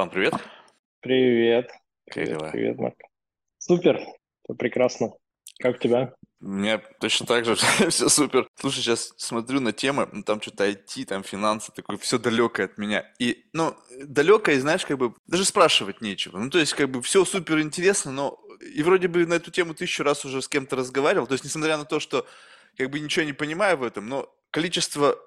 Степан, привет. Привет. Как Привет, дела? привет, Марк. Супер, прекрасно. Как у тебя? У меня точно так же, все супер. Слушай, сейчас смотрю на темы, ну, там что-то IT, там финансы, такое все далекое от меня. И, ну, далекое, знаешь, как бы даже спрашивать нечего. Ну, то есть, как бы все супер интересно, но и вроде бы на эту тему тысячу раз уже с кем-то разговаривал. То есть, несмотря на то, что как бы ничего не понимаю в этом, но количество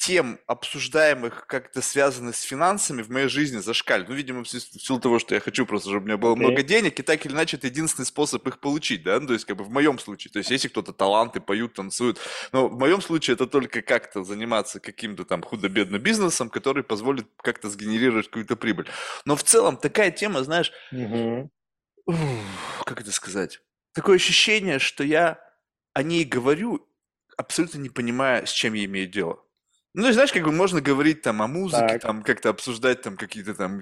тем, обсуждаемых как-то связанных с финансами в моей жизни зашкаливает. Ну, видимо, в силу того, что я хочу просто, чтобы у меня было много Окей. денег, и так или иначе это единственный способ их получить, да, ну, то есть как бы в моем случае. То есть если кто-то таланты поют, танцуют, но в моем случае это только как-то заниматься каким-то там худо-бедно бизнесом, который позволит как-то сгенерировать какую-то прибыль. Но в целом такая тема, знаешь, ух, как это сказать? Такое ощущение, что я о ней говорю, абсолютно не понимая, с чем я имею дело. Ну, знаешь, как бы можно говорить там о музыке, Так. там как-то обсуждать там какие-то там,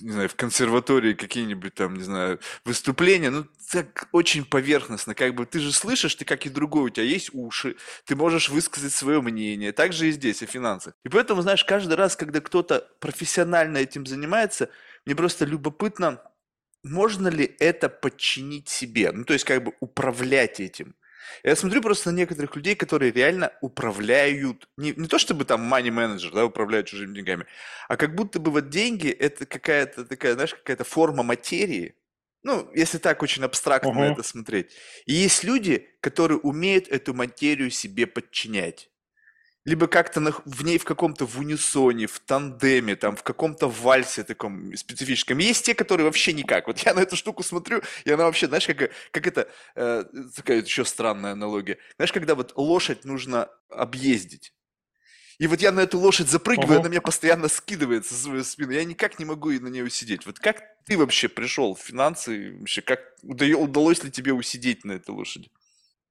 не знаю, в консерватории какие-нибудь там, не знаю, выступления, ну, так очень поверхностно, как бы ты же слышишь, ты как и другой, у тебя есть уши, ты можешь высказать свое мнение, так же и здесь, о финансах. И поэтому, знаешь, каждый раз, когда кто-то профессионально этим занимается, мне просто любопытно, можно ли это подчинить себе, ну, то есть как бы управлять этим. Я смотрю просто на некоторых людей, которые реально управляют, не, не то чтобы там money менеджер, да, управляют чужими деньгами, а как будто бы вот деньги это какая-то такая, знаешь, какая-то форма материи, ну, если так очень абстрактно на Мгм. это смотреть. И есть люди, которые умеют эту материю себе подчинять либо как-то нах- в ней в каком-то в унисоне, в тандеме, там, в каком-то вальсе таком специфическом. Есть те, которые вообще никак. Вот я на эту штуку смотрю, и она вообще, знаешь, как, как это, э, такая еще странная аналогия. Знаешь, когда вот лошадь нужно объездить. И вот я на эту лошадь запрыгиваю, Мгм. она меня постоянно скидывается за свою спину. Я никак не могу и на нее усидеть. Вот как ты вообще пришел в финансы? Вообще, как удалось ли тебе усидеть на этой лошади?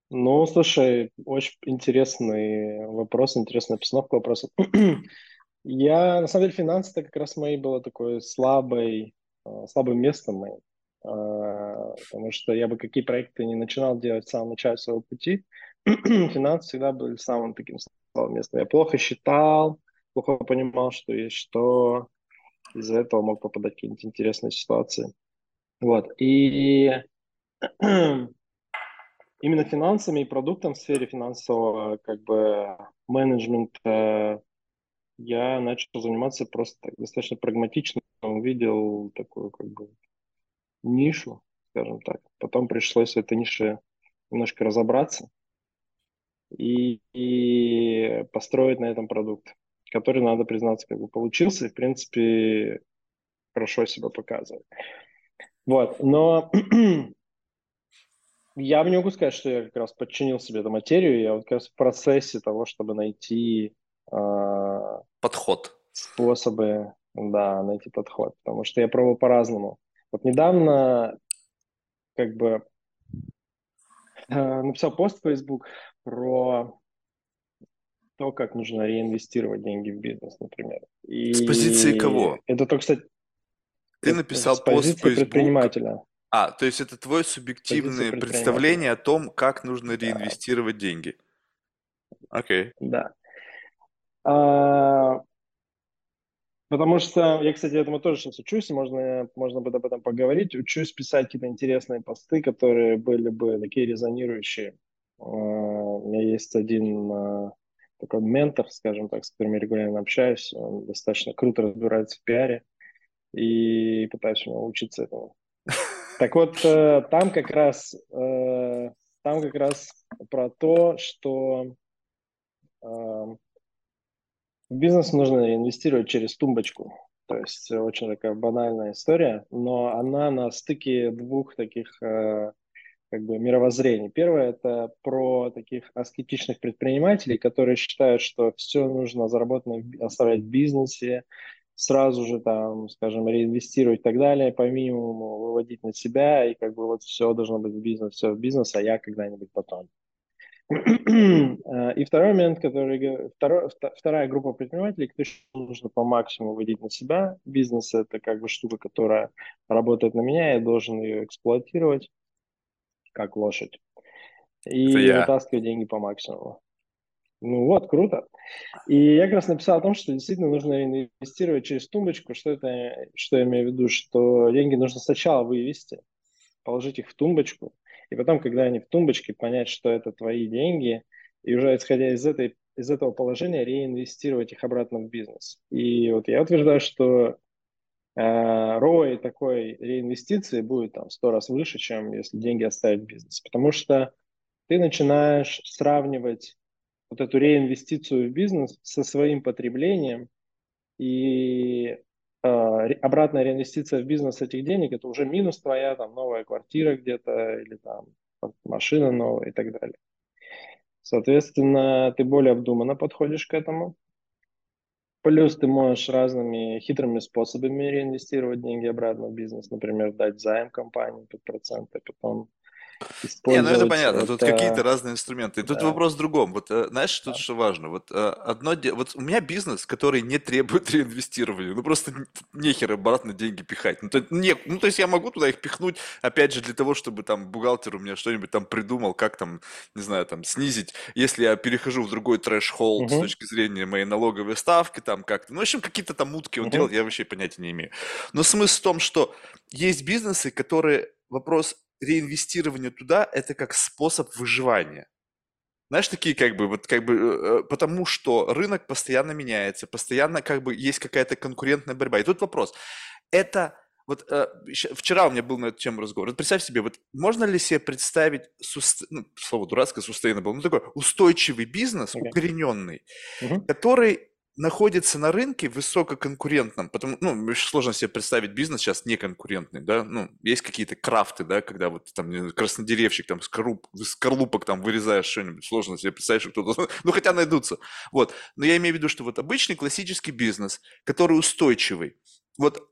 Ну, слушай, очень интересный вопрос, интересная постановка вопроса. Я, на самом деле, финансы это как раз моей было такой слабой, э, слабым местом моим. А, Потому что я бы какие проекты не начинал делать в самом начале своего пути, финансы всегда были самым таким слабым местом. Я плохо считал, плохо понимал, что есть что, из-за этого мог попадать в какие-нибудь интересные ситуации. Вот. И именно финансами и продуктом в сфере финансового как бы менеджмента я начал заниматься просто так, достаточно прагматично. Увидел такую как бы нишу, скажем так. Потом пришлось в этой нише немножко разобраться и, и построить на этом продукт, который, надо признаться, как бы получился и, в принципе, хорошо себя показывает. Вот, но я не могу сказать, что я как раз подчинил себе эту материю. Я вот как раз в процессе того, чтобы найти а, Подход. способы, да, найти подход. Потому что я пробовал по-разному. Вот недавно как бы э, написал пост в Facebook про то, как нужно реинвестировать деньги в бизнес, например. С позиции И кого? это то, кстати, Ты написал с пост в позиции Facebook. предпринимателя. А, то есть это твое субъективное представление о том, как нужно Да, реинвестировать деньги. Окей. да. А, Потому что я, кстати, этому тоже сейчас учусь, и можно, можно будет об этом поговорить. Учусь писать какие-то интересные посты, которые были бы такие резонирующие. А, У меня есть один а, такой ментор, скажем так, с которым я регулярно общаюсь. Он достаточно круто разбирается в пиаре, и пытаюсь у него учиться этому. Так вот, э, там как раз, э, там как раз про то, что э, в бизнес нужно инвестировать через тумбочку. То есть очень такая банальная история, но она на стыке двух таких как бы мировоззрений. Первое это про таких аскетичных предпринимателей, которые считают, что все нужно би- оставлять в бизнесе, сразу же там, скажем, реинвестировать и так далее, по минимуму выводить на себя, и как бы вот все должно быть в бизнес, все в бизнес, а я когда-нибудь потом. Э, И второй момент, который, второй, вторая группа предпринимателей, кто нужно по максимуму выводить на себя. Бизнес– это как бы штука, которая работает на меня, я должен ее эксплуатировать, как лошадь, и вытаскивать деньги по максимуму. Ну вот, круто. И я как раз написал о том, что действительно нужно инвестировать через тумбочку. Что это, что я имею в виду? Что деньги нужно сначала вывести, положить их в тумбочку, и потом, когда они в тумбочке, понять, что это твои деньги, и уже исходя из, этой, из этого положения реинвестировать их обратно в бизнес. И вот я утверждаю, что э, ROI такой реинвестиции будет там сто раз выше, чем если деньги оставить в бизнесе. Потому что ты начинаешь сравнивать вот эту реинвестицию в бизнес со своим потреблением, и э, обратная реинвестиция в бизнес этих денег это уже минус твоя, там новая квартира где-то или там машина новая и так далее. Соответственно, ты более обдуманно подходишь к этому. Плюс ты можешь разными хитрыми способами реинвестировать деньги обратно в бизнес. Например, дать займ компании под проценты, потом не, ну это понятно, это... тут какие-то разные инструменты. И тут да. вопрос в другом. Вот э, знаешь, тут да. что важно? Вот э, одно, вот у меня бизнес, который не требует реинвестирования. Ну просто нехер обратно деньги пихать. Ну то, не, ну то есть я могу туда их пихнуть, опять же, для того, чтобы там бухгалтер у меня что-нибудь там придумал, как там, не знаю, там снизить, если я перехожу в другой трэш-холд угу. с точки зрения моей налоговой ставки, там как-то. Ну, в общем, какие-то там мутки он угу. делает, я вообще понятия не имею. Но смысл в том, что есть бизнесы, которые вопрос реинвестирование туда – это как способ выживания. Знаешь, такие как бы, вот как бы, э, э, потому что рынок постоянно меняется, постоянно как бы есть какая-то конкурентная борьба. И тут вопрос, это, вот э, вчера у меня был на эту тему разговор, вот представь себе, вот можно ли себе представить, суст... ну, слово дурацкое, sustainable, ну такой устойчивый бизнес, okay. укорененный, uh-huh. который находится на рынке высококонкурентном, потому, ну, очень сложно себе представить бизнес сейчас неконкурентный, да, ну, есть какие-то крафты, да, когда вот там краснодеревщик там скорлуп, скорлупок там вырезаешь что-нибудь, сложно себе представить, что кто-то, ну, хотя найдутся, вот, но я имею в виду, что вот обычный классический бизнес, который устойчивый, вот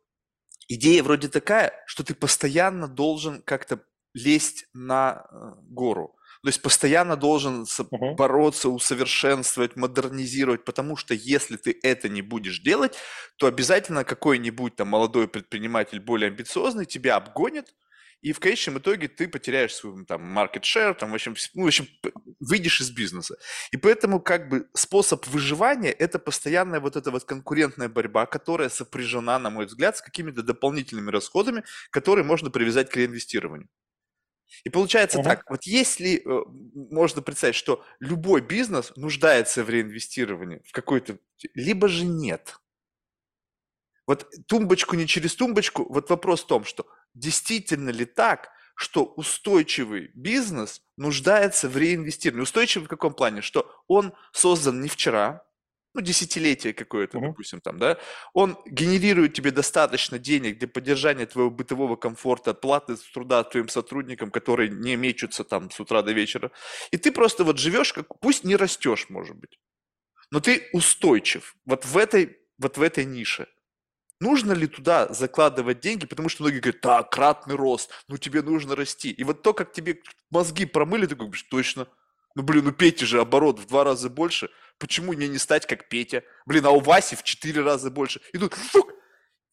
идея вроде такая, что ты постоянно должен как-то лезть на э, гору, то есть постоянно должен uh-huh. бороться, усовершенствовать, модернизировать, потому что если ты это не будешь делать, то обязательно какой-нибудь там молодой предприниматель более амбициозный тебя обгонит, и в конечном итоге ты потеряешь свой там market share, там, в общем, ну, в общем, выйдешь из бизнеса. И поэтому как бы способ выживания – это постоянная вот эта вот конкурентная борьба, которая сопряжена, на мой взгляд, с какими-то дополнительными расходами, которые можно привязать к реинвестированию. И получается uh-huh. так, вот если э, можно представить, что любой бизнес нуждается в реинвестировании в какой-то, либо же нет. Вот тумбочку не через тумбочку, вот вопрос в том, что действительно ли так, что устойчивый бизнес нуждается в реинвестировании. Устойчивый в каком плане? Что он создан не вчера, ну, десятилетие какое-то, uh-huh. допустим, там, да, он генерирует тебе достаточно денег для поддержания твоего бытового комфорта, платы труда твоим сотрудникам, которые не мечутся там с утра до вечера. И ты просто вот живешь, как, пусть не растешь, может быть, но ты устойчив вот в этой, вот в этой нише. Нужно ли туда закладывать деньги, потому что многие говорят, так, кратный рост, ну тебе нужно расти. И вот то, как тебе мозги промыли, ты говоришь, точно, ну блин, ну Пети же оборот в два раза больше – Почему мне не стать как Петя? Блин, а у Васи в четыре раза больше. И тут, фук,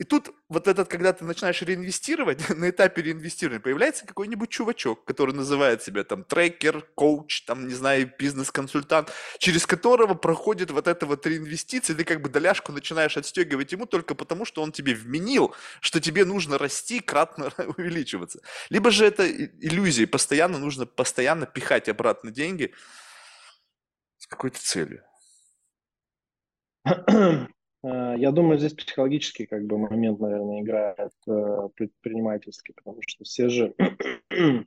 и тут вот этот, когда ты начинаешь реинвестировать, на этапе реинвестирования появляется какой-нибудь чувачок, который называет себя там трекер, коуч, там, не знаю, бизнес-консультант, через которого проходит вот это вот реинвестиция, ты как бы доляшку начинаешь отстегивать ему только потому, что он тебе вменил, что тебе нужно расти, кратно увеличиваться. Либо же это иллюзия, постоянно нужно постоянно пихать обратно деньги с какой-то целью. Э, я думаю, здесь психологический как бы момент, наверное, играет э, предпринимательский, потому что все же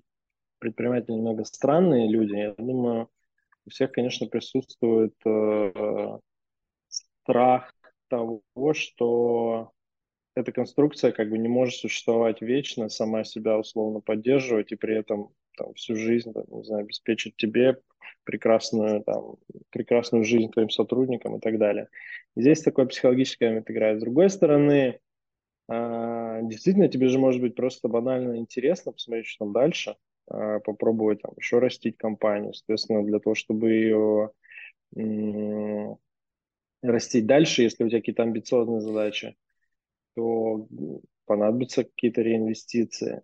предприниматели немного странные люди. Я думаю, у всех, конечно, присутствует э, страх того, что эта конструкция как бы не может существовать вечно, сама себя условно поддерживать и при этом там, всю жизнь, там, не знаю, обеспечить тебе прекрасную, там, прекрасную жизнь твоим сотрудникам и так далее. Здесь такой психологический момент играет. С другой стороны, э, действительно, тебе же может быть просто банально интересно посмотреть, что там дальше, э, попробовать там, еще растить компанию, соответственно, для того, чтобы ее растить дальше, если у тебя какие-то амбициозные задачи, то понадобятся какие-то реинвестиции.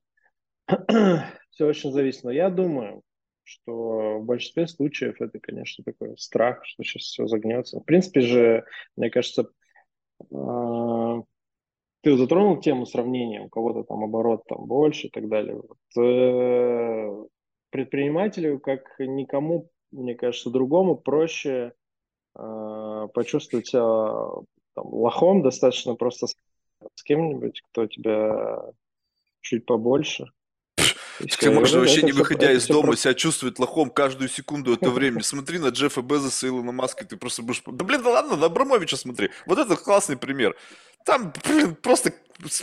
Все очень зависит. Но я думаю, что в большинстве случаев это, конечно, такой страх, что сейчас все загнется. В принципе же, мне кажется, а, ты затронул тему сравнения, у кого-то там оборот там больше и так далее. Вот, э, предпринимателю, как никому, мне кажется, другому проще э, почувствовать себя там, лохом, достаточно просто с, с кем-нибудь, кто тебя чуть побольше, так можно вообще не выходя из дома себя чувствовать лохом каждую секунду этого времени. Смотри на Джеффа Безоса и Илона Маска, ты просто будешь... Да блин, да ладно, на Абрамовича смотри. Вот это классный пример. Там, блин, просто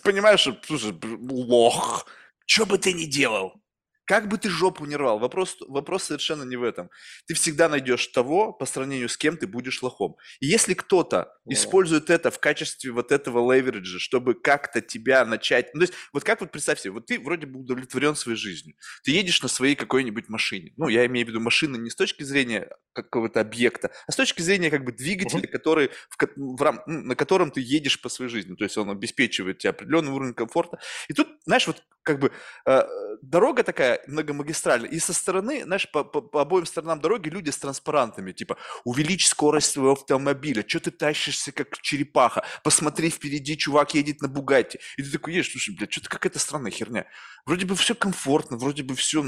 понимаешь, слушай, лох. Что бы ты ни делал, как бы ты жопу не рвал, вопрос, вопрос совершенно не в этом. Ты всегда найдешь того, по сравнению с кем ты будешь лохом. И если кто-то yeah. использует это в качестве вот этого левериджа, чтобы как-то тебя начать... Ну, то есть, вот как вот представь себе, вот ты вроде бы удовлетворен своей жизнью. Ты едешь на своей какой-нибудь машине. Ну, я имею в виду машины не с точки зрения какого-то объекта, а с точки зрения как бы двигателя, uh-huh. который, в, в рам, на котором ты едешь по своей жизни. То есть он обеспечивает тебе определенный уровень комфорта. И тут, знаешь, вот как бы э, дорога такая многомагистральная, и со стороны, знаешь, по, по, по обоим сторонам дороги люди с транспарантами, типа, увеличь скорость своего автомобиля, что ты тащишься как черепаха, посмотри впереди, чувак едет на Бугатти, и ты такой едешь, слушай, блядь, что-то какая-то странная херня. Вроде бы все комфортно, вроде бы все,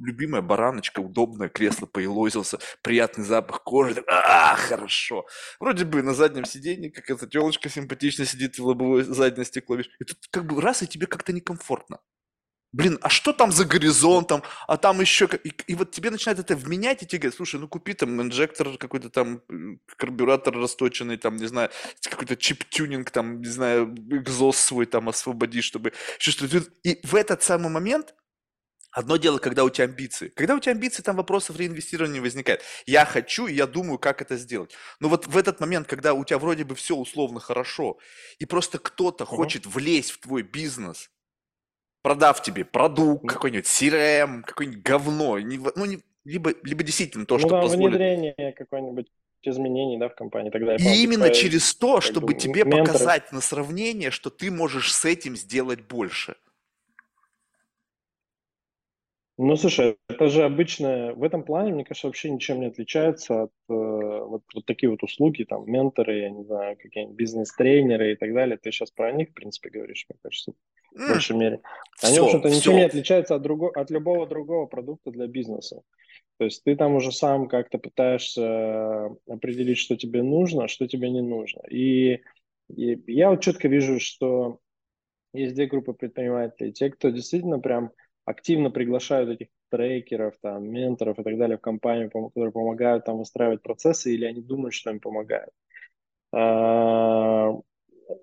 любимая бараночка, удобное кресло поелозился, приятный запах кожи, а, хорошо. Вроде бы на заднем сиденье какая-то телочка симпатично сидит в лобовое заднее стекло, видишь, и тут как бы раз, и тебе как-то некомфортно блин, а что там за горизонтом, а там еще... И, и вот тебе начинает это вменять, и тебе говорят, слушай, ну купи там инжектор какой-то там, карбюратор расточенный, там, не знаю, какой-то чип-тюнинг, там, не знаю, экзост свой там освободи, чтобы... И в этот самый момент Одно дело, когда у тебя амбиции. Когда у тебя амбиции, там вопросов реинвестирования не возникает. Я хочу, и я думаю, как это сделать. Но вот в этот момент, когда у тебя вроде бы все условно хорошо, и просто кто-то uh-huh. хочет влезть в твой бизнес, продав тебе продукт какой-нибудь, CRM, какое-нибудь говно, не, ну, не, либо, либо действительно то, ну, что да, позволит... внедрение какой-нибудь изменений да, в компании. Тогда и именно через то, чтобы тебе менторы. показать на сравнение, что ты можешь с этим сделать больше. Ну, слушай, это же обычно, в этом плане, мне кажется, вообще ничем не отличается от э, вот, вот такие вот услуги, там, менторы, я не знаю, какие-нибудь бизнес-тренеры и так далее. Ты сейчас про них, в принципе, говоришь, мне кажется, в большей мере. Они, все, в общем-то, ничем все. не отличаются от, друго, от любого другого продукта для бизнеса. То есть ты там уже сам как-то пытаешься определить, что тебе нужно, а что тебе не нужно. И, и я вот четко вижу, что есть две группы предпринимателей. Те, кто действительно прям активно приглашают этих трекеров, там, менторов и так далее в компанию, которые помогают там выстраивать процессы, или они думают, что им помогают.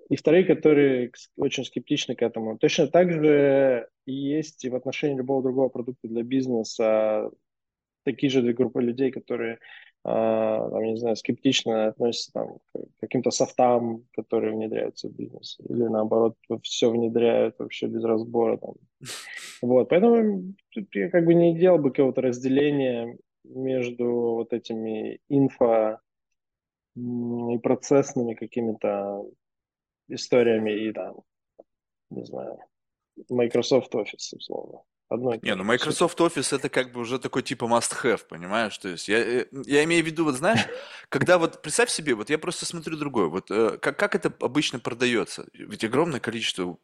И вторые, которые очень скептичны к этому. Точно так же есть и в отношении любого другого продукта для бизнеса такие же две группы людей, которые а, там, не знаю, скептично относятся там, к каким-то софтам, которые внедряются в бизнес, или наоборот, все внедряют вообще без разбора. Там. Вот, поэтому я как бы не делал бы какого-то разделения между вот этими инфо и процессными какими-то историями и там, не знаю, Microsoft Office, условно. Одно Не, ну Microsoft Office это как бы уже такой типа must-have, понимаешь? То есть я, э, я имею в виду, вот знаешь, когда вот, представь себе, вот я просто смотрю другое, вот э, как, как это обычно продается? Ведь огромное количество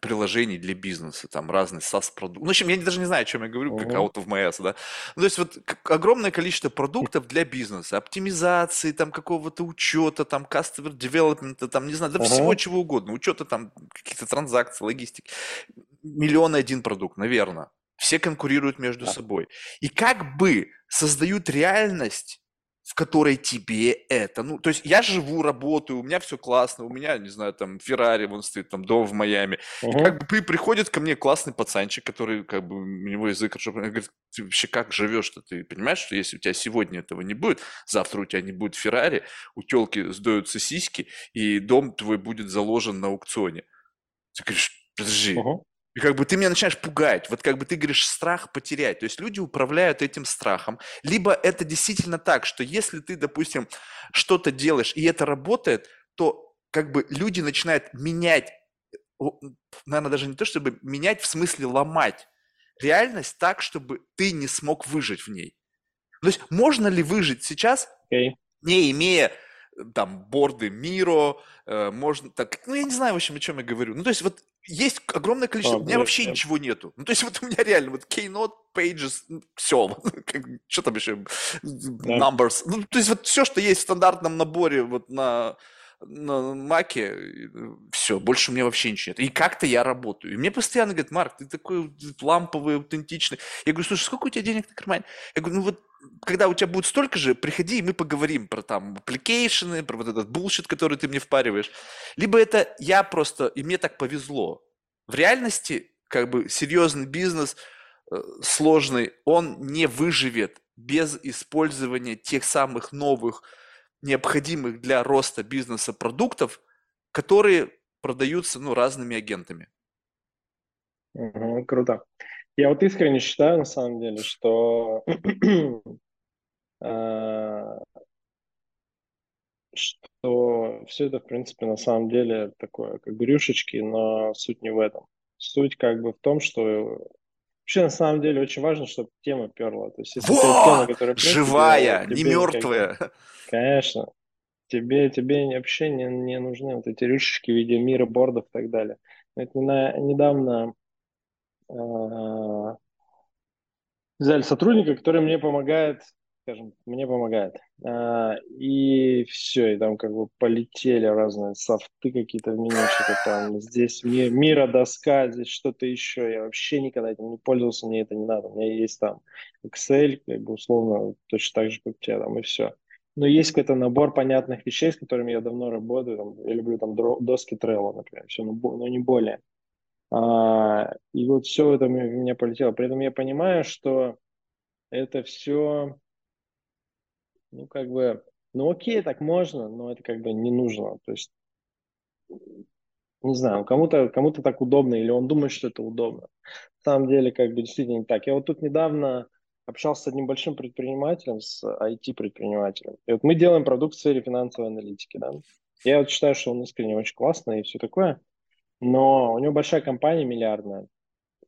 приложений для бизнеса, там разные SaaS-продукты. Ну, в общем, я даже не знаю, о чем я говорю, как out of my ass, да? Ну, то есть вот огромное количество продуктов для бизнеса, оптимизации, там какого-то учета, там customer development, там, не знаю, да всего чего угодно, учета там каких-то транзакций, логистики миллион один продукт, наверное. Все конкурируют между да. собой. И как бы создают реальность, в которой тебе это, ну, то есть я живу, работаю, у меня все классно, у меня, не знаю, там, Феррари, вон стоит, там, дом в Майами. Угу. И как бы при, приходит ко мне классный пацанчик, который, как бы, у него язык, говорит, ты вообще как живешь-то? Ты понимаешь, что если у тебя сегодня этого не будет, завтра у тебя не будет Феррари, у телки сдаются сиськи, и дом твой будет заложен на аукционе. Ты говоришь, подожди, угу. И как бы ты меня начинаешь пугать. Вот как бы ты говоришь, страх потерять. То есть люди управляют этим страхом. Либо это действительно так, что если ты, допустим, что-то делаешь, и это работает, то как бы люди начинают менять, наверное, даже не то, чтобы менять, в смысле ломать реальность так, чтобы ты не смог выжить в ней. То есть можно ли выжить сейчас, okay. не имея там борды Миро, э, можно так, ну я не знаю, в общем, о чем я говорю. Ну то есть вот есть огромное количество, oh, у меня нет, вообще нет. ничего нету. Ну то есть вот у меня реально вот Keynote, Pages, все, что там еще, Numbers. Ну то есть вот все, что есть в стандартном наборе вот на на маке, все, больше у меня вообще ничего нет. И как-то я работаю. И мне постоянно говорят, Марк, ты такой ламповый, аутентичный. Я говорю, слушай, сколько у тебя денег на кармане? Я говорю, ну вот когда у тебя будет столько же, приходи, и мы поговорим про там application ы, про вот этот bullshit, который ты мне впариваешь. Либо это я просто, и мне так повезло. В реальности, как бы, серьезный бизнес, э, сложный, он не выживет без использования тех самых новых, необходимых для роста бизнеса продуктов, которые продаются ну, разными агентами. Угу, круто. Я вот искренне считаю, на самом деле, что э, что все это, в принципе, на самом деле такое, как брюшечки, но суть не в этом. Суть как бы в том, что вообще на самом деле очень важно, чтобы тема перла. То есть, если Во! тема, которая живая, тебе, не мертвая. Как, конечно. Тебе, тебе вообще не, не нужны вот эти рюшечки в виде мира, бордов и так далее. Это недавно Э, взяли сотрудника, который мне помогает, скажем, мне помогает. Э, и все, и там как бы полетели разные софты какие-то в менюшек, там здесь ми- мира доска, здесь что-то еще. Я вообще никогда этим не пользовался, мне это не надо. У меня есть там Excel, как бы условно, точно так же, как у тебя там, и все. Но есть какой-то набор понятных вещей, с которыми я давно работаю. Там, я люблю там доски Trello, например, все, но, но не более. А, и вот все это у меня полетело. При этом я понимаю, что это все, ну, как бы, ну, окей, так можно, но это как бы не нужно. То есть, не знаю, кому-то кому так удобно, или он думает, что это удобно. На самом деле, как бы, действительно не так. Я вот тут недавно общался с одним большим предпринимателем, с IT-предпринимателем. И вот мы делаем продукт в сфере финансовой аналитики, да. Я вот считаю, что он искренне очень классный и все такое но у него большая компания миллиардная,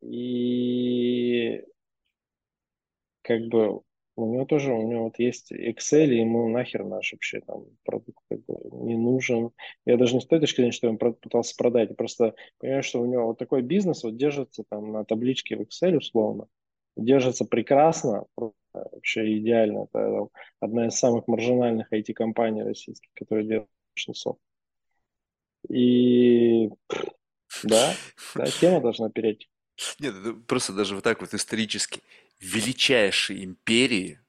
и как бы у него тоже, у него вот есть Excel, и ему нахер наш вообще там продукт как бы не нужен. Я даже не с той точки зрения, что он пытался продать, я просто понимаю, что у него вот такой бизнес вот держится там на табличке в Excel условно, держится прекрасно, вообще идеально. Это там, одна из самых маржинальных IT-компаний российских, которые делают софт. И да, да, тема должна перейти. Нет, просто даже вот так вот исторически. Величайшие империи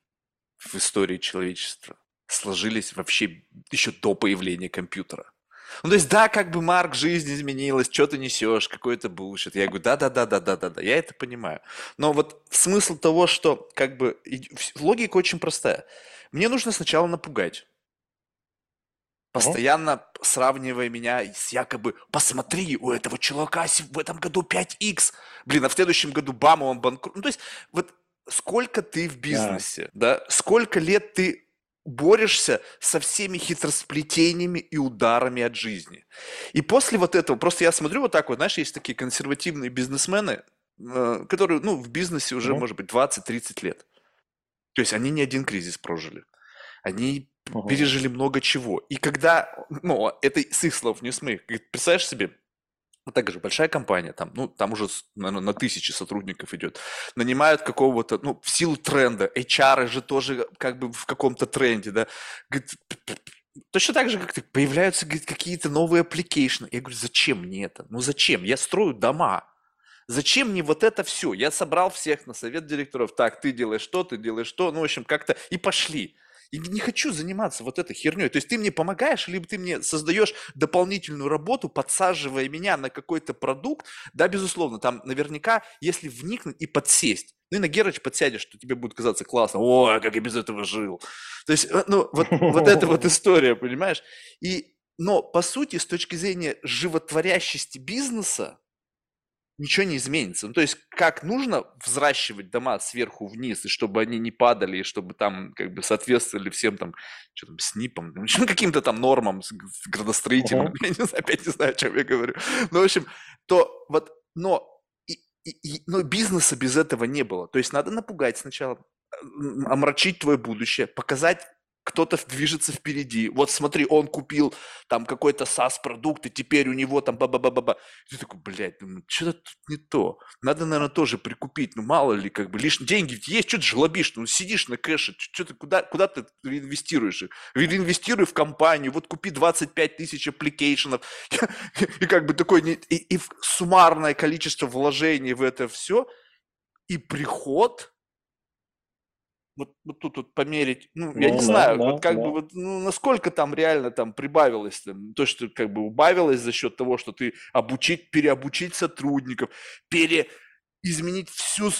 в истории человечества сложились вообще еще до появления компьютера. Ну, то есть, да, как бы, Марк, жизнь изменилась, что ты несешь, какой-то bullshit. Я говорю, да-да-да-да-да-да, я это понимаю. Но вот смысл того, что, как бы, логика очень простая. Мне нужно сначала напугать постоянно сравнивая меня с якобы «посмотри, у этого чувака в этом году 5х, блин, а в следующем году бам, он банкрот». Ну, то есть вот сколько ты в бизнесе, да, да? сколько лет ты борешься со всеми хитросплетениями и ударами от жизни. И после вот этого, просто я смотрю вот так вот, знаешь, есть такие консервативные бизнесмены, э, которые, ну, в бизнесе уже, mm может быть, 20-30 лет. То есть они не один кризис прожили. Они Ага. пережили много чего. И когда, ну, это с их слов, не с моих, представляешь себе, вот так же большая компания, там, ну, там уже, наверное, на тысячи сотрудников идет, нанимают какого-то, ну, в силу тренда, HR же тоже как бы в каком-то тренде, да, точно так же, как ты, появляются говорит, какие-то новые application ы. Я говорю, зачем мне это? Ну, зачем? Я строю дома. Зачем мне вот это все? Я собрал всех на совет директоров. Так, ты делаешь то, ты делаешь то. Ну, в общем, как-то и пошли. И не хочу заниматься вот этой херней. То есть ты мне помогаешь, либо ты мне создаешь дополнительную работу, подсаживая меня на какой-то продукт. Да, безусловно, там наверняка, если вникнуть и подсесть, ну и на Герыч подсядешь, что тебе будет казаться классно. О, как я без этого жил. То есть, э, ну, вот, вот эта вот история, понимаешь? И, но, по сути, с точки зрения животворящести бизнеса, ничего не изменится. Ну, то есть, как нужно взращивать дома сверху вниз, и чтобы они не падали, и чтобы там как бы соответствовали всем там, что там, СНИПам, ну, каким-то там нормам, градостроителям, uh-huh. я не знаю, опять не знаю, о чем я говорю. Ну, в общем, то вот, но, и, и, но бизнеса без этого не было. То есть, надо напугать сначала, омрачить твое будущее, показать кто-то движется впереди. Вот смотри, он купил там какой-то SaaS-продукт, и теперь у него там ба-ба-ба-ба-ба. Ты такой, блядь, ну, что-то тут не то. Надо, наверное, тоже прикупить. Ну, мало ли, как бы, лишние деньги есть, что ты жлобишь, ну, сидишь на кэше, что ты, куда, куда ты инвестируешь их? Инвестируй в компанию, вот купи 25 тысяч application ов. И как бы такое, и, и суммарное количество вложений в это все, и приход – вот, вот тут вот померить, ну, ну я не ну да, знаю, да, вот как да. бы вот, ну, насколько там реально там прибавилось, там, то, что как бы убавилось за счет того, что ты обучить, переобучить сотрудников, переизменить всю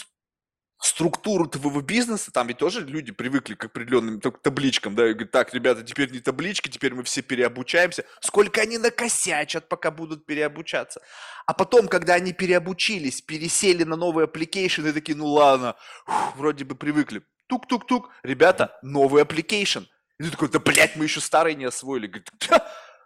структуру твоего бизнеса, там ведь тоже люди привыкли к определенным табличкам, да, и говорят, так, ребята, теперь не таблички, теперь мы все переобучаемся. Сколько они накосячат, пока будут переобучаться. А потом, когда они переобучились, пересели на новые application ы, такие, ну ладно, фу, вроде бы привыкли тук-тук-тук, ребята, новый application. И ты такой, да, блядь, мы еще старый не освоили.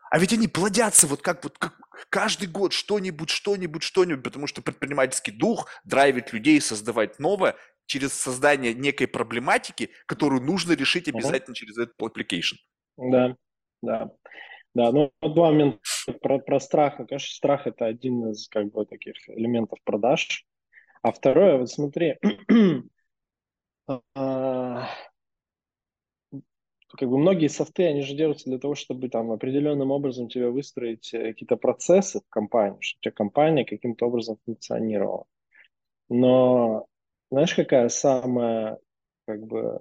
А ведь они плодятся вот как вот как, каждый год что-нибудь, что-нибудь, что-нибудь, потому что предпринимательский дух драйвит людей создавать новое через создание некой проблематики, которую нужно решить обязательно uh-huh. через этот application. Да, да. Да, ну два момента про, про страх. Ну, конечно, страх это один из как бы таких элементов продаж. А второе, вот смотри, а, как бы многие софты, они же делаются для того, чтобы там определенным образом тебя выстроить э, какие-то процессы в компании, чтобы у тебя компания каким-то образом функционировала. Но знаешь, какая самая как бы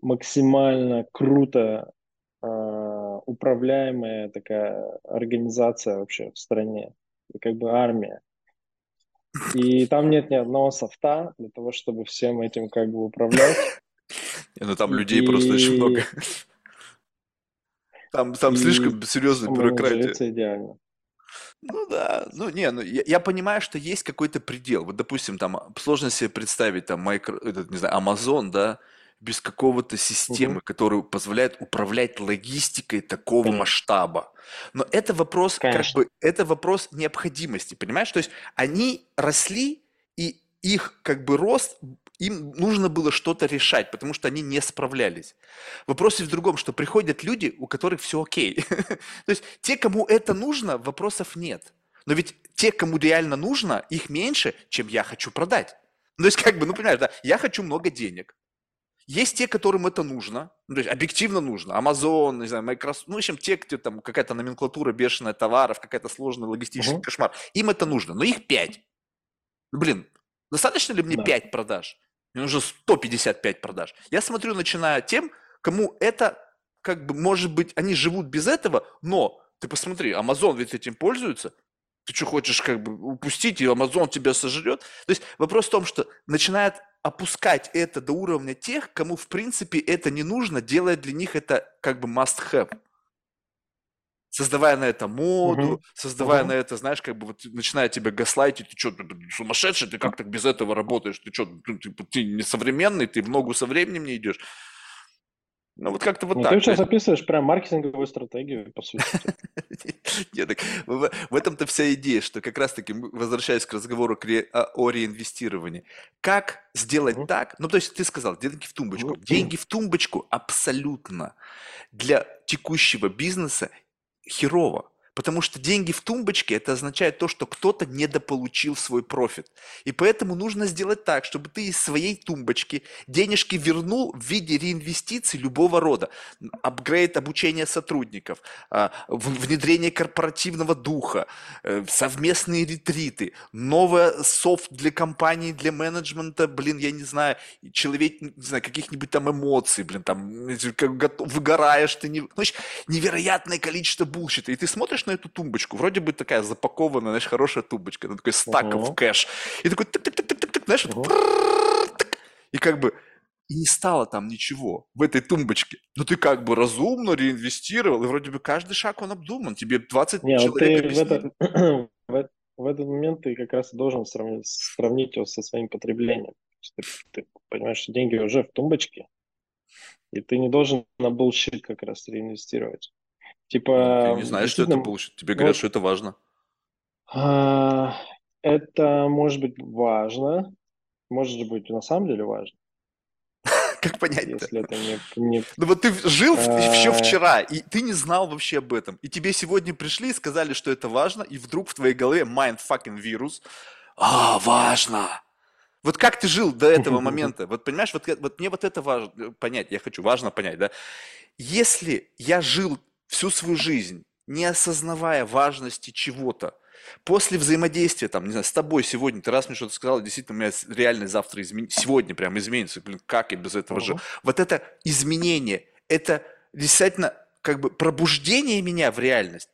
максимально круто а, управляемая такая организация вообще в стране, как бы армия. И там нет ни одного софта для того, чтобы всем этим как бы управлять. Ну там людей просто очень много. Там, там слишком серьезная ну, бюрократия. идеально. Ну да, ну не, ну я, я понимаю, что есть какой-то предел. Вот, допустим, там сложно себе представить там микро, этот, не знаю, Amazon, да, без какого-то системы, угу. которая позволяет управлять логистикой такого Конечно. масштаба. Но это вопрос, Конечно. как бы, это вопрос необходимости, понимаешь? То есть они росли, и их как бы рост им нужно было что-то решать, потому что они не справлялись. Вопросы в другом, что приходят люди, у которых все окей. То есть те, кому это нужно, вопросов нет. Но ведь те, кому реально нужно, их меньше, чем я хочу продать. То есть, как бы, ну, понимаешь, да, я хочу много денег. Есть те, которым это нужно, ну, то есть объективно нужно. Amazon, не знаю, Microsoft, ну, в общем, те, кто там какая-то номенклатура бешеная товаров, какая-то сложная логистический uh-huh. кошмар. Им это нужно, но их 5. Блин, достаточно ли мне да. 5 продаж? Мне нужно 155 продаж. Я смотрю, начиная тем, кому это, как бы, может быть, они живут без этого, но ты посмотри, Amazon ведь этим пользуется, ты что хочешь как бы упустить, и Amazon тебя сожрет. То есть вопрос в том, что начинает опускать это до уровня тех, кому в принципе это не нужно, делая для них это как бы must-have. Создавая на это моду, угу. создавая угу. на это, знаешь, как бы вот начиная тебя гаслайтить, ты что, ты, ты сумасшедший, ты как а. так без этого работаешь, ты что, ты, ты, ты несовременный, ты в ногу со временем не идешь. Ну, вот как-то вот ну, так. Ты сейчас описываешь прям маркетинговую стратегию, по сути. Нет, в этом-то вся идея, что как раз-таки, возвращаясь к разговору о реинвестировании, как сделать так, ну, то есть ты сказал, деньги в тумбочку. Ну, деньги в тумбочку абсолютно для текущего бизнеса херово. Потому что деньги в тумбочке – это означает то, что кто-то недополучил свой профит. И поэтому нужно сделать так, чтобы ты из своей тумбочки денежки вернул в виде реинвестиций любого рода. Апгрейд обучения сотрудников, а, внедрение корпоративного духа, э, совместные ретриты, новая софт для компании, для менеджмента, блин, я не знаю, человек, не знаю, каких-нибудь там эмоций, блин, там выгораешь, ты не... Ну, Значит, невероятное количество bullshit а. И ты смотришь на эту тумбочку, вроде бы такая запакованная, знаешь, хорошая тумбочка, на такой stack of uh-huh. cash, и такой тык-тык-тык-тык-тык, знаешь, и как бы и не стало там ничего в этой тумбочке. Но ты как бы разумно реинвестировал, и вроде бы каждый шаг он обдуман. Тебе 20 не, человек ты в, этот, в, в этот момент ты как раз должен сравнить, сравнить его со своим потреблением. Ты, ты понимаешь, что деньги уже в тумбочке, и ты не должен на bullshit как раз реинвестировать. Ну, ты Типа, не знаешь, что это bullshit. Тебе говорят, вот что это важно. А, Это может быть важно, может быть на самом деле важно, Как понять-то? если это не, не Ну вот ты жил еще э, вчера, и ты не знал вообще об этом. И тебе сегодня пришли и сказали, что это важно, и вдруг в твоей голове mind fucking вирус. А, важно. Вот как ты жил до этого момента? Вот понимаешь, вот, вот мне вот это важно понять, я хочу, важно понять, да? Если я жил всю свою жизнь, не осознавая важности чего-то, после взаимодействия, там, не знаю, с тобой сегодня, ты раз мне что-то сказал, действительно, у меня реально завтра изменится, сегодня прям изменится, блин, как я без этого жил? Мгм. Вот это изменение, это действительно как бы пробуждение меня в реальность,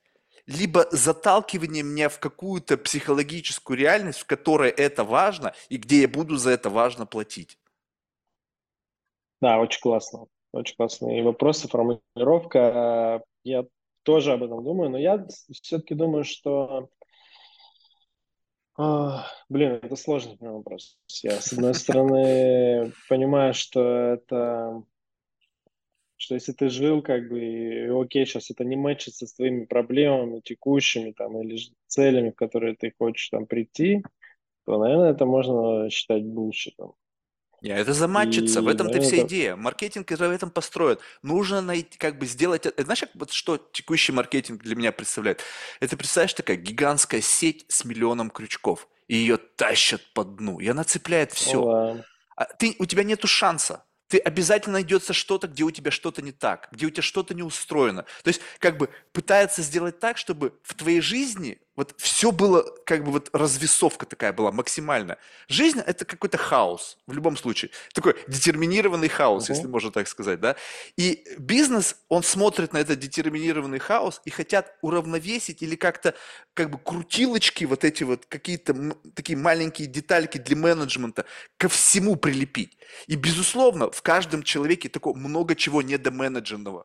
либо заталкивание меня в какую-то психологическую реальность, в которой это важно, и где я буду за это важно платить. Да, очень классно. Очень классные вопросы, формулировка. Я тоже об этом думаю, но я все-таки думаю, что... а, блин, это сложный вопрос. Я, с одной стороны, понимаю, что это... Что если ты жил, как бы, и окей, сейчас это не мэчится с твоими проблемами текущими, там, или целями, в которые ты хочешь там прийти, то, наверное, это можно считать булщитом. Не, это заматчится, в И, этом-то наверное, вся идея. Маркетинг в этом построен. Нужно найти, как бы сделать... это- Знаешь, как вот что текущий маркетинг для меня представляет? Это, представляешь, такая гигантская сеть с миллионом крючков. И ее тащат по дну. И она цепляет Ну все. да. А ты, у тебя нету шанса. Ты обязательно найдется что-то, где у тебя что-то не так, где у тебя что-то не устроено. То есть, как бы пытается сделать так, чтобы в твоей жизни вот все было, как бы вот развесовка такая была максимальная. Жизнь – это какой-то хаос в любом случае. Такой детерминированный хаос, если Мгм. можно так сказать, да. И бизнес, он смотрит на этот детерминированный хаос и хотят уравновесить или как-то как бы крутилочки, вот эти вот какие-то м- такие маленькие детальки для менеджмента ко всему прилепить. И, безусловно, в каждом человеке такое много чего недоменедженного.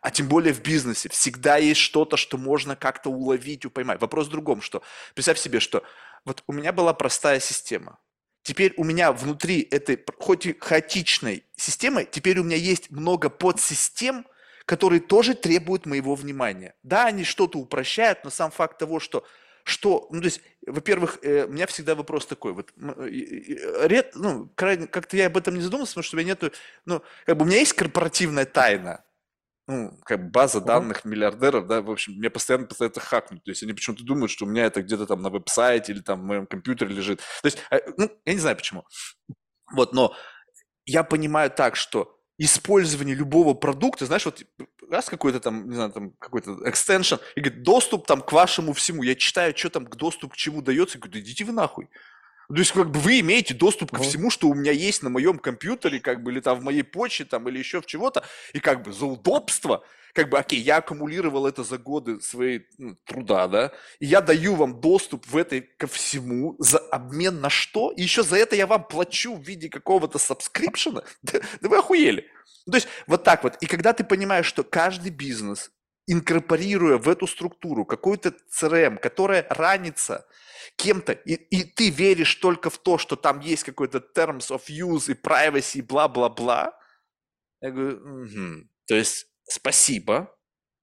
А тем более в бизнесе. Всегда есть что-то, что можно как-то уловить, поймать. Вопрос в другом, что представь себе, что вот у меня была простая система. Теперь у меня внутри этой, хоть и хаотичной системы, теперь у меня есть много подсистем, которые тоже требуют моего внимания. Да, они что-то упрощают, но сам факт того, что что, ну, то есть, во-первых, э, у меня всегда вопрос такой, вот, э, ред, ну, крайне, как-то я об этом не задумывался, потому что у меня нету, ну, как бы у меня есть корпоративная тайна, ну, как база данных миллиардеров, да, в общем, мне постоянно пытаются хакнуть, то есть они почему-то думают, что у меня это где-то там на веб-сайте или там в моем компьютере лежит, то есть, э, ну, я не знаю почему, вот, но я понимаю так, что использование любого продукта, знаешь, вот раз какой-то там, не знаю, там какой-то экстеншн, и говорит, доступ там к вашему всему, я читаю, что там к доступ к чему дается, и говорю, да идите вы нахуй. То есть, как бы вы имеете доступ ко Мгм. всему, что у меня есть на моем компьютере, как бы, или там в моей почте, там, или еще в чего-то, и как бы за удобство, как бы, окей, я аккумулировал это за годы своей ну, труда, да, и я даю вам доступ в этой ко всему за обмен на что? И еще за это я вам плачу в виде какого-то сабскрипшена? Да, да вы охуели. То есть вот так вот. И когда ты понимаешь, что каждый бизнес, инкорпорируя в эту структуру какой-то CRM, которая ранится кем-то, и, и ты веришь только в то, что там есть какой-то terms of use и privacy, бла-бла-бла, я говорю, «Мгм». то есть спасибо,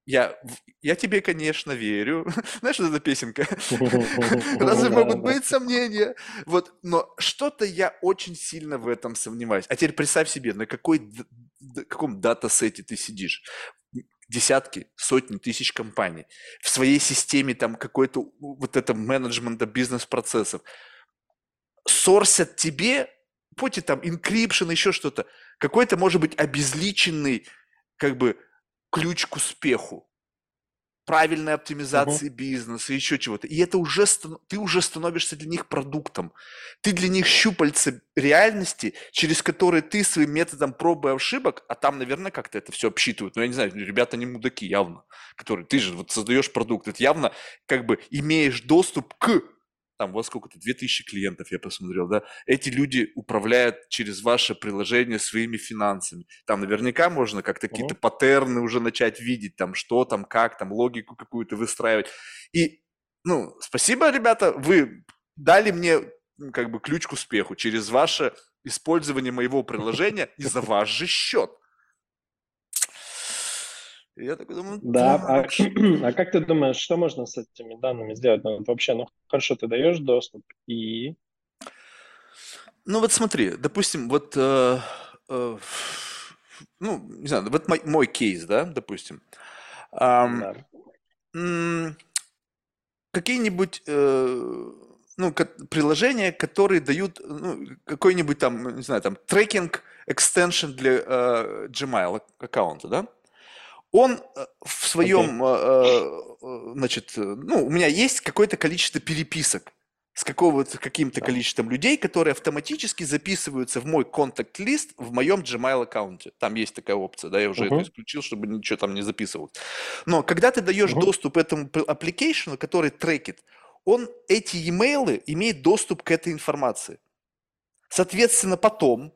я, я тебе, конечно, верю. Знаешь, вот эта песенка? Разве могут быть сомнения? Вот, но что-то я очень сильно в этом сомневаюсь. А теперь представь себе, на какой, каком датасете ты сидишь. Десятки, сотни тысяч компаний. В своей системе там какой-то вот это менеджмента бизнес-процессов. Сорсят тебе, поте там encryption, еще что-то. Какой-то, может быть, обезличенный как бы ключ к успеху правильной оптимизации бизнеса, еще чего-то. И это уже ты уже становишься для них продуктом. Ты для них щупальце реальности, через которые ты своим методом пробы и ошибок, а там, наверное, как-то это все обсчитывают. Но я не знаю, ребята не мудаки явно, которые ты же вот создаешь продукт, это явно как бы имеешь доступ к там вот сколько-то, 2000 клиентов я посмотрел, да, эти люди управляют через ваше приложение своими финансами. Там наверняка можно как-то какие-то Мгм. паттерны уже начать видеть, там что там, как там, логику какую-то выстраивать. И, ну, спасибо, ребята, вы дали мне как бы ключ к успеху через ваше использование моего приложения и за ваш же счет. Я такой думаю, Да, а, так, а как ты думаешь, что можно с этими данными сделать? Ну, вообще, ну, хорошо, ты даешь доступ, и... ну вот смотри, допустим, вот, э, э, ну, не знаю, вот мой, мой кейс, да, допустим, Ам, Да. м, какие-нибудь, э, ну, приложения, которые дают, ну, какой-нибудь там, не знаю, там, трекинг экстеншн для э, Gmail аккаунта, да? Он э, в своем, э, э, значит, ну, у меня есть какое-то количество переписок с какого-то каким-то количеством людей, которые автоматически записываются в мой контакт-лист в моем Gmail аккаунте. Там есть такая опция, да, я уже это Мгм. исключил, чтобы ничего там не записывалось. Но когда ты даешь Мгм. доступ этому application, который трекит, он эти e-mail имеет доступ к этой информации. Соответственно, потом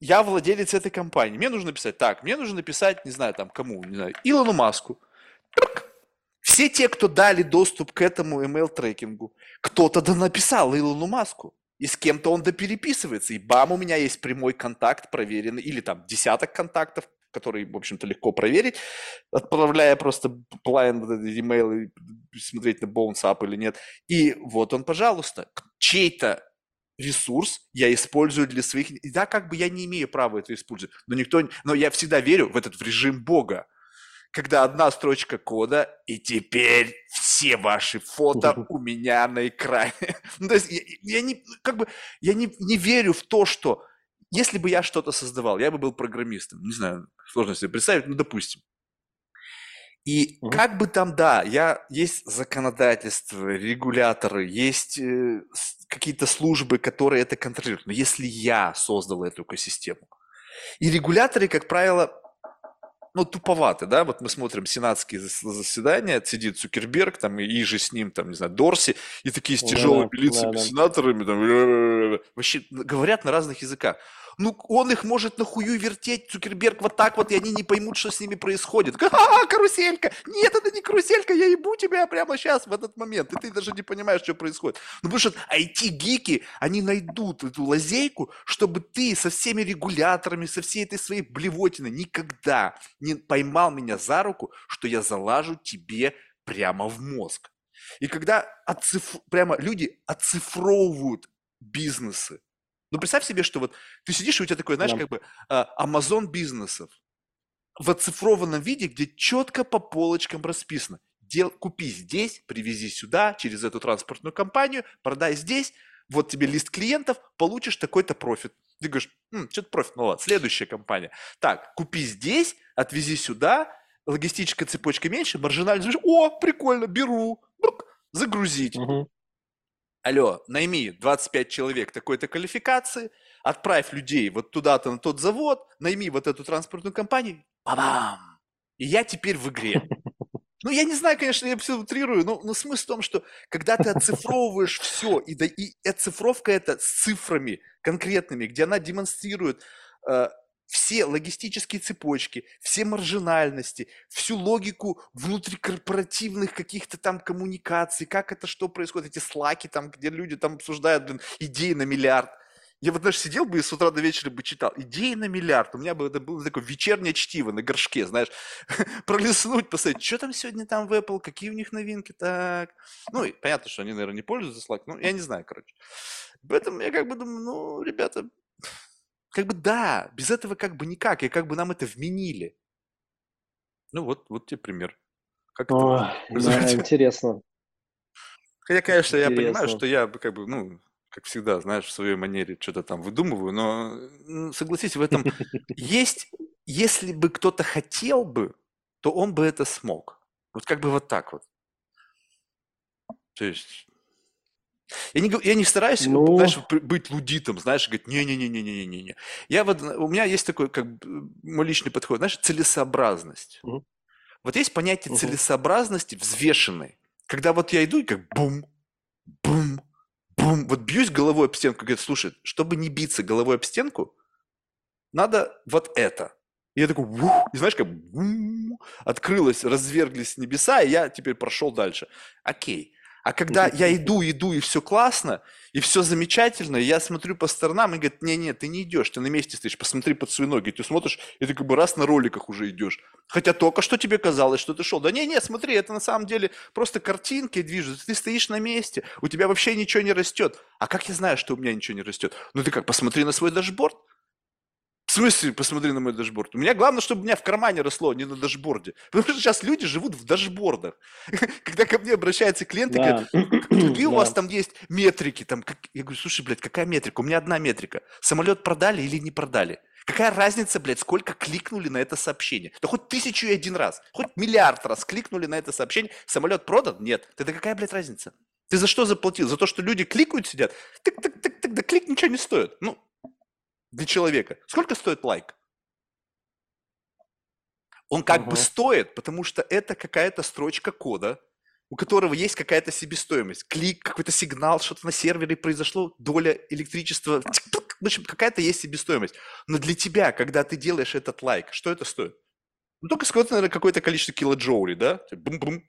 я владелец этой компании. Мне нужно написать, так, мне нужно написать, не знаю, там, кому, не знаю, Илону Маску. Все те, кто дали доступ к этому email трекингу, кто-то да написал Илону Маску. И с кем-то он да переписывается. И бам, у меня есть прямой контакт проверенный, или там десяток контактов, которые, в общем-то, легко проверить, отправляя просто blind эти имейлы, смотреть на Bones Up или нет. И вот он, пожалуйста, чей-то ресурс я использую для своих... И да, как бы я не имею права это использовать, но никто... Но я всегда верю в этот в режим Бога, когда одна строчка кода, и теперь все ваши фото у меня на экране. Ну, то есть я, я не, как бы, я не, не верю в то, что если бы я что-то создавал, я бы был программистом. Не знаю, сложно себе представить, ну, допустим. И Мгм. как бы там, да, я, есть законодательство, регуляторы, есть э, какие-то службы, которые это контролируют. Но если я создал эту экосистему, и регуляторы, как правило, ну, туповаты, да, вот мы смотрим сенатские зас- заседания, сидит Цукерберг, там, и же с ним, там, не знаю, Дорси, и такие с тяжелыми да, лицами, да. сенаторами, там, вообще говорят на разных языках. Ну, он их может нахую вертеть, Цукерберг, вот так вот, и они не поймут, что с ними происходит. А, каруселька! Нет, это не каруселька, я ебу тебя прямо сейчас, в этот момент, и ты даже не понимаешь, что происходит. Ну, потому что IT-гики, они найдут эту лазейку, чтобы ты со всеми регуляторами, со всей этой своей блевотиной никогда не поймал меня за руку, что я залажу тебе прямо в мозг. И когда оциф- прямо люди оцифровывают бизнесы, ну, представь себе, что вот ты сидишь, и у тебя такой, знаешь, Да. как бы а, Amazon бизнесов в оцифрованном виде, где четко по полочкам расписано. Дел, купи здесь, привези сюда, через эту транспортную компанию, продай здесь, вот тебе лист клиентов, получишь такой-то профит. Ты говоришь, что-то профит, ну ладно, следующая компания. Так, купи здесь, отвези сюда, логистическая цепочка меньше, маржинальность, о, прикольно, беру, загрузить. Мгм. Алло, найми 25 человек такой-то квалификации, отправь людей вот туда-то на тот завод, найми вот эту транспортную компанию, бабам! И я теперь в игре. Ну, я не знаю, конечно, я все утрирую, но, но смысл в том, что когда ты оцифровываешь все, и, да, и оцифровка это с цифрами конкретными, где она демонстрирует э, все логистические цепочки, все маржинальности, всю логику внутрикорпоративных каких-то там коммуникаций, как это что происходит, эти слаки там, где люди там обсуждают блин, идеи на миллиард. Я вот, знаешь, сидел бы и с утра до вечера бы читал. Идеи на миллиард. У меня бы это было такое вечернее чтиво на горшке, знаешь. Пролистнуть, посмотреть, что там сегодня там в Apple, какие у них новинки, так. Ну, и понятно, что они, наверное, не пользуются Slack, ну, я не знаю, короче. Поэтому я как бы думаю, ну, ребята, как бы да, без этого как бы никак, и как бы нам это вменили. Ну, вот, вот тебе пример. Как это Ой, можно да, интересно. Хотя, конечно, я понимаю, Интересно. что я как бы, ну, как всегда, знаешь, в своей манере что-то там выдумываю, но м, согласись, в этом есть, если бы кто-то хотел бы, то он бы это смог. Вот как бы вот так вот. То есть я не, я не стараюсь, Ну. знаешь, быть лудитом, знаешь, говорить, не-не-не-не-не-не-не. Я вот, у меня есть такой, как мой личный подход, знаешь, целесообразность. Мгм. Вот есть понятие Мгм. целесообразности взвешенной. Когда вот я иду и как бум, бум, бум, вот бьюсь головой об стенку, говорит, слушай, чтобы не биться головой об стенку, надо вот это. И я такой, «Ух», и знаешь, как бум, открылось, разверглись небеса, и я теперь прошел дальше. Окей. А когда я иду, иду, и все классно, и все замечательно, и я смотрю по сторонам, и говорят, не-не, ты не идешь, ты на месте стоишь, посмотри под свои ноги. Ты смотришь, и ты как бы раз на роликах уже идешь. Хотя только что тебе казалось, что ты шел. Да не-не, смотри, это на самом деле просто картинки движутся, ты стоишь на месте, у тебя вообще ничего не растет. А как я знаю, что у меня ничего не растет? Ну ты как, посмотри на свой дашборд. В смысле, посмотри на мой дашборд? У меня главное, чтобы у меня в кармане росло, а не на дашборде. Потому что сейчас люди живут в дашбордах. Когда ко мне обращаются клиенты, Да. говорят, какие у вас там есть метрики? Там. Я говорю, слушай, блядь, какая метрика? У меня одна метрика. Самолет продали или не продали? Какая разница, блядь, сколько кликнули на это сообщение? Да хоть тысячу и один раз, хоть миллиард раз кликнули на это сообщение. Самолет продан? Нет. Тогда какая, блядь, разница? Ты за что заплатил? За то, что люди кликают, сидят? Тык-тык-тык-тык, да клик ничего не стоит. Ну, для человека. Сколько стоит лайк? Он как бы Мгм. стоит, потому что это какая-то строчка кода, у которого есть какая-то себестоимость. Клик, какой-то сигнал, что-то на сервере произошло, доля электричества. В общем, какая-то есть себестоимость. Но для тебя, когда ты делаешь этот лайк, что это стоит? Ну, только сколько, наверное, какое-то количество килоджоулей, да? Бум-бум.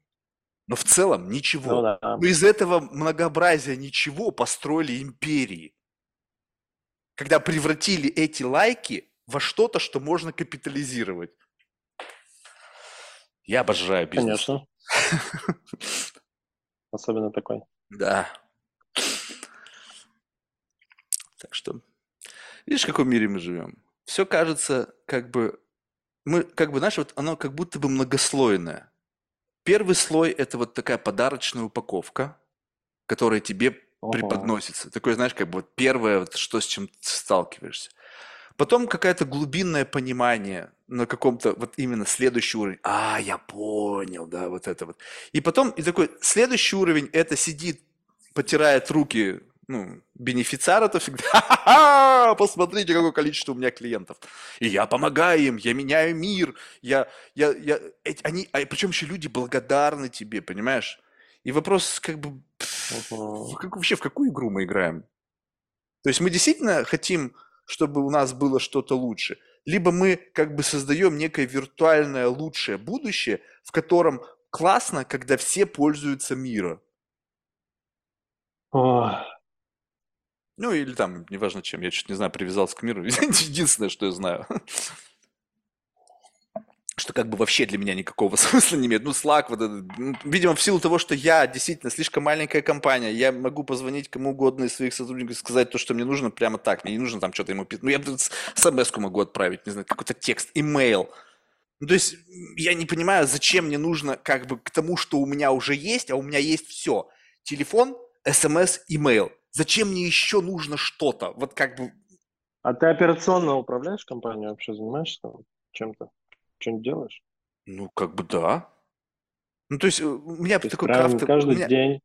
Но в целом ничего. Ну да. Но из этого многообразия ничего построили империи. Когда превратили эти лайки во что-то, что можно капитализировать. Я обожаю бизнес. Конечно. Особенно такой. Да. Так что, видишь, в каком мире мы живем? Все кажется, как бы, мы, как бы, знаешь, вот оно как будто бы многослойное. Первый слой – это вот такая подарочная упаковка, которая тебе Ого. преподносится. Такое, знаешь, как бы вот первое, вот что с чем ты сталкиваешься. Потом какое-то глубинное понимание на каком-то вот именно следующий уровень. А, я понял, да, вот это вот. И потом и такой следующий уровень – это сидит, потирает руки, ну, бенефициар это всегда, «Ха-ха-ха! посмотрите, какое количество у меня клиентов. И я помогаю им, я меняю мир, я, я, я, эти- они, а причем еще люди благодарны тебе, понимаешь? И вопрос, как бы, в как- вообще в какую игру мы играем? То есть мы действительно хотим, чтобы у нас было что-то лучше, либо мы как бы создаем некое виртуальное лучшее будущее, в котором классно, когда все пользуются миром. Ну, или там, неважно чем, я что-то не знаю, привязался к миру. Единственное, что я знаю. Что как бы вообще для меня никакого смысла не имеет. Ну, Slack, вот этот, ну, видимо, в силу того, что я действительно слишком маленькая компания, я могу позвонить кому угодно из своих сотрудников и сказать то, что мне нужно прямо так. Мне не нужно там что-то ему писать. Ну, я смс могу отправить, не знаю, какой-то текст, имейл. Ну, то есть я не понимаю, зачем мне нужно как бы к тому, что у меня уже есть, а у меня есть все. Телефон, смс, имейл. Зачем мне еще нужно что-то? Вот как бы, А ты операционно управляешь компанией вообще? Занимаешься чем-то? Что-нибудь делаешь? ну, как бы да. Ну, то есть э, у меня То такой крафт... каждый меня- день?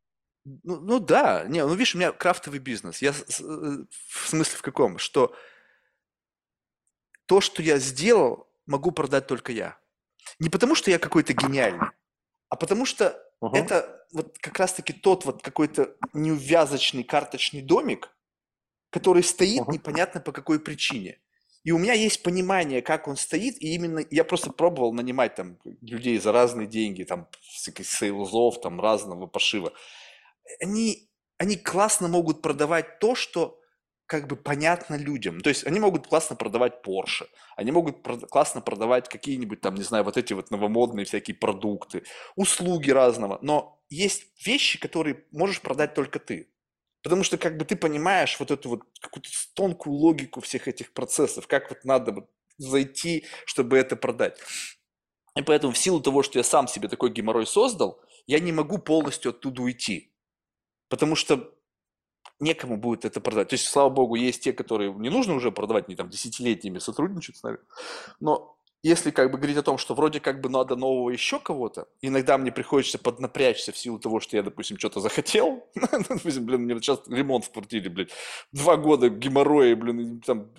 Ну, ну да, не, ну видишь, у меня крафтовый бизнес. Я э, в смысле в каком? Что то, что я сделал, могу продать только я. Не потому, что я какой-то гениальный, а потому что Мгм. это вот как раз-таки тот вот какой-то неувязочный карточный домик, который стоит Мгм. непонятно по какой причине. И у меня есть понимание, как он стоит, и именно я просто пробовал нанимать там людей за разные деньги, там сейлзов, там разного пошива. Они, они классно могут продавать то, что как бы понятно людям. То есть они могут классно продавать Porsche, они могут прод- классно продавать какие-нибудь там, не знаю, вот эти вот новомодные всякие продукты, услуги разного. Но есть вещи, которые можешь продать только ты. Потому что как бы ты понимаешь вот эту вот какую-то тонкую логику всех этих процессов, как вот надо вот зайти, чтобы это продать. И поэтому в силу того, что я сам себе такой геморрой создал, я не могу полностью оттуда уйти. Потому что некому будет это продать. То есть, слава богу, есть те, которые не нужно уже продавать, они там десятилетиями сотрудничают с нами. Но если как бы говорить о том, что вроде как бы надо нового еще кого-то, иногда мне приходится поднапрячься в силу того, что я, допустим, что-то захотел. Допустим, блин, мне сейчас ремонт в квартире, блядь. Два года геморроя, блин, там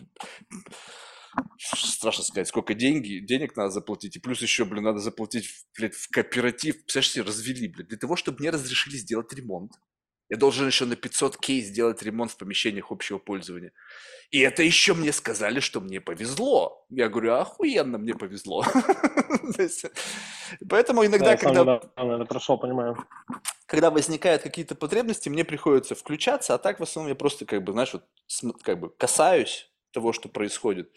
страшно сказать, сколько деньги, денег надо заплатить, и плюс еще, блин, надо заплатить, блядь, в кооператив. Представляешь развели, блядь, для того, чтобы мне разрешили сделать ремонт. Я должен еще на 500к сделать ремонт в помещениях общего пользования. И это еще мне сказали, что мне повезло. Я говорю, охуенно мне повезло. Поэтому иногда, когда... Прошел, понимаю. Когда возникают какие-то потребности, мне приходится включаться, а так в основном я просто как бы, знаешь, вот как бы касаюсь того, что происходит.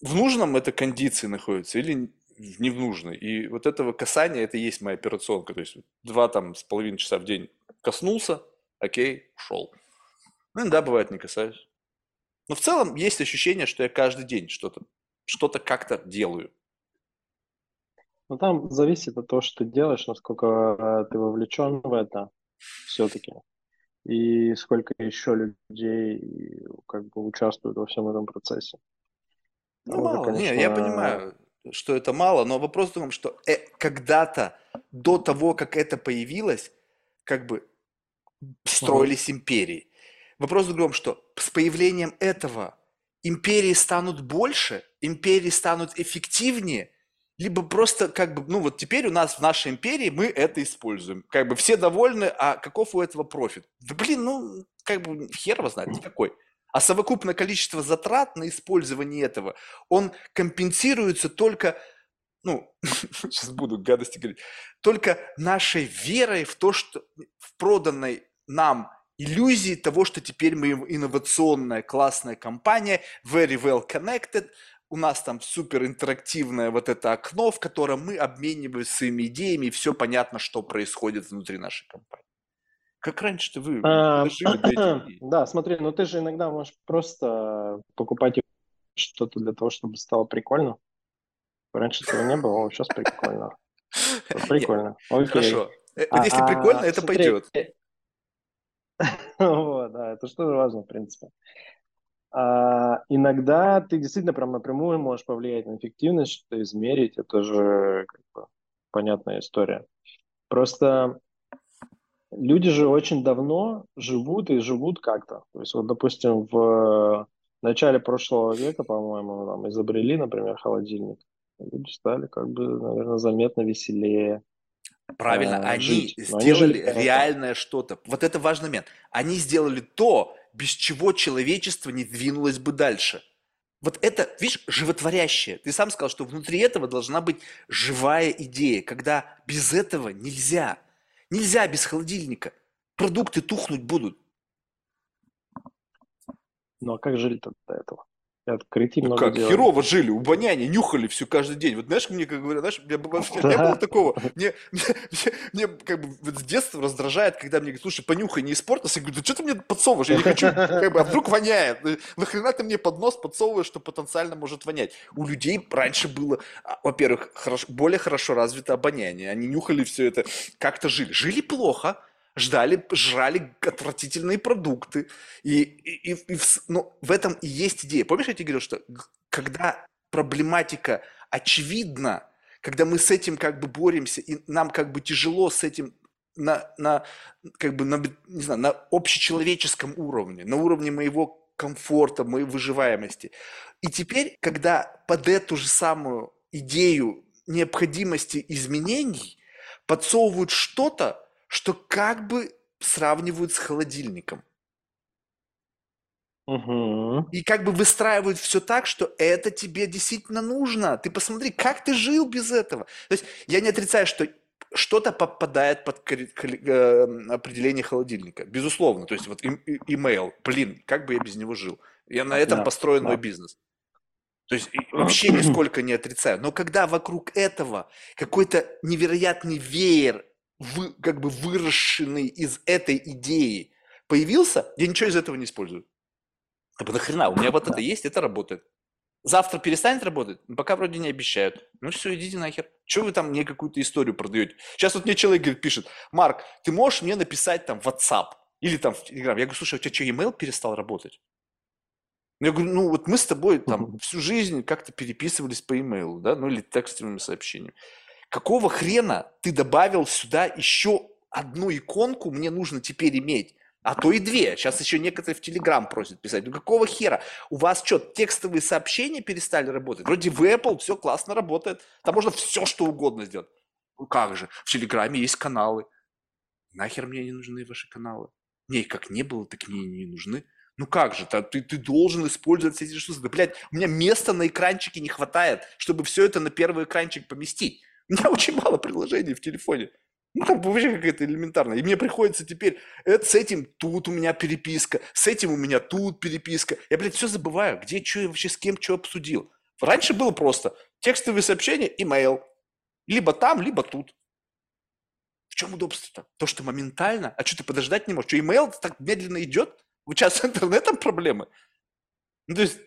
В нужном это кондиции находится или не в нужной. И вот этого касания, это и есть моя операционка. То есть два там с половиной часа в день коснулся, окей, ушел. Ну, да, бывает, не касаюсь. Но в целом есть ощущение, что я каждый день что-то что-то как-то делаю. Ну, там зависит от того, что ты делаешь, насколько э, ты вовлечен в это все-таки. И сколько еще людей как бы участвуют во всем этом процессе. Ну, это, мало. Конечно... Не, я понимаю, что это мало, но вопрос в том, что э, когда-то, до того, как это появилось, как бы строились империи. Вопрос в другом, что с появлением этого империи станут больше, империи станут эффективнее, либо просто как бы, ну вот теперь у нас в нашей империи мы это используем. Как бы все довольны, а каков у этого профит? Да блин, ну как бы хер его знает, никакой. А совокупное количество затрат на использование этого, он компенсируется только, ну, сейчас буду гадости говорить, только нашей верой в то, что в проданной нам иллюзии того, что теперь мы инновационная, классная компания, very well connected, у нас там супер интерактивное вот это окно, в котором мы обмениваемся своими идеями, и все понятно, что происходит внутри нашей компании. Как раньше-то вы а, Да, смотри, ну ты же иногда можешь просто покупать что-то для того, чтобы стало прикольно. Раньше этого не было, а сейчас прикольно. Прикольно. Хорошо. Э, вот если прикольно, это пойдет. Вот, да, это что тоже важно, в принципе. А, иногда ты действительно прям напрямую можешь повлиять на эффективность, что измерить, это же как бы, понятная история. Просто люди же очень давно живут и живут как-то. То есть вот, допустим, в начале прошлого века, по-моему, там изобрели, например, холодильник. Люди стали как бы, наверное, заметно веселее, Правильно, э, они жить. сделали они реальное что-то. Вот это важный момент. Они сделали то, без чего человечество не двинулось бы дальше. Вот это, видишь, животворящее. Ты сам сказал, что внутри этого должна быть живая идея, когда без этого нельзя. Нельзя без холодильника. Продукты тухнуть будут. Ну а как жили-то до этого? Открытий ну много как, делали. херово жили, у Боняне нюхали все каждый день. Вот знаешь, мне как говорят, знаешь, у меня не было такого. Мне, мне, мне, мне как бы вот с детства раздражает, когда мне говорят, слушай, понюхай, не испортился. Я говорю, да что ты мне подсовываешь? Я не хочу, как бы, а вдруг воняет? Нахрена ты мне под нос подсовываешь, что потенциально может вонять? У людей раньше было, а, во-первых, хорошо, более хорошо развито обоняние. Они нюхали все это, как-то жили. Жили плохо, ждали, жрали отвратительные продукты. И, и, и, и ну, в этом и есть идея. Помнишь, я тебе говорил, что когда проблематика очевидна, когда мы с этим как бы боремся, и нам как бы тяжело с этим на, на, как бы на, не знаю, на общечеловеческом уровне, на уровне моего комфорта, моей выживаемости. И теперь, когда под эту же самую идею необходимости изменений подсовывают что-то, что как бы сравнивают с холодильником. Угу. И как бы выстраивают все так, что это тебе действительно нужно. Ты посмотри, как ты жил без этого. То есть я не отрицаю, что что-то попадает под э, определение холодильника. Безусловно. То есть вот имейл, блин, как бы я без него жил. Я на этом да, построен да. мой бизнес. То есть вообще нисколько не отрицаю. Но когда вокруг этого какой-то невероятный веер вы, как бы выросшенный из этой идеи появился, я ничего из этого не использую. Да нахрена, у меня вот это есть, это работает. Завтра перестанет работать? Ну, пока вроде не обещают. Ну все, идите нахер. Чего вы там мне какую-то историю продаете? Сейчас вот мне человек говорит, пишет, Марк, ты можешь мне написать там в WhatsApp или там в Telegram? Я говорю, слушай, у тебя что, email перестал работать? Я говорю, ну вот мы с тобой там всю жизнь как-то переписывались по имейлу, да, ну или текстовыми сообщениями. Какого хрена ты добавил сюда еще одну иконку мне нужно теперь иметь? А то и две. Сейчас еще некоторые в Телеграм просят писать. Ну какого хера? У вас что, текстовые сообщения перестали работать? Вроде в Apple все классно работает. Там можно все, что угодно сделать. Ну как же? В Телеграме есть каналы. нахер мне не нужны ваши каналы? Мне их как не было, так мне не нужны. Ну как же, ты, ты должен использовать эти ресурсы. Да, блядь, у меня места на экранчике не хватает, чтобы все это на первый экранчик поместить. У меня очень мало приложений в телефоне. Ну, как бы вообще какая-то элементарная. И мне приходится теперь, это, с этим тут у меня переписка, с этим у меня тут переписка. Я, блядь, все забываю, где, что я вообще с кем, что обсудил. Раньше было просто текстовые сообщения, имейл. Либо там, либо тут. В чем удобство-то? То, что моментально. А что ты подождать не можешь? Что, имейл так медленно идет? У тебя с интернетом проблемы? Ну, то есть,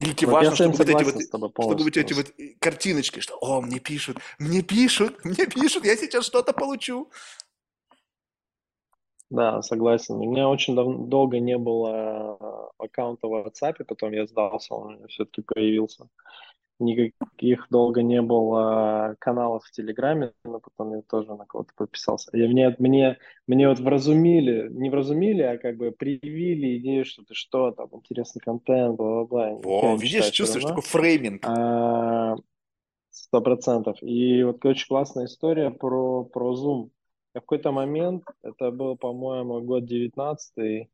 я важно, чтобы вот эти вот, чтобы вот эти вот э, картиночки, что, о, мне пишут, мне пишут, мне пишут, я сейчас что-то получу. Да, согласен. У меня очень дав- долго не было э, аккаунта в WhatsApp, потом я сдался, он все-таки появился. Никаких долго не было каналов в Телеграме, но потом я тоже на кого-то подписался. И мне, мне, мне вот вразумили, не вразумили, а как бы привили идею, что ты что, там, интересный контент, бла-бла-бла. Я Во, видишь, читаю чувствуешь такой фрейминг. А, Сто процентов. И вот очень классная история про, про Zoom. Я в какой-то момент, это был, по-моему, год 19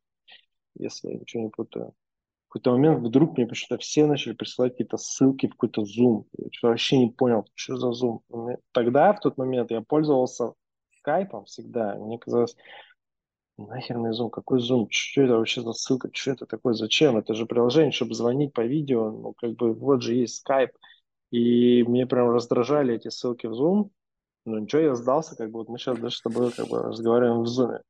если я ничего не путаю, какой-то момент вдруг мне почему-то все начали присылать какие-то ссылки в какой-то Zoom. Я вообще не понял, что за Zoom. Тогда, в тот момент, я пользовался скайпом всегда. Мне казалось, нахер мне Zoom, какой Zoom, что это вообще за ссылка, что это такое, зачем? Это же приложение, чтобы звонить по видео, ну, как бы, вот же есть Skype. И мне прям раздражали эти ссылки в Zoom. Ну, ничего, я сдался, как бы, вот мы сейчас даже с тобой, как бы, разговариваем в Zoom.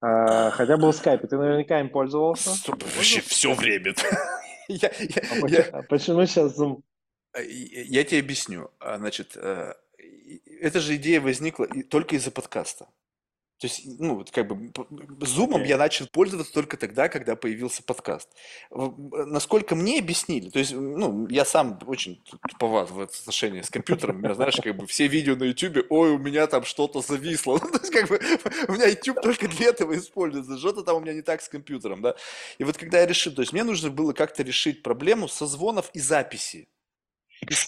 А, хотя был и ты наверняка им пользовался. Стоп, Вообще все время. Я- А я- а почему сейчас Zoom? Я тебе объясню. А, Значит, э, эта же идея возникла только из-за подкаста. То есть, ну, вот как бы зумом Окей. я начал пользоваться только тогда, когда появился подкаст. Э, Насколько мне объяснили, то есть, ну, я сам очень туповат в отношении с компьютером, у меня, знаешь, как бы все видео на YouTube, ой, у меня там что-то зависло, Ну, то есть, как бы, у меня YouTube только для этого используется, что-то там у меня не так с компьютером, да. И вот когда я решил, то есть, мне нужно было как-то решить проблему созвонов и записи.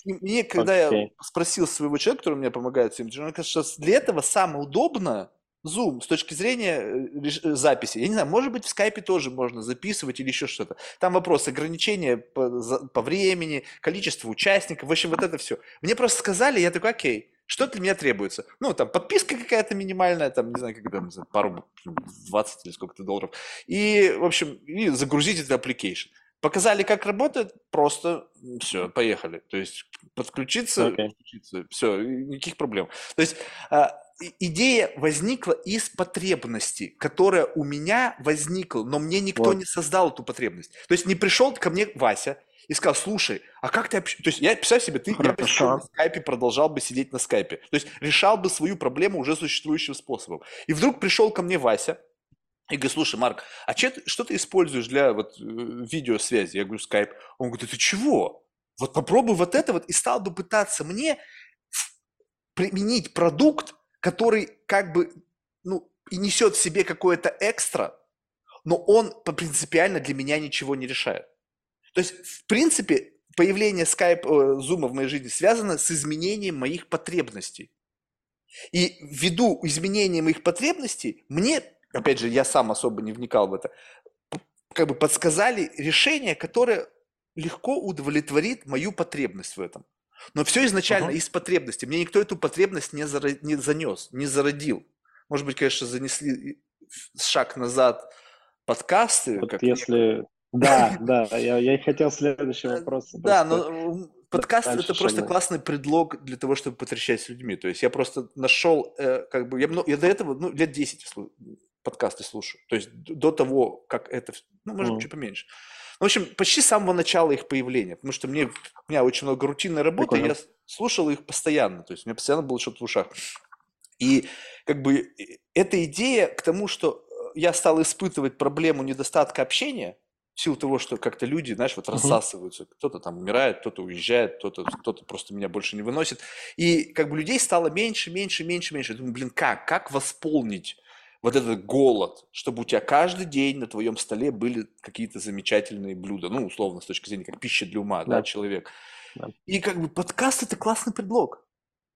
И мне, когда я Окей. спросил своего человека, который мне помогает с этим, он говорит, что для этого самое удобное Zoom с точки зрения э, э, записи. Я не знаю, может быть, в скайпе тоже можно записывать или еще что-то. Там вопрос ограничения по, за- по времени, количество участников, в общем, вот это все. Мне просто сказали, я такой, окей, что для меня требуется? Ну, там, подписка какая-то минимальная, там, не знаю, как там, пару, 20 или сколько-то долларов. И, в общем, и загрузить этот application. Показали, как работает, просто все, поехали. То есть подключиться, Окей. подключиться, все, никаких проблем. То есть а, идея возникла из потребности, которая у меня возникла, но мне никто Вот. не создал эту потребность. То есть не пришел ко мне Вася и сказал, слушай, а как ты общаешься? То есть я, представь себе, ты, я бы Хорошо. сидел на скайпе, продолжал бы сидеть на скайпе. То есть решал бы свою проблему уже существующим способом. И вдруг пришел ко мне Вася, и говорю, слушай, Марк, а че что ты используешь для вот, э, видеосвязи? Я говорю, скайп. Он говорит, ты чего? Вот попробуй вот это вот, и стал бы пытаться мне применить продукт, который как бы, ну, и несет в себе какое-то экстра, но он принципиально для меня ничего не решает. То есть, в принципе, появление Skype, э, Zoom в моей жизни связано с изменением моих потребностей. И ввиду изменения моих потребностей, мне, опять же, я сам особо не вникал в это, как бы подсказали решение, которое легко удовлетворит мою потребность в этом. Но все изначально Ага. из потребности. Мне никто эту потребность не, зара- не занес, не зародил. Может быть, конечно, занесли шаг назад подкасты. Вот как если... Да, да, я, я и хотел следующий Э, вопрос. Да, но подкаст дальше это просто шагнуть. классный предлог для того, чтобы потрещать с людьми. То есть я просто нашел, э, как бы, я, до этого, ну, лет 10 слу- подкасты слушаю. То есть до того, как это, ну, может быть, чуть поменьше. В общем, почти с самого начала их появления, потому что мне, у меня очень много рутинной работы, Прикольно. я слушал их постоянно, то есть у меня постоянно было что-то в ушах. И как бы эта идея к тому, что э, я стал испытывать проблему недостатка общения, в силу того, что как-то люди, знаешь, вот рассасываются. Кто-то там умирает, кто-то уезжает, кто-то кто просто меня больше не выносит. И как бы людей стало меньше, меньше, меньше, меньше. Я думаю, блин, как? Как восполнить вот этот голод, чтобы у тебя каждый день на твоем столе были какие-то замечательные блюда, ну, условно, с точки зрения как пища для ума, да, Да. человек. Да. И как бы подкаст – это классный предлог.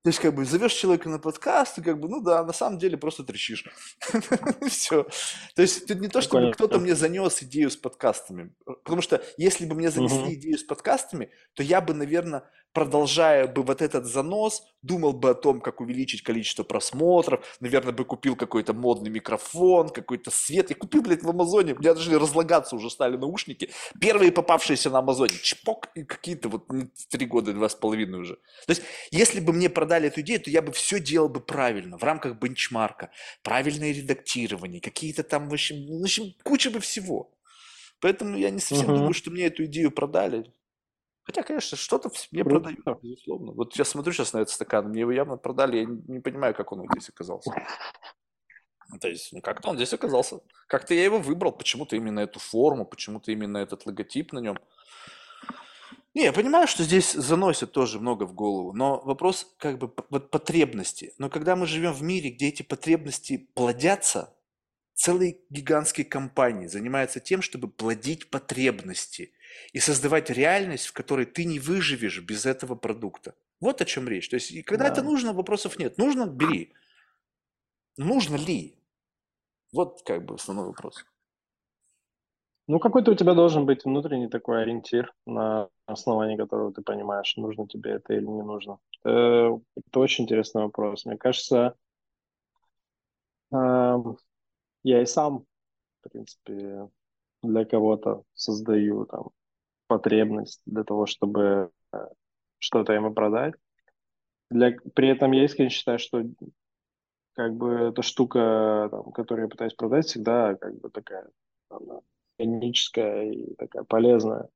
То есть, как бы, зовешь человека на подкаст, и как бы, ну да, на самом деле просто трещишь. Все. То есть, это не то, чтобы кто-то мне занес идею с подкастами. Потому что, если бы мне занесли идею с подкастами, то я бы, наверное, продолжая бы вот этот занос, думал бы о том, как увеличить количество просмотров, наверное, бы купил какой-то модный микрофон, какой-то свет. Я купил, блядь, в Амазоне, у меня даже разлагаться уже стали наушники. Первые попавшиеся на Амазоне, чпок, и какие-то вот три года, два с половиной уже. То есть, если бы мне продали эту идею, то я бы все делал бы правильно, в рамках бенчмарка, правильное редактирование, какие-то там, в общем, в общем куча бы всего. Поэтому я не совсем uh-huh. думаю, что мне эту идею продали. Хотя, конечно, что-то мне продают, безусловно. Вот я смотрю сейчас на этот стакан, мне его явно продали, я не понимаю, как он вот здесь оказался. То есть, ну, как-то он здесь оказался. Как-то я его выбрал, почему-то именно эту форму, почему-то именно этот логотип на нем. Не, я понимаю, что здесь заносят тоже много в голову, но вопрос как бы вот потребности. Но когда мы живем в мире, где эти потребности плодятся, целые гигантские компании занимаются тем, чтобы плодить потребности и создавать реальность, в которой ты не выживешь без этого продукта. Вот о чем речь. То есть, и когда да. это нужно, вопросов нет. Нужно – бери. Нужно ли? Вот как бы основной вопрос. Ну, какой-то у тебя должен быть внутренний такой ориентир, на основании которого ты понимаешь, нужно тебе это или не нужно. Это, это очень интересный вопрос. Мне кажется, э, я и сам, в принципе, для кого-то создаю там потребность для того, чтобы э, что-то ему продать. Для, при этом я искренне считаю, что как бы эта штука, там, которую я пытаюсь продать, всегда как бы такая она, и такая полезная.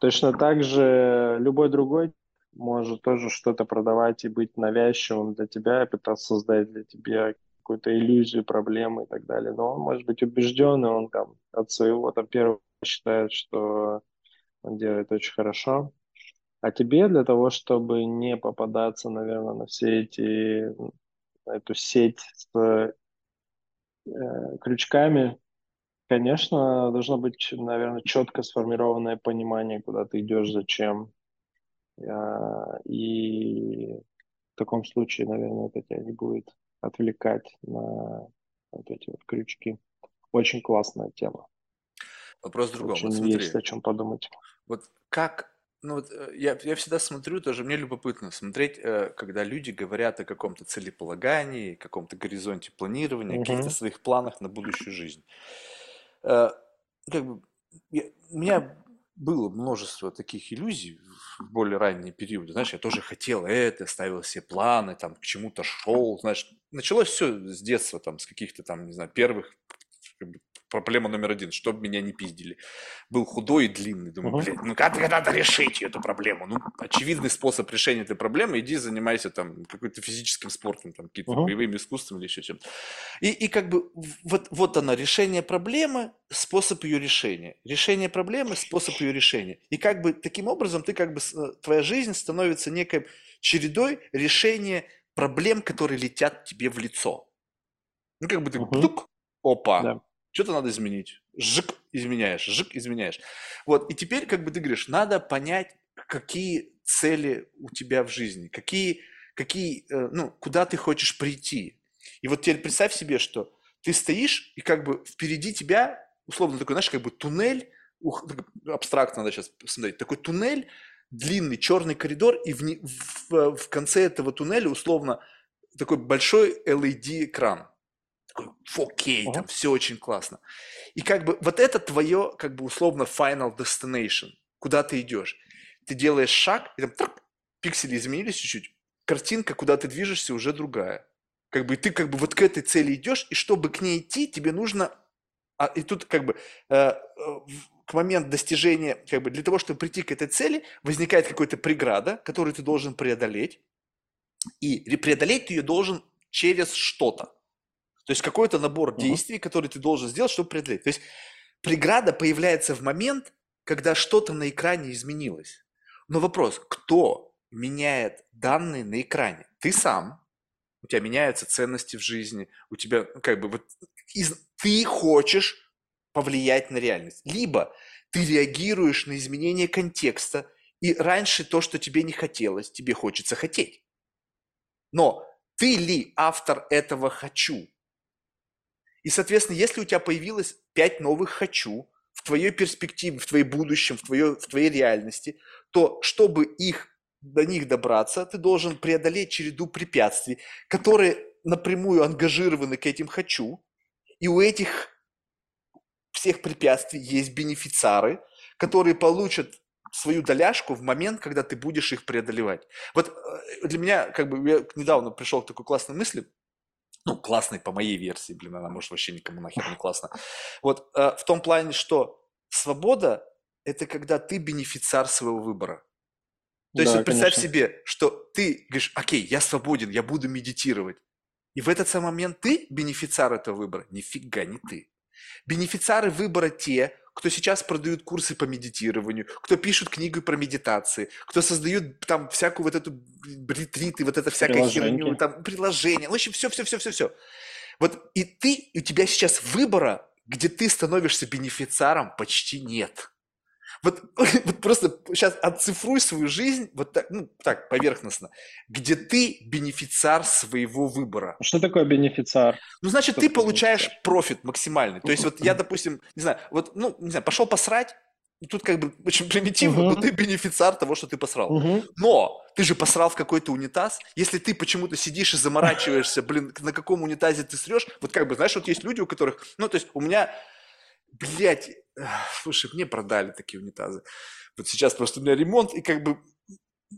Точно так же любой другой может тоже что-то продавать и быть навязчивым для тебя, и пытаться создать для тебя какую-то иллюзию, проблемы и так далее. Но он может быть убежден, и он там от своего там первого считает, что он делает очень хорошо. А тебе для того, чтобы не попадаться, наверное, на все эти, на эту сеть с э, крючками, конечно, должно быть, наверное, четко сформированное понимание, куда ты идешь, зачем. А, и в таком случае, наверное, это тебя не будет отвлекать на вот эти вот крючки. Очень классная тема. Вопрос в другом. Очень вот смотри, есть о чем подумать. Вот как, ну вот э, я, я всегда смотрю, тоже мне любопытно смотреть, э, когда люди говорят о каком-то целеполагании, каком-то горизонте планирования, угу. каких-то своих планах на будущую жизнь. Э, как бы, я, у меня было множество таких иллюзий в более ранние периоды. Знаешь, я тоже хотел это, ставил себе планы, там, к чему-то шел. Знаешь, началось все с детства, там, с каких-то там, не знаю, первых как бы, проблема номер один, чтобы меня не пиздили. Был худой и длинный. Думаю, блядь, ну как надо решить эту проблему? Ну, очевидный способ решения этой проблемы, иди занимайся там какой-то физическим спортом, там какие-то uh-huh. боевыми искусствами или еще чем-то. И, и как бы вот, вот оно, решение проблемы, способ ее решения. Решение проблемы, способ ее решения. И как бы таким образом ты как бы, э, твоя жизнь становится некой чередой решения проблем, которые летят тебе в лицо. Ну, как бы ты, uh-huh. тук, опа, да. Что-то надо изменить. Жик, изменяешь, жик, изменяешь. Вот, и теперь, как бы ты говоришь, надо понять, какие цели у тебя в жизни, какие, какие, э, ну, куда ты хочешь прийти. И вот теперь представь себе, что ты стоишь, и как бы впереди тебя, условно такой, знаешь, как бы туннель, ух, абстрактно надо сейчас посмотреть, такой туннель, длинный черный коридор, и в, в, в конце этого туннеля, условно, такой большой LED-экран такой 4K, там все очень классно. И как бы вот это твое, как бы условно, final destination, куда ты идешь. Ты делаешь шаг, и там так, пиксели изменились чуть-чуть, картинка, куда ты движешься, уже другая. Как бы ты как бы вот к этой цели идешь, и чтобы к ней идти, тебе нужно... А, и тут как бы э, э, к моменту достижения, как бы для того, чтобы прийти к этой цели, возникает какая-то преграда, которую ты должен преодолеть. И преодолеть ты ее должен через что-то. То есть какой-то набор uh-huh. действий, который ты должен сделать, чтобы преодолеть. То есть преграда появляется в момент, когда что-то на экране изменилось. Но вопрос, кто меняет данные на экране? Ты сам, у тебя меняются ценности в жизни, у тебя ну, как бы вот из, ты хочешь повлиять на реальность. Либо ты реагируешь на изменение контекста, и раньше то, что тебе не хотелось, тебе хочется хотеть. Но ты ли автор этого «хочу»? И, соответственно, если у тебя появилось пять новых «хочу», в твоей перспективе, в твоем будущем, в твоей, в твоей реальности, то чтобы их, до них добраться, ты должен преодолеть череду препятствий, которые напрямую ангажированы к этим «хочу», и у этих всех препятствий есть бенефициары, которые получат свою доляшку в момент, когда ты будешь их преодолевать. Вот э, для меня, как бы, я недавно пришел к такой классной мысли, ну, классной по моей версии, блин, она может вообще никому нахер не классно. Вот э, в том плане, что свобода – это когда ты бенефициар своего выбора. То есть Да, вот представь конечно. себе, что ты говоришь, окей, я свободен, я буду медитировать. И в этот самый момент ты бенефициар этого выбора. Нифига не ты. Бенефициары выбора те, кто сейчас продают курсы по медитированию, кто пишут книгу про медитации, кто создают там всякую вот эту ретриты, вот это всякая херню, там приложения, в общем, все, все, все, все, все. Вот и ты, у тебя сейчас выбора, где ты становишься бенефициаром, почти нет. Вот, вот просто сейчас отцифруй свою жизнь вот так, ну, так, поверхностно, где ты бенефициар своего выбора. Что такое бенефициар? Ну, значит, Что ты получаешь бенефициар? профит максимальный. То есть вот я, допустим, не знаю, вот, ну, не знаю, пошел посрать, тут как бы очень примитивно, но Мгм. ты бенефициар того, что ты посрал. Мгм. Но ты же посрал в какой-то унитаз. Если ты почему-то сидишь и заморачиваешься, блин, на каком унитазе ты срешь, вот как бы, знаешь, вот есть люди, у которых, ну, то есть у меня, блядь, слушай, мне продали такие унитазы. Вот сейчас просто у меня ремонт, и как бы,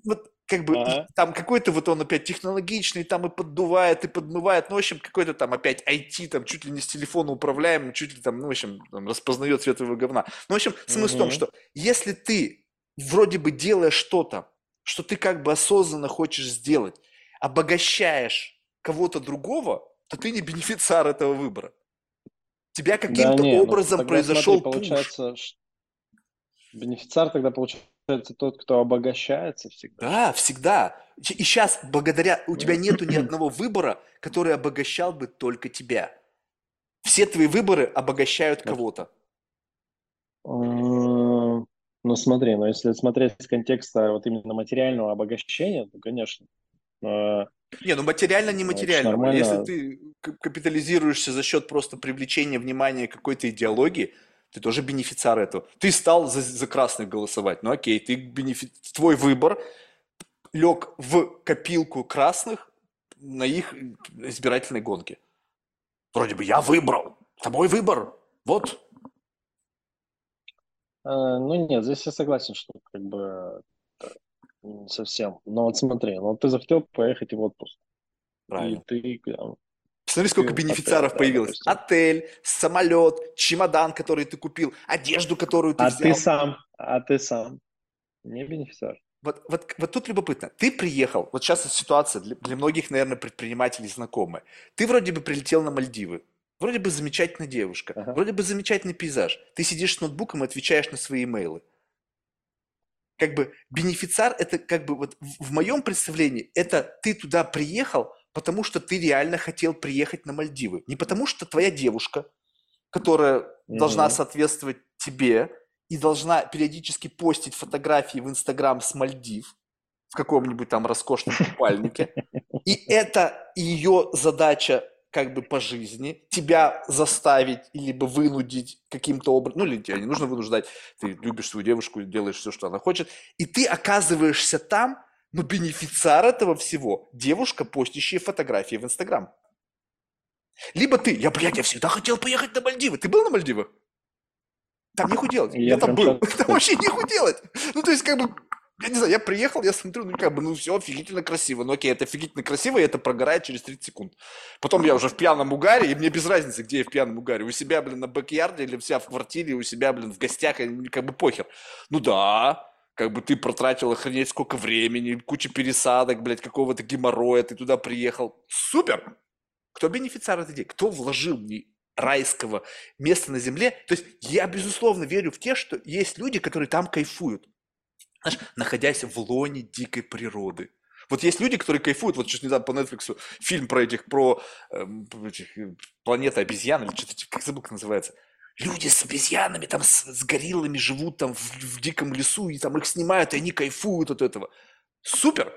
вот как бы Ага. там какой-то вот он опять технологичный, там и поддувает, и подмывает, ну, в общем, какой-то там опять IT, там чуть ли не с телефона управляемый, чуть ли там, ну, в общем, там, распознает цвет твоего говна. Ну, в общем, смысл в том, что если ты вроде бы делаешь что-то, что ты как бы осознанно хочешь сделать, обогащаешь кого-то другого, то ты не бенефициар этого выбора. Тебя Да каким-то не, ну образом тогда произошел смотри, пуш. получается, ш- бенефициар тогда получается тот, кто обогащается всегда. Да, всегда. И сейчас, благодаря, у тебя нету ни одного выбора, который обогащал бы только тебя. Все твои выборы обогащают кого-то. М, Ну смотри, но если смотреть с контекста вот именно материального обогащения, то, конечно, Не, ну материально, не ж материально. Если нормально. ты к- капитализируешься за счет просто привлечения внимания какой-то идеологии, ты тоже бенефициар этого. Ты стал за, за красных голосовать. Ну окей, ты бенефи... твой выбор лег в копилку красных на их избирательной гонке. Вроде бы я выбрал. Это мой выбор. Вот. э, ну нет, здесь я согласен, что как бы совсем. Но вот смотри, ну вот ты захотел поехать в отпуск, Правильно. и ты там, Посмотри, сколько бенефициаров отель, да, появилось. допустим. Отель, самолет, чемодан, который ты купил, одежду, которую ты а взял. ты сам, а ты сам не бенефициар. Вот, вот, вот тут любопытно. Ты приехал, вот сейчас ситуация для, для многих, наверное, предпринимателей знакомая. Ты вроде бы прилетел на Мальдивы. Вроде бы замечательная девушка, Ага. вроде бы замечательный пейзаж. Ты сидишь с ноутбуком и отвечаешь на свои имейлы. Как бы бенефициар это как бы вот в, моем представлении это ты туда приехал, потому что ты реально хотел приехать на Мальдивы. Не потому что твоя девушка, которая должна Мгм. соответствовать тебе и должна периодически постить фотографии в Инстаграм с Мальдив в каком-нибудь там роскошном купальнике. И это ее задача как бы по жизни, тебя заставить либо вынудить каким-то образом, ну или тебя не нужно вынуждать, ты любишь свою девушку, делаешь все, что она хочет, и ты оказываешься там, но бенефициар этого всего – девушка, постящая фотографии в Инстаграм. Либо ты, я, блядь, я всегда хотел поехать на Мальдивы. Ты был на Мальдивах? Там нехуй делать. Я, Я там был. Там вообще нехуй делать. Ну, то есть, как бы, я не знаю, я приехал, я смотрю, ну, как бы, ну, все офигительно красиво. Ну, окей, это офигительно красиво, и это прогорает через 30 секунд. Потом я уже в пьяном угаре, и мне без разницы, где я в пьяном угаре. У себя, блин, на бэк-ярде или у себя в квартире, у себя, блин, в гостях, и мне как бы похер. Ну, да, как бы ты протратил охренеть сколько времени, куча пересадок, блядь, какого-то геморроя, ты туда приехал. Супер! Кто бенефициар этой идеи? Кто вложил мне райского места на земле? То есть я, безусловно, верю в те, что есть люди, которые там кайфуют. Знаешь, находясь в лоне дикой природы. Вот есть люди, которые кайфуют, вот сейчас недавно по Netflix фильм про этих, про эм, этих, э, планета обезьян, или что-то, типа, как забыл, как называется. Люди с обезьянами, там, с, с гориллами живут там в, в диком лесу, и там их снимают, и они кайфуют от этого. Супер!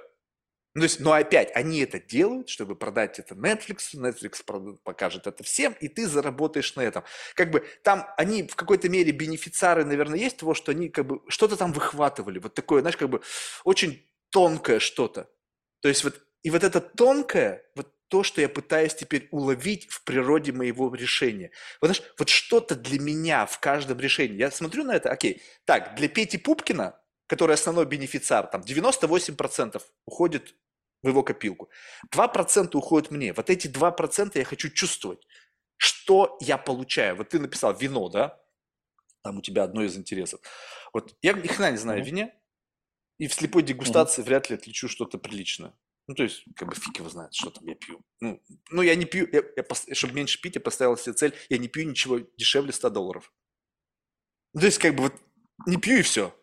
Ну, то есть, но опять, они это делают, чтобы продать это Netflix, Netflix покажет это всем, и ты заработаешь на этом. Как бы там они в какой-то мере бенефициары, наверное, есть того, что они как бы что-то там выхватывали, вот такое, знаешь, как бы очень тонкое что-то. То есть вот, и вот это тонкое, вот то, что я пытаюсь теперь уловить в природе моего решения. Вот, знаешь, вот что-то для меня в каждом решении. Я смотрю на это, окей, так, для Пети Пупкина, который основной бенефициар, там 98% уходит в его копилку. 2% уходит мне. Вот эти 2% я хочу чувствовать. Что я получаю? Вот ты написал вино, да? Там у тебя одно из интересов. Вот я ни хрена не знаю о вине, и в слепой дегустации mm-hmm. вряд ли отличу что-то приличное. Ну, то есть, как бы фиг его знает, что там я пью. Ну, ну я не пью, я, я, чтобы меньше пить, я поставил себе цель, я не пью ничего дешевле 100 долларов. Ну, то есть, как бы вот не пью и все.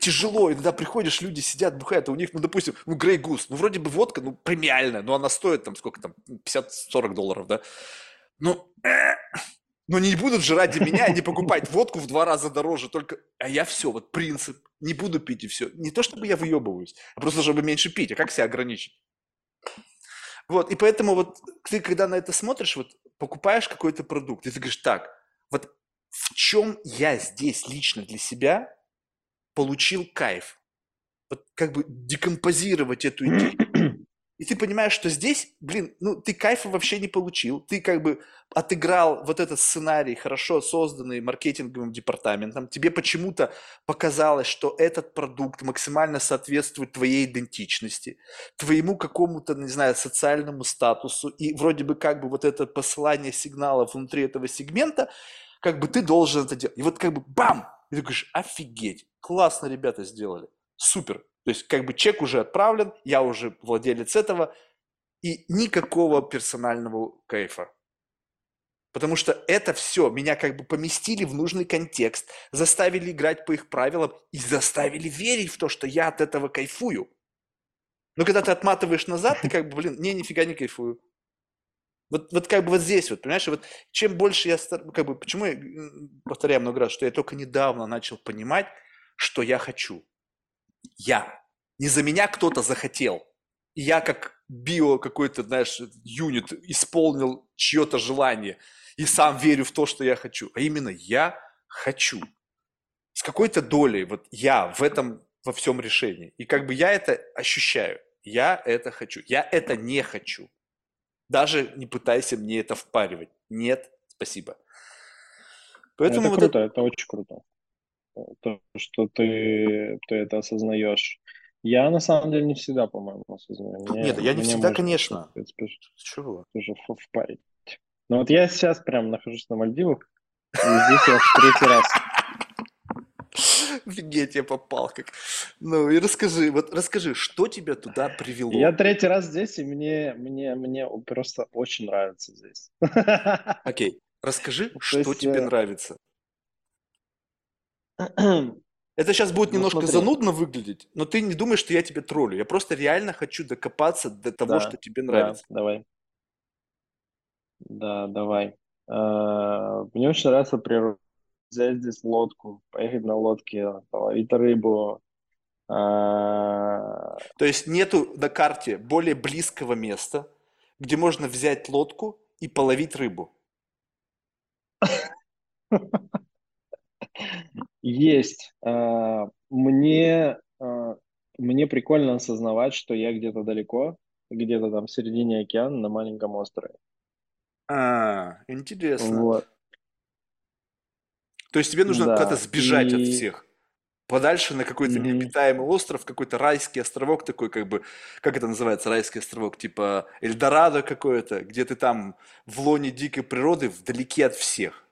Тяжело, иногда приходишь, люди сидят, бухают, а у них, ну, допустим, ну, Грей Гус, ну, вроде бы водка, ну, премиальная, но она стоит там сколько там, 50-40 долларов, да? Ну, э, но не будут же ради меня не покупать водку в два раза дороже, только, а я все, вот принцип, не буду пить и все. Не то, чтобы я выебываюсь, а просто, чтобы меньше пить, а как себя ограничить? Вот, и поэтому вот ты, когда на это смотришь, вот покупаешь какой-то продукт, и ты говоришь, так, вот в чем я здесь лично для себя получил кайф? Вот как бы декомпозировать эту идею. И ты понимаешь, что здесь, блин, ну ты кайфа вообще не получил. Ты как бы отыграл вот этот сценарий, хорошо созданный маркетинговым департаментом. Тебе почему-то показалось, что этот продукт максимально соответствует твоей идентичности, твоему какому-то, не знаю, социальному статусу. И вроде бы как бы вот это посылание сигнала внутри этого сегмента, как бы ты должен это делать. И вот как бы бам! И ты говоришь, офигеть, классно ребята сделали, супер. То есть как бы чек уже отправлен, я уже владелец этого, и никакого персонального кайфа. Потому что это все, меня как бы поместили в нужный контекст, заставили играть по их правилам и заставили верить в то, что я от этого кайфую. Но когда ты отматываешь назад, ты как бы, блин, не, нифига не кайфую. Вот, вот как бы вот здесь вот, понимаешь, вот чем больше я, как бы, почему я повторяю много раз, что я только недавно начал понимать, что я хочу я. Не за меня кто-то захотел. И я как био какой-то, знаешь, юнит исполнил чье-то желание. И сам верю в то, что я хочу. А именно я хочу. С какой-то долей вот я в этом во всем решении. И как бы я это ощущаю. Я это хочу. Я это не хочу. Даже не пытайся мне это впаривать. Нет, спасибо. Поэтому это вот круто, это... это очень круто то, что ты, ты это осознаешь. Я на самом деле не всегда, по-моему, осознаю. Мне, Нет, я не всегда, конечно. Чего? Тоже впарить. Но вот я сейчас прям нахожусь на Мальдивах, и здесь я в третий раз. Офигеть, я попал как. Ну и расскажи, вот расскажи, что тебя туда привело? Я третий раз здесь, и мне, мне, мне просто очень нравится здесь. Окей, расскажи, что тебе э, нравится. Это сейчас будет ну, немножко смотри. занудно выглядеть, но ты не думаешь, что я тебе троллю. Я просто реально хочу докопаться до того, да, что тебе нравится. Да, давай. Да, давай. А, мне очень нравится природа. Взять здесь лодку, поехать на лодке, ловить рыбу. А, То есть нету на карте более близкого места, где можно взять лодку и половить рыбу. Есть. А, мне, а, мне прикольно осознавать, что я где-то далеко, где-то там в середине океана на маленьком острове. А, интересно. Вот. То есть тебе нужно да. куда-то сбежать и... от всех. Подальше на какой-то mm-hmm. необитаемый остров, какой-то райский островок такой, как бы, как это называется, райский островок, типа Эльдорадо какое-то, где ты там в лоне дикой природы, вдалеке от всех.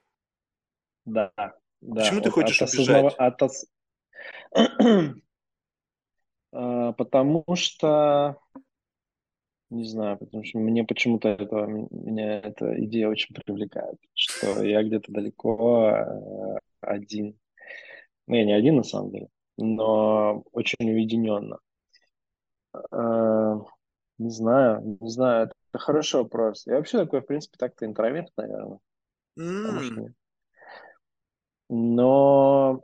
Да, да, Почему ты хочешь от убежать? От, а, потому что не знаю, потому что мне почему-то это, меня эта идея очень привлекает, что я где-то далеко а, один. Ну, я не один на самом деле, но очень уединенно. А, не знаю, не знаю, это хороший вопрос. Я вообще такой, в принципе, так-то интроверт, наверное. Mm. Но...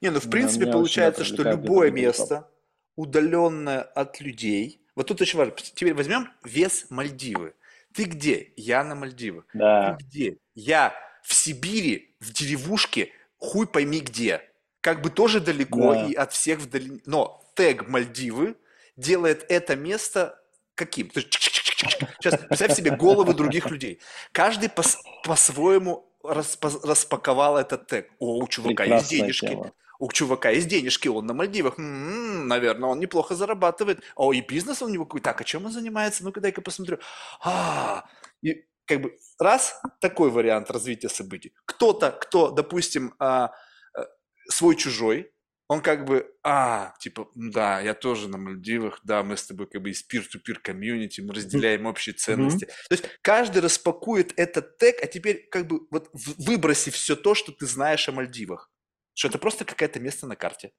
Не, ну в принципе получается, что любое место, удаленная от людей. Вот тут очень важно. Теперь возьмем вес Мальдивы. Ты где? Я на Мальдивах. Да. Ты где? Я в Сибири, в деревушке, хуй пойми где. Как бы тоже далеко Да. и от всех вдали. Но тег Мальдивы делает это место каким? Сейчас представь себе головы других людей. Каждый пос- по-своему распа- распаковал этот тег. О, у чувака есть Прекрасная денежки. тема. У чувака есть денежки, он на Мальдивах. М, наверное, он неплохо зарабатывает. О, и бизнес у него какой. Так, а чем он занимается? Ну-ка, дай-ка посмотрю. А, и как бы раз такой вариант развития событий. Кто-то, кто, допустим, а, э, свой-чужой, он как бы, а, типа, «М, да, я тоже на Мальдивах, да, мы с тобой как бы из peer-to-peer комьюнити, мы разделяем общие ценности. То есть каждый распакует этот тег, а теперь как бы вот выброси все то, что ты знаешь о Мальдивах. Что это просто какое-то место на карте.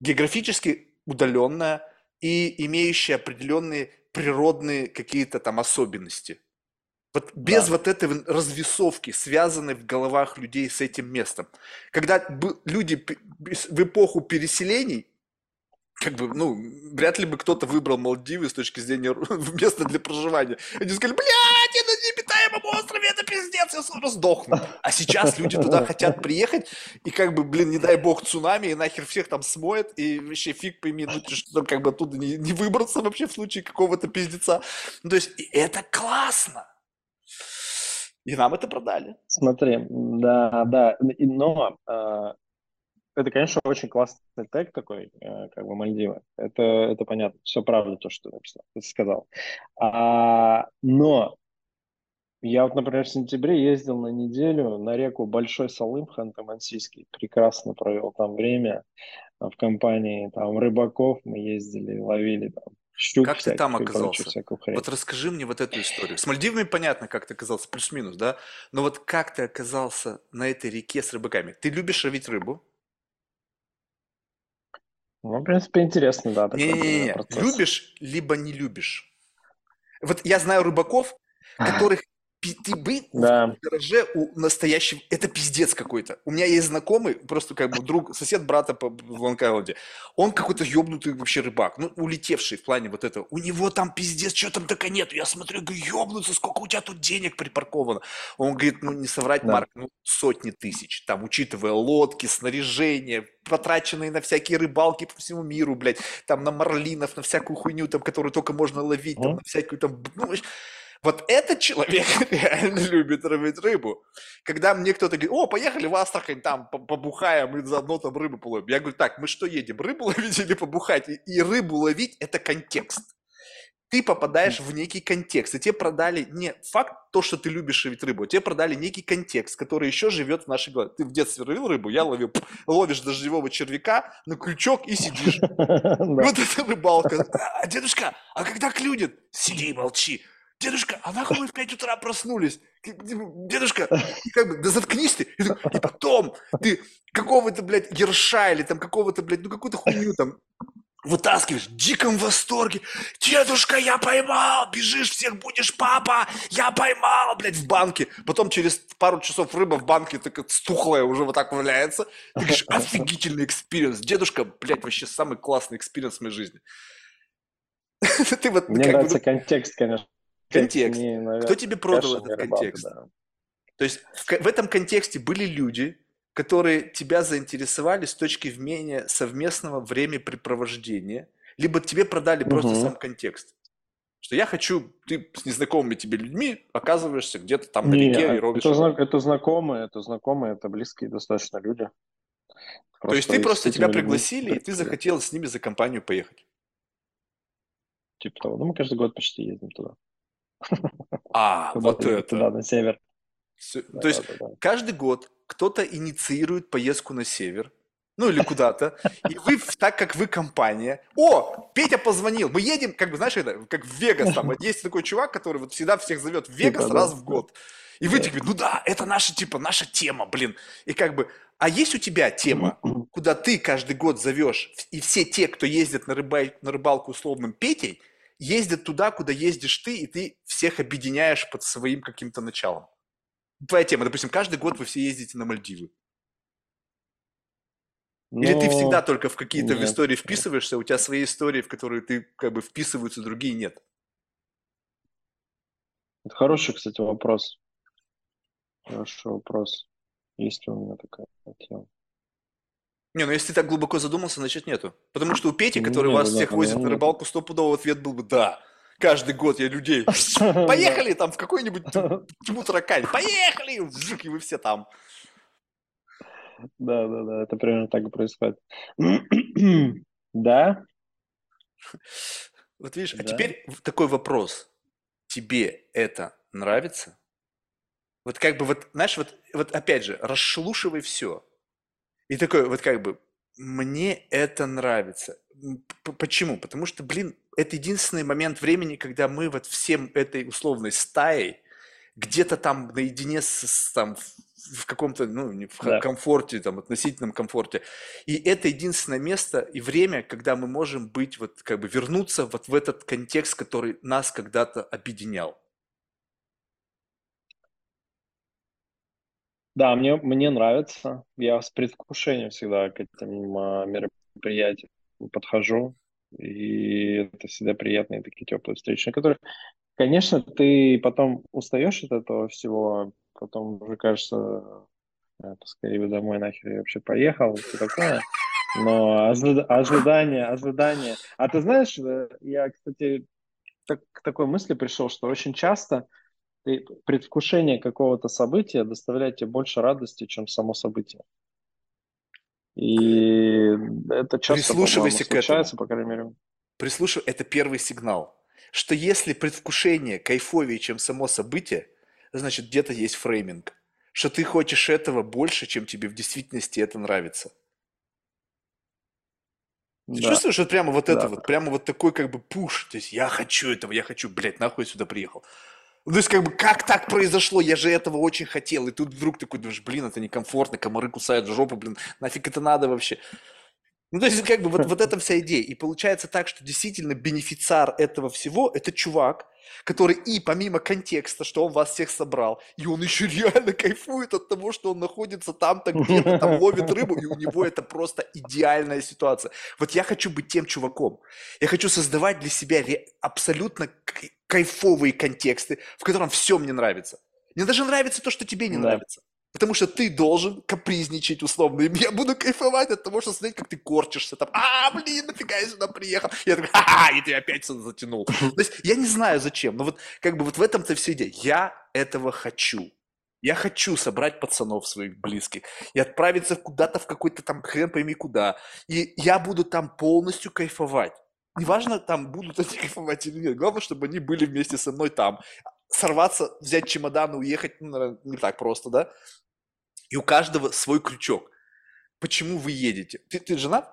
Географически удаленное и имеющее определенные природные какие-то там особенности. Вот без Да. вот этой развесовки, связанной в головах людей с этим местом. Когда люди в эпоху переселений, как бы, ну, вряд ли бы кто-то выбрал Малдивы с точки зрения места для проживания. Они сказали, блядь, я на необитаемом острове, это пиздец, я скоро сдохну. А сейчас люди туда хотят приехать, и как бы, блин, не дай бог цунами, и нахер всех там смоет, и вообще фиг пойми, ну, что там как бы оттуда не, не выбраться вообще в случае какого-то пиздеца. Ну, то есть, это классно. И нам это продали. Смотри, да, да, но а, это, конечно, очень классный тег такой, э, как бы Мальдивы. Это, это понятно, все правда то, что ты написал, ты сказал. А, но я вот, например, в сентябре ездил на неделю на реку Большой Салым, Ханты-Мансийский, прекрасно провел там время а, в компании там рыбаков, мы ездили, ловили там щук Как ты всяких там и прочую оказался? хрень. Вот расскажи мне вот эту историю. С Мальдивами понятно, как ты оказался, плюс-минус, да? Но вот как ты оказался на этой реке с рыбаками? Ты любишь ловить рыбу? Ну, в принципе, интересно, да, Не-не-не, любишь, либо не любишь. Вот я знаю рыбаков, которых ты бы в Да. гараже у настоящего... Это пиздец какой-то. У меня есть знакомый, просто как бы друг, сосед брата по, в Лонг-Айленде. Он какой-то ёбнутый вообще рыбак. Ну, улетевший в плане вот этого. У него там пиздец, что там только нету. Я смотрю, говорю, ёбнуться, сколько у тебя тут денег припарковано. Он говорит, ну, не соврать, Да. Марк, ну, сотни тысяч. Там, учитывая лодки, снаряжение, потраченные на всякие рыбалки по всему миру, блядь. Там на марлинов, на всякую хуйню, там, которую только можно ловить, там, Мгм. на всякую там... Ну, в вот этот человек реально любит ловить рыбу. Когда мне кто-то говорит, о, поехали в Астрахань, там по- побухаем и заодно там рыбу половим. Я говорю, так, мы что едем, рыбу ловить или побухать? И, рыбу ловить – это контекст. Ты попадаешь в некий контекст, и тебе продали не факт то, что ты любишь ловить рыбу, а тебе продали некий контекст, который еще живет в нашей голове. Ты в детстве ловил рыбу, я ловил, ловишь дождевого червяка на крючок и сидишь. Вот это рыбалка. А, дедушка, а когда клюнет? Сиди и молчи. Дедушка, а нахуй мы в 5 утра проснулись? Дедушка, как бы, да заткнись ты. И, потом ты какого-то, блядь, ерша или там какого-то, блядь, ну какую-то хуйню там вытаскиваешь в диком восторге. Дедушка, я поймал! Бежишь, всех будешь, папа! Я поймал, блядь, в банке. Потом через пару часов рыба в банке такая стухлая уже вот так валяется. Ты говоришь, офигительный experience. Дедушка, блядь, вообще самый классный experience в моей жизни. Ты вот Мне бы, нравится контекст, конечно. Контекст. не, наверное, кто тебе продал этот рыбалка, контекст? да. То есть в, в этом контексте были люди, которые тебя заинтересовали с точки зрения совместного времяпрепровождения, либо тебе продали просто Мгм. сам контекст. Что я хочу, ты с незнакомыми тебе людьми оказываешься где-то там на Не, реке и это, ровишь. зна- это знакомые, это знакомые, это близкие достаточно люди. То есть ты просто тебя пригласили, и ты захотел с ними за компанию поехать. Типа того. Ну, мы каждый год почти ездим туда. А, вот это. Туда, на север. То есть каждый год кто-то инициирует поездку на север, ну или куда-то, и вы, в- так как вы компания, о, Петя позвонил, мы едем, как бы, знаешь, это, как в Вегас, там, есть такой чувак, который вот всегда всех зовет в Вегас Типа, да, раз в да. год. И вы такие, ну да, это наша, типа, наша тема, блин. И как бы, а есть у тебя тема, куда ты каждый год зовешь, и все те, кто ездит на, рыбай- на рыбалку условным Петей, ездят туда, куда ездишь ты, и ты всех объединяешь под своим каким-то началом. Твоя тема, допустим, каждый год вы все ездите на Мальдивы. Или ты всегда Но только в какие-то в истории вписываешься, у тебя свои истории, в которые ты как бы вписываются, другие нет? Это хороший, кстати, вопрос. Хороший вопрос. Есть ли у меня такая тема? Не, ну если ты так глубоко задумался, значит нету. Потому что у Пети, который Нет, вас да, всех да, возит на рыбалку, стопудово ответ был бы «да». Каждый год я людей. Поехали там в какой-нибудь тьму таракань. Поехали! Вжик, и вы все там. Да, да, да, это примерно так и происходит. Да, Вот видишь, а Да. теперь в- такой вопрос. Тебе это нравится? Вот как бы вот, знаешь, вот, вот опять же, расшелушивай все. И такой вот как бы, мне это нравится. Почему? Потому что, блин, это единственный момент времени, когда мы вот всем этой условной стаей где-то там наедине с, с- там в, каком-то, ну, в Да. комфорте, там, относительном комфорте. И это единственное место и время, когда мы можем быть, вот, как бы вернуться вот в этот контекст, который нас когда-то объединял. Да, мне, мне нравится. Я с предвкушением всегда к этим а, мероприятиям подхожу. И это всегда приятные такие теплые встречи, на которых, конечно, ты потом устаешь от этого всего, потом уже кажется, «А, поскорее бы домой нахер я вообще поехал, все такое. Но ожида- ожидание, ожидание. А ты знаешь, э, я, кстати, так- к такой мысли пришел, что очень часто ты- предвкушение какого-то события доставляет тебе больше радости, чем само событие. И это часто, Прислушивайся к этому. случается, по крайней мере. Прислушай, это первый сигнал, что если предвкушение кайфовее, чем само событие, значит где-то есть фрейминг, что ты хочешь этого больше, чем тебе в действительности это нравится. Ты Да. чувствуешь вот прямо вот это Да. вот, прямо вот такой как бы пуш, то есть я хочу этого, я хочу, блядь, нахуй я сюда приехал. Ну, То есть как бы как так произошло, я же этого очень хотел, и тут вдруг такой думаешь, блин, это некомфортно, комары кусают жопу, блин, нафиг это надо вообще. Ну, то есть, как бы, вот, вот эта вся идея. И получается так, что действительно бенефициар этого всего – это чувак, который и помимо контекста, что он вас всех собрал, и он еще реально кайфует от того, что он находится там-то где-то, там ловит рыбу, и у него это просто идеальная ситуация. Вот я хочу быть тем чуваком. Я хочу создавать для себя абсолютно кайфовые контексты, в котором все мне нравится. Мне даже нравится то, что тебе не Да. нравится. Потому что ты должен капризничать условно. И я буду кайфовать от того, что смотреть, как ты корчишься там. А, блин, нафига я сюда приехал? Я такой, ха-ха, и ты опять сюда затянул. То есть я не знаю зачем, но вот как бы вот в этом-то все идея. Я этого хочу. Я хочу собрать пацанов своих близких и отправиться куда-то в какой-то там хрен пойми куда. И я буду там полностью кайфовать. Неважно, там будут они кайфовать или нет. Главное, чтобы они были вместе со мной там. Сорваться, взять чемодан и уехать, ну, наверное, не так просто, да? И у каждого свой крючок. Почему вы едете? Ты, ты женат?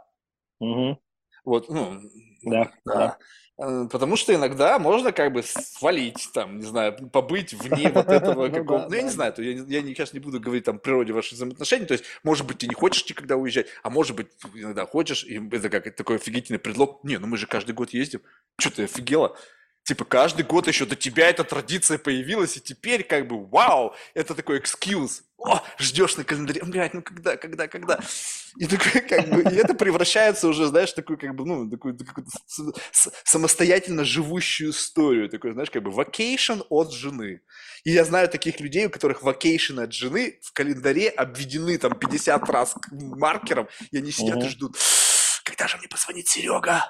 Мгм. Вот, ну, Да, да. Э, Потому что иногда можно как бы свалить, там, не знаю, побыть вне вот этого Ну какого да, Ну, я не да. знаю, то я, сейчас не буду говорить там природе ваших взаимоотношений, то есть, может быть, ты не хочешь никогда уезжать, а может быть, иногда хочешь, и это как такой офигительный предлог. Не, ну мы же каждый год ездим. Что ты офигела? Типа каждый год еще до тебя эта традиция появилась, и теперь как бы вау, это такой экскьюз. О, ждешь на календаре, блядь, ну когда, когда, когда? И такой как бы, и это превращается уже, знаешь, такую как бы, ну, такую, такую самостоятельно живущую историю, такой, знаешь, как бы vacation от жены. И я знаю таких людей, у которых vacation от жены в календаре обведены там 50 раз маркером, и они сидят и Мгм. ждут, когда же мне позвонит Серега?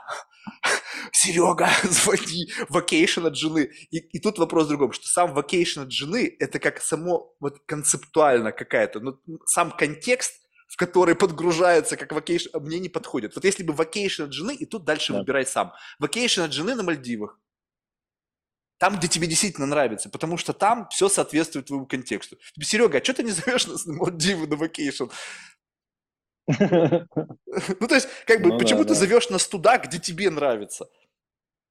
Серега, звони, vacation от жены. И, и тут вопрос в другом, что сам vacation от жены, это как само вот концептуально какая-то, ну, сам контекст, в который подгружается как а мне не подходит. Вот если бы vacation от жены, и тут дальше Да. выбирай сам. Vacation от жены на Мальдивах. Там, где тебе действительно нравится, потому что там все соответствует твоему контексту. Серега, а что ты не зовешь нас на Мальдивы на vacation? Ну, то есть, как бы, Ну почему да, ты да. зовешь нас туда, где тебе нравится?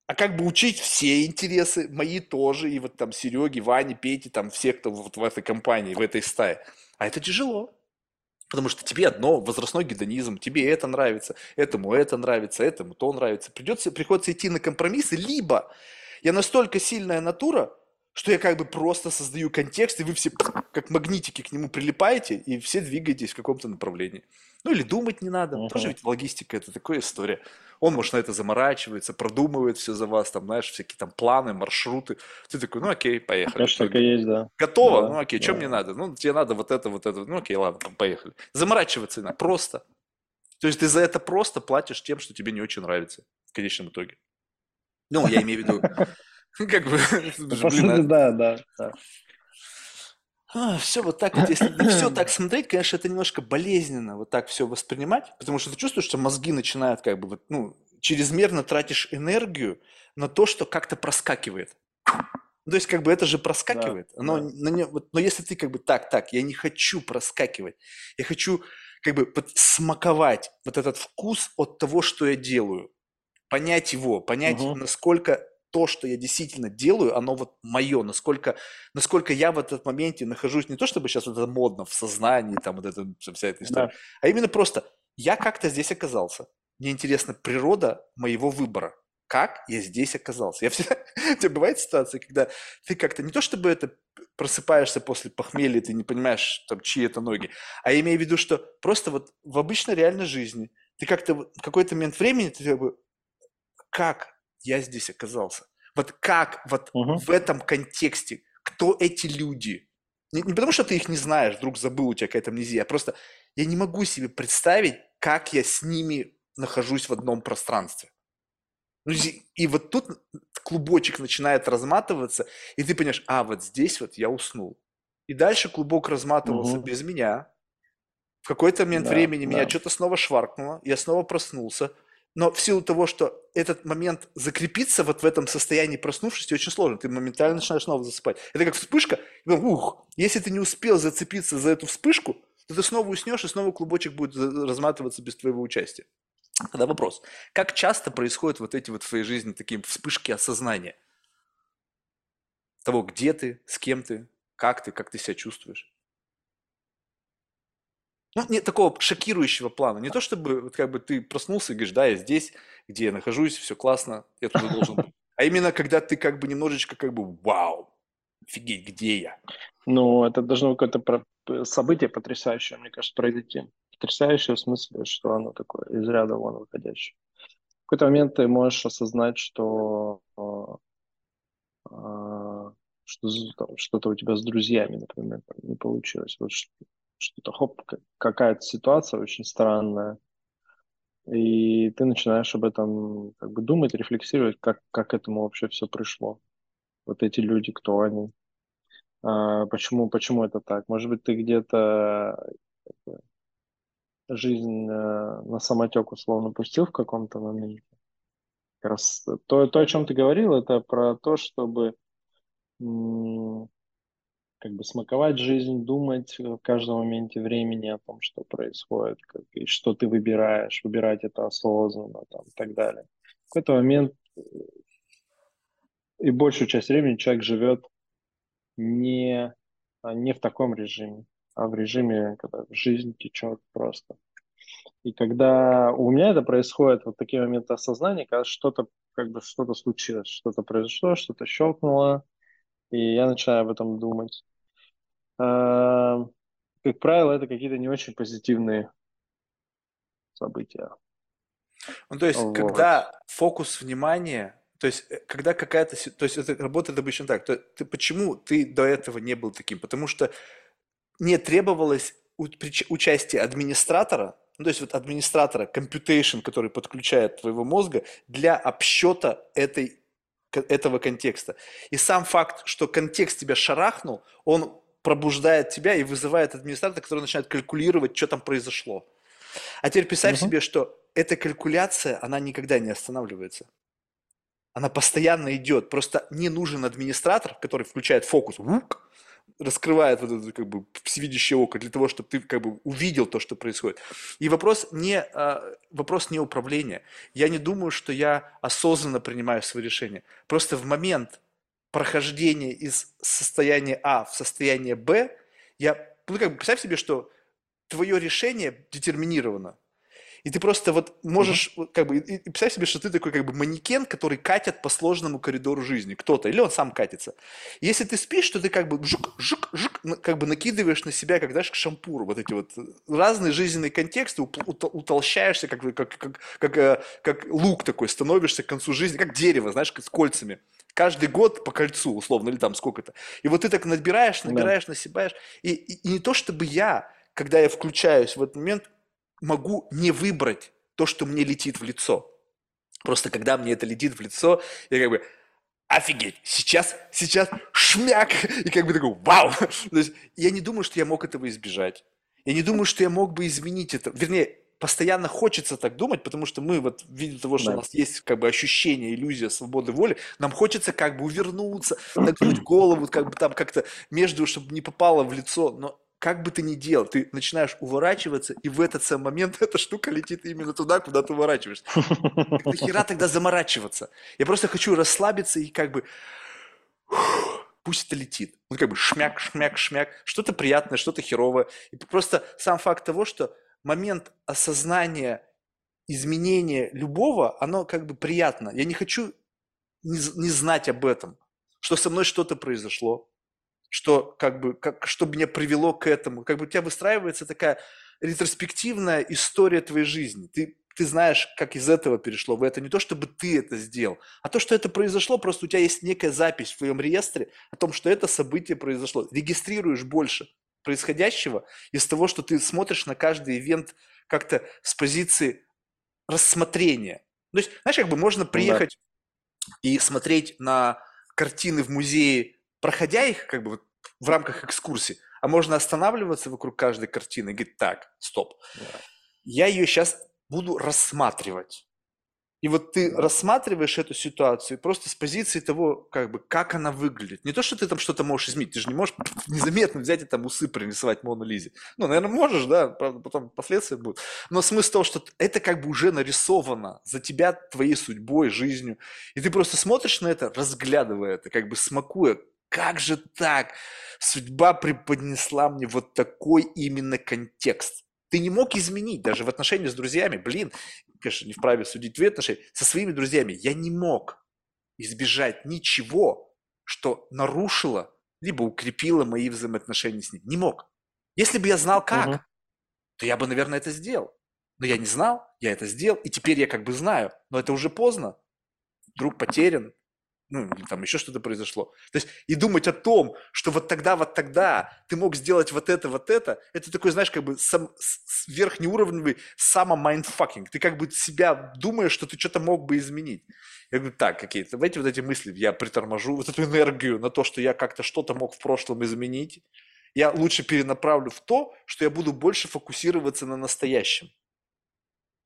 А как бы учить все интересы, мои тоже, и вот там Сереги, Вани, Пети, там все, кто вот в этой компании, в этой стае. А это тяжело. Потому что тебе одно, возрастной гедонизм, тебе это нравится, этому это нравится, этому то нравится. Придется, приходится идти на компромиссы, либо я настолько сильная натура, что я как бы просто создаю контекст, и вы все как магнитики к нему прилипаете, и все двигаетесь в каком-то направлении. Ну или думать не надо. Мгм. Тоже ведь логистика это такая история. Он, может, на это заморачивается, продумывает все за вас, там, знаешь, всякие там планы, маршруты. Ты такой, ну окей, поехали. Конечно, только есть, да. Готово? Да, Ну окей, что да. мне надо? Ну тебе надо вот это, вот это. Ну окей, ладно, там, поехали. Заморачиваться надо, просто. То есть ты за это просто платишь тем, что тебе не очень нравится в конечном итоге. Ну, я имею в виду, как бы, сути, а- да, да, да. все вот так вот, если все так смотреть, конечно, это немножко болезненно вот так все воспринимать, потому что ты чувствуешь, что мозги начинают как бы, вот, ну, чрезмерно тратишь энергию на то, что как-то проскакивает. Ну, То есть, как бы это же проскакивает. Оно да. на нё- вот, но если ты как бы так, так, я не хочу проскакивать, я хочу как бы под- смаковать вот этот вкус от того, что я делаю, понять его, понять, Мгм. насколько то, что я действительно делаю, оно вот мое, насколько, насколько я в этот моменте нахожусь, не то чтобы сейчас вот это модно в сознании, там вот эта вся эта история, Да. а именно просто я как-то здесь оказался. Мне интересна природа моего выбора. Как я здесь оказался? Я всегда... У тебя бывает ситуация, когда ты как-то не то чтобы это просыпаешься после похмелья, ты не понимаешь, там, чьи это ноги, а я имею в виду, что просто вот в обычной реальной жизни ты как-то в какой-то момент времени ты как бы, как я здесь оказался? Вот как вот Мгм. в этом контексте, кто эти люди? Не, не потому, что ты их не знаешь, вдруг забыл, у тебя какая-то амнезия, а просто я не могу себе представить, как я с ними нахожусь в одном пространстве. Ну, и вот тут клубочек начинает разматываться, и ты понимаешь, а, вот здесь вот я уснул. И дальше клубок разматывался Мгм. без меня. В какой-то момент Да, времени меня да. что-то снова шваркнуло, я снова проснулся. Но в силу того, что этот момент закрепиться вот в этом состоянии проснувшись, очень сложно. Ты моментально начинаешь снова засыпать. Это как вспышка. ух, если ты не успел зацепиться за эту вспышку, то ты снова уснешь, и снова клубочек будет разматываться без твоего участия. Тогда вопрос. Как часто происходят вот эти вот в твоей жизни такие вспышки осознания? Того, где ты, с кем ты, как ты, как ты себя чувствуешь? Ну, не такого шокирующего плана. Не то, чтобы вот как бы ты проснулся и говоришь, да, я здесь, где я нахожусь, все классно, я туда должен быть. А именно, когда ты как бы немножечко как бы, вау, офигеть, где я? Ну, это должно какое-то п- событие потрясающее, мне кажется, произойти. Потрясающее в смысле, что оно такое из ряда вон выходящее. В какой-то момент ты можешь осознать, что, э, э, что что-то у тебя с друзьями, например, не получилось. Вот что-то, хоп, какая-то ситуация очень странная, и ты начинаешь об этом как бы думать, рефлексировать, как, как этому вообще все пришло. Вот эти люди, кто они, А, почему, почему это так? Может быть, ты где-то жизнь э, на самотек условно пустил в каком-то моменте. Как раз то, то, о чем ты говорил, это про то, чтобы как бы смаковать жизнь, думать в каждом моменте времени о том, что происходит, как, и что ты выбираешь, выбирать это осознанно там, и так далее. В какой-то момент э, и большую часть времени человек живет не, а, не в таком режиме, а в режиме, когда жизнь течет просто. И когда у меня это происходит, вот такие моменты осознания, когда что-то как бы что-то случилось, что-то произошло, что-то щелкнуло, и я начинаю об этом думать. А, Как правило, это какие-то не очень позитивные события. Ну, то есть, Вот. когда фокус внимания, то есть, э, когда какая-то, то есть, это работает обычно так. То, ты, почему ты до этого не был таким? Потому что не требовалось участие администратора, ну, то есть, вот администратора, computation, который подключает твоего мозга для обсчета этой, этого контекста. И сам факт, что контекст тебя шарахнул, он пробуждает тебя и вызывает администратора, который начинает калькулировать, что там произошло. А теперь представь Мгм. себе, что эта калькуляция, она никогда не останавливается. Она постоянно идет. Просто не нужен администратор, который включает фокус, раскрывает вот это как бы всевидящее око для того, чтобы ты как бы увидел то, что происходит. И вопрос не, а, вопрос не управления. Я не думаю, что я осознанно принимаю свои решения. Просто в момент прохождения из состояния А в состояние Б, я, ну как бы представь себе, что твое решение детерминировано. И ты просто вот можешь, вот как бы, и, и представь себе, что ты такой как бы манекен, который катят по сложному коридору жизни. Кто-то, или он сам катится. Если ты спишь, то ты как бы жук, жук, жук, как бы накидываешь на себя, как знаешь, к шампуру, вот эти вот разные жизненные контексты, утолщаешься, как, как, как, как, э, как лук такой, становишься к концу жизни, как дерево, знаешь, с кольцами. Каждый год по кольцу, условно, или там сколько-то. И вот ты так набираешь, набираешь, да. насыпаешь. И, и, и не то, чтобы я, когда я включаюсь в этот момент, могу не выбрать то, что мне летит в лицо. Просто когда мне это летит в лицо, я как бы, офигеть, сейчас, сейчас шмяк, и как бы такой, вау. То есть я не думаю, что я мог этого избежать. Я не думаю, что я мог бы изменить это. Вернее, постоянно хочется так думать, потому что мы вот видим того, что да. у нас есть как бы ощущение, иллюзия свободы воли, нам хочется как бы увернуться, нагнуть голову, как бы там как-то между, чтобы не попало в лицо, но как бы ты ни делал, ты начинаешь уворачиваться, и в этот самый момент эта штука летит именно туда, куда ты уворачиваешься. Так нахера тогда заморачиваться? Я просто хочу расслабиться и как бы пусть это летит. Ну, как бы шмяк, шмяк, шмяк. Что-то приятное, что-то херовое. И просто сам факт того, что момент осознания изменения любого, оно как бы приятно. Я не хочу не, не знать об этом, что со мной что-то произошло, что как бы, как, что меня привело к этому. Как бы у тебя выстраивается такая ретроспективная история твоей жизни. Ты, ты знаешь, как из этого перешло в это. Не то, чтобы ты это сделал, а то, что это произошло, просто у тебя есть некая запись в твоем реестре о том, что это событие произошло. Регистрируешь больше происходящего из того, что ты смотришь на каждый ивент как-то с позиции рассмотрения. То есть, знаешь, как бы можно ну приехать да. и смотреть на картины в музее проходя их как бы вот в рамках экскурсии, а можно останавливаться вокруг каждой картины и говорить, так, стоп, да. я ее сейчас буду рассматривать. И вот ты рассматриваешь эту ситуацию просто с позиции того, как бы, как она выглядит. Не то, что ты там что-то можешь изменить, ты же не можешь незаметно взять и там усы принесывать Мону Лизе. Ну, наверное, можешь, да, правда, потом последствия будут. Но смысл того, что это как бы уже нарисовано за тебя, твоей судьбой, жизнью. И ты просто смотришь на это, разглядывая это, как бы смакуя, как же так? Судьба преподнесла мне вот такой именно контекст. Ты не мог изменить даже в отношении с друзьями. Блин, конечно, не вправе судить твои отношения. Со своими друзьями я не мог избежать ничего, что нарушило либо укрепило мои взаимоотношения с ним. Не мог. Если бы я знал как, угу. то я бы, наверное, это сделал. Но я не знал, я это сделал, и теперь я как бы знаю, но это уже поздно. Друг потерян, ну, или там еще что-то произошло. То есть и думать о том, что вот тогда, вот тогда ты мог сделать вот это, вот это, это такой, знаешь, как бы сам, верхнеуровневый само- mindfucking. Ты как бы себя думаешь, что ты что-то мог бы изменить. Я говорю, так, какие-то, давайте вот эти мысли, я приторможу вот эту энергию на то, что я как-то что-то мог в прошлом изменить. Я лучше перенаправлю в то, что я буду больше фокусироваться на настоящем.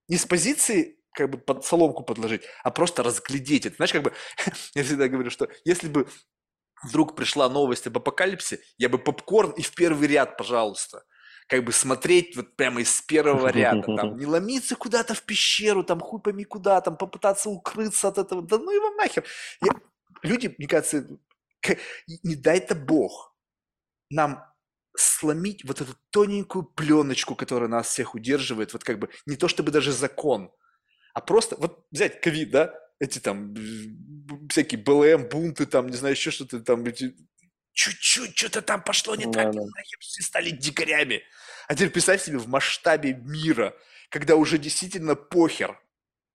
Не с позиции как бы под соломку подложить, а просто разглядеть это. Знаешь, как бы, я всегда говорю, что если бы вдруг пришла новость об апокалипсисе, я бы попкорн и в первый ряд, пожалуйста. Как бы смотреть вот прямо из первого ряда, там, не ломиться куда-то в пещеру, там, хуй пойми куда, там, попытаться укрыться от этого, да ну его нахер. Я, люди, мне кажется, не дай-то Бог нам сломить вот эту тоненькую пленочку, которая нас всех удерживает, вот как бы не то чтобы даже закон, а просто вот взять ковид, да, эти там всякие БЛМ, бунты, там, не знаю, еще что-то там, эти чуть-чуть что-то там пошло не так, да. все стали дикарями. А теперь представь себе в масштабе мира, когда уже действительно похер,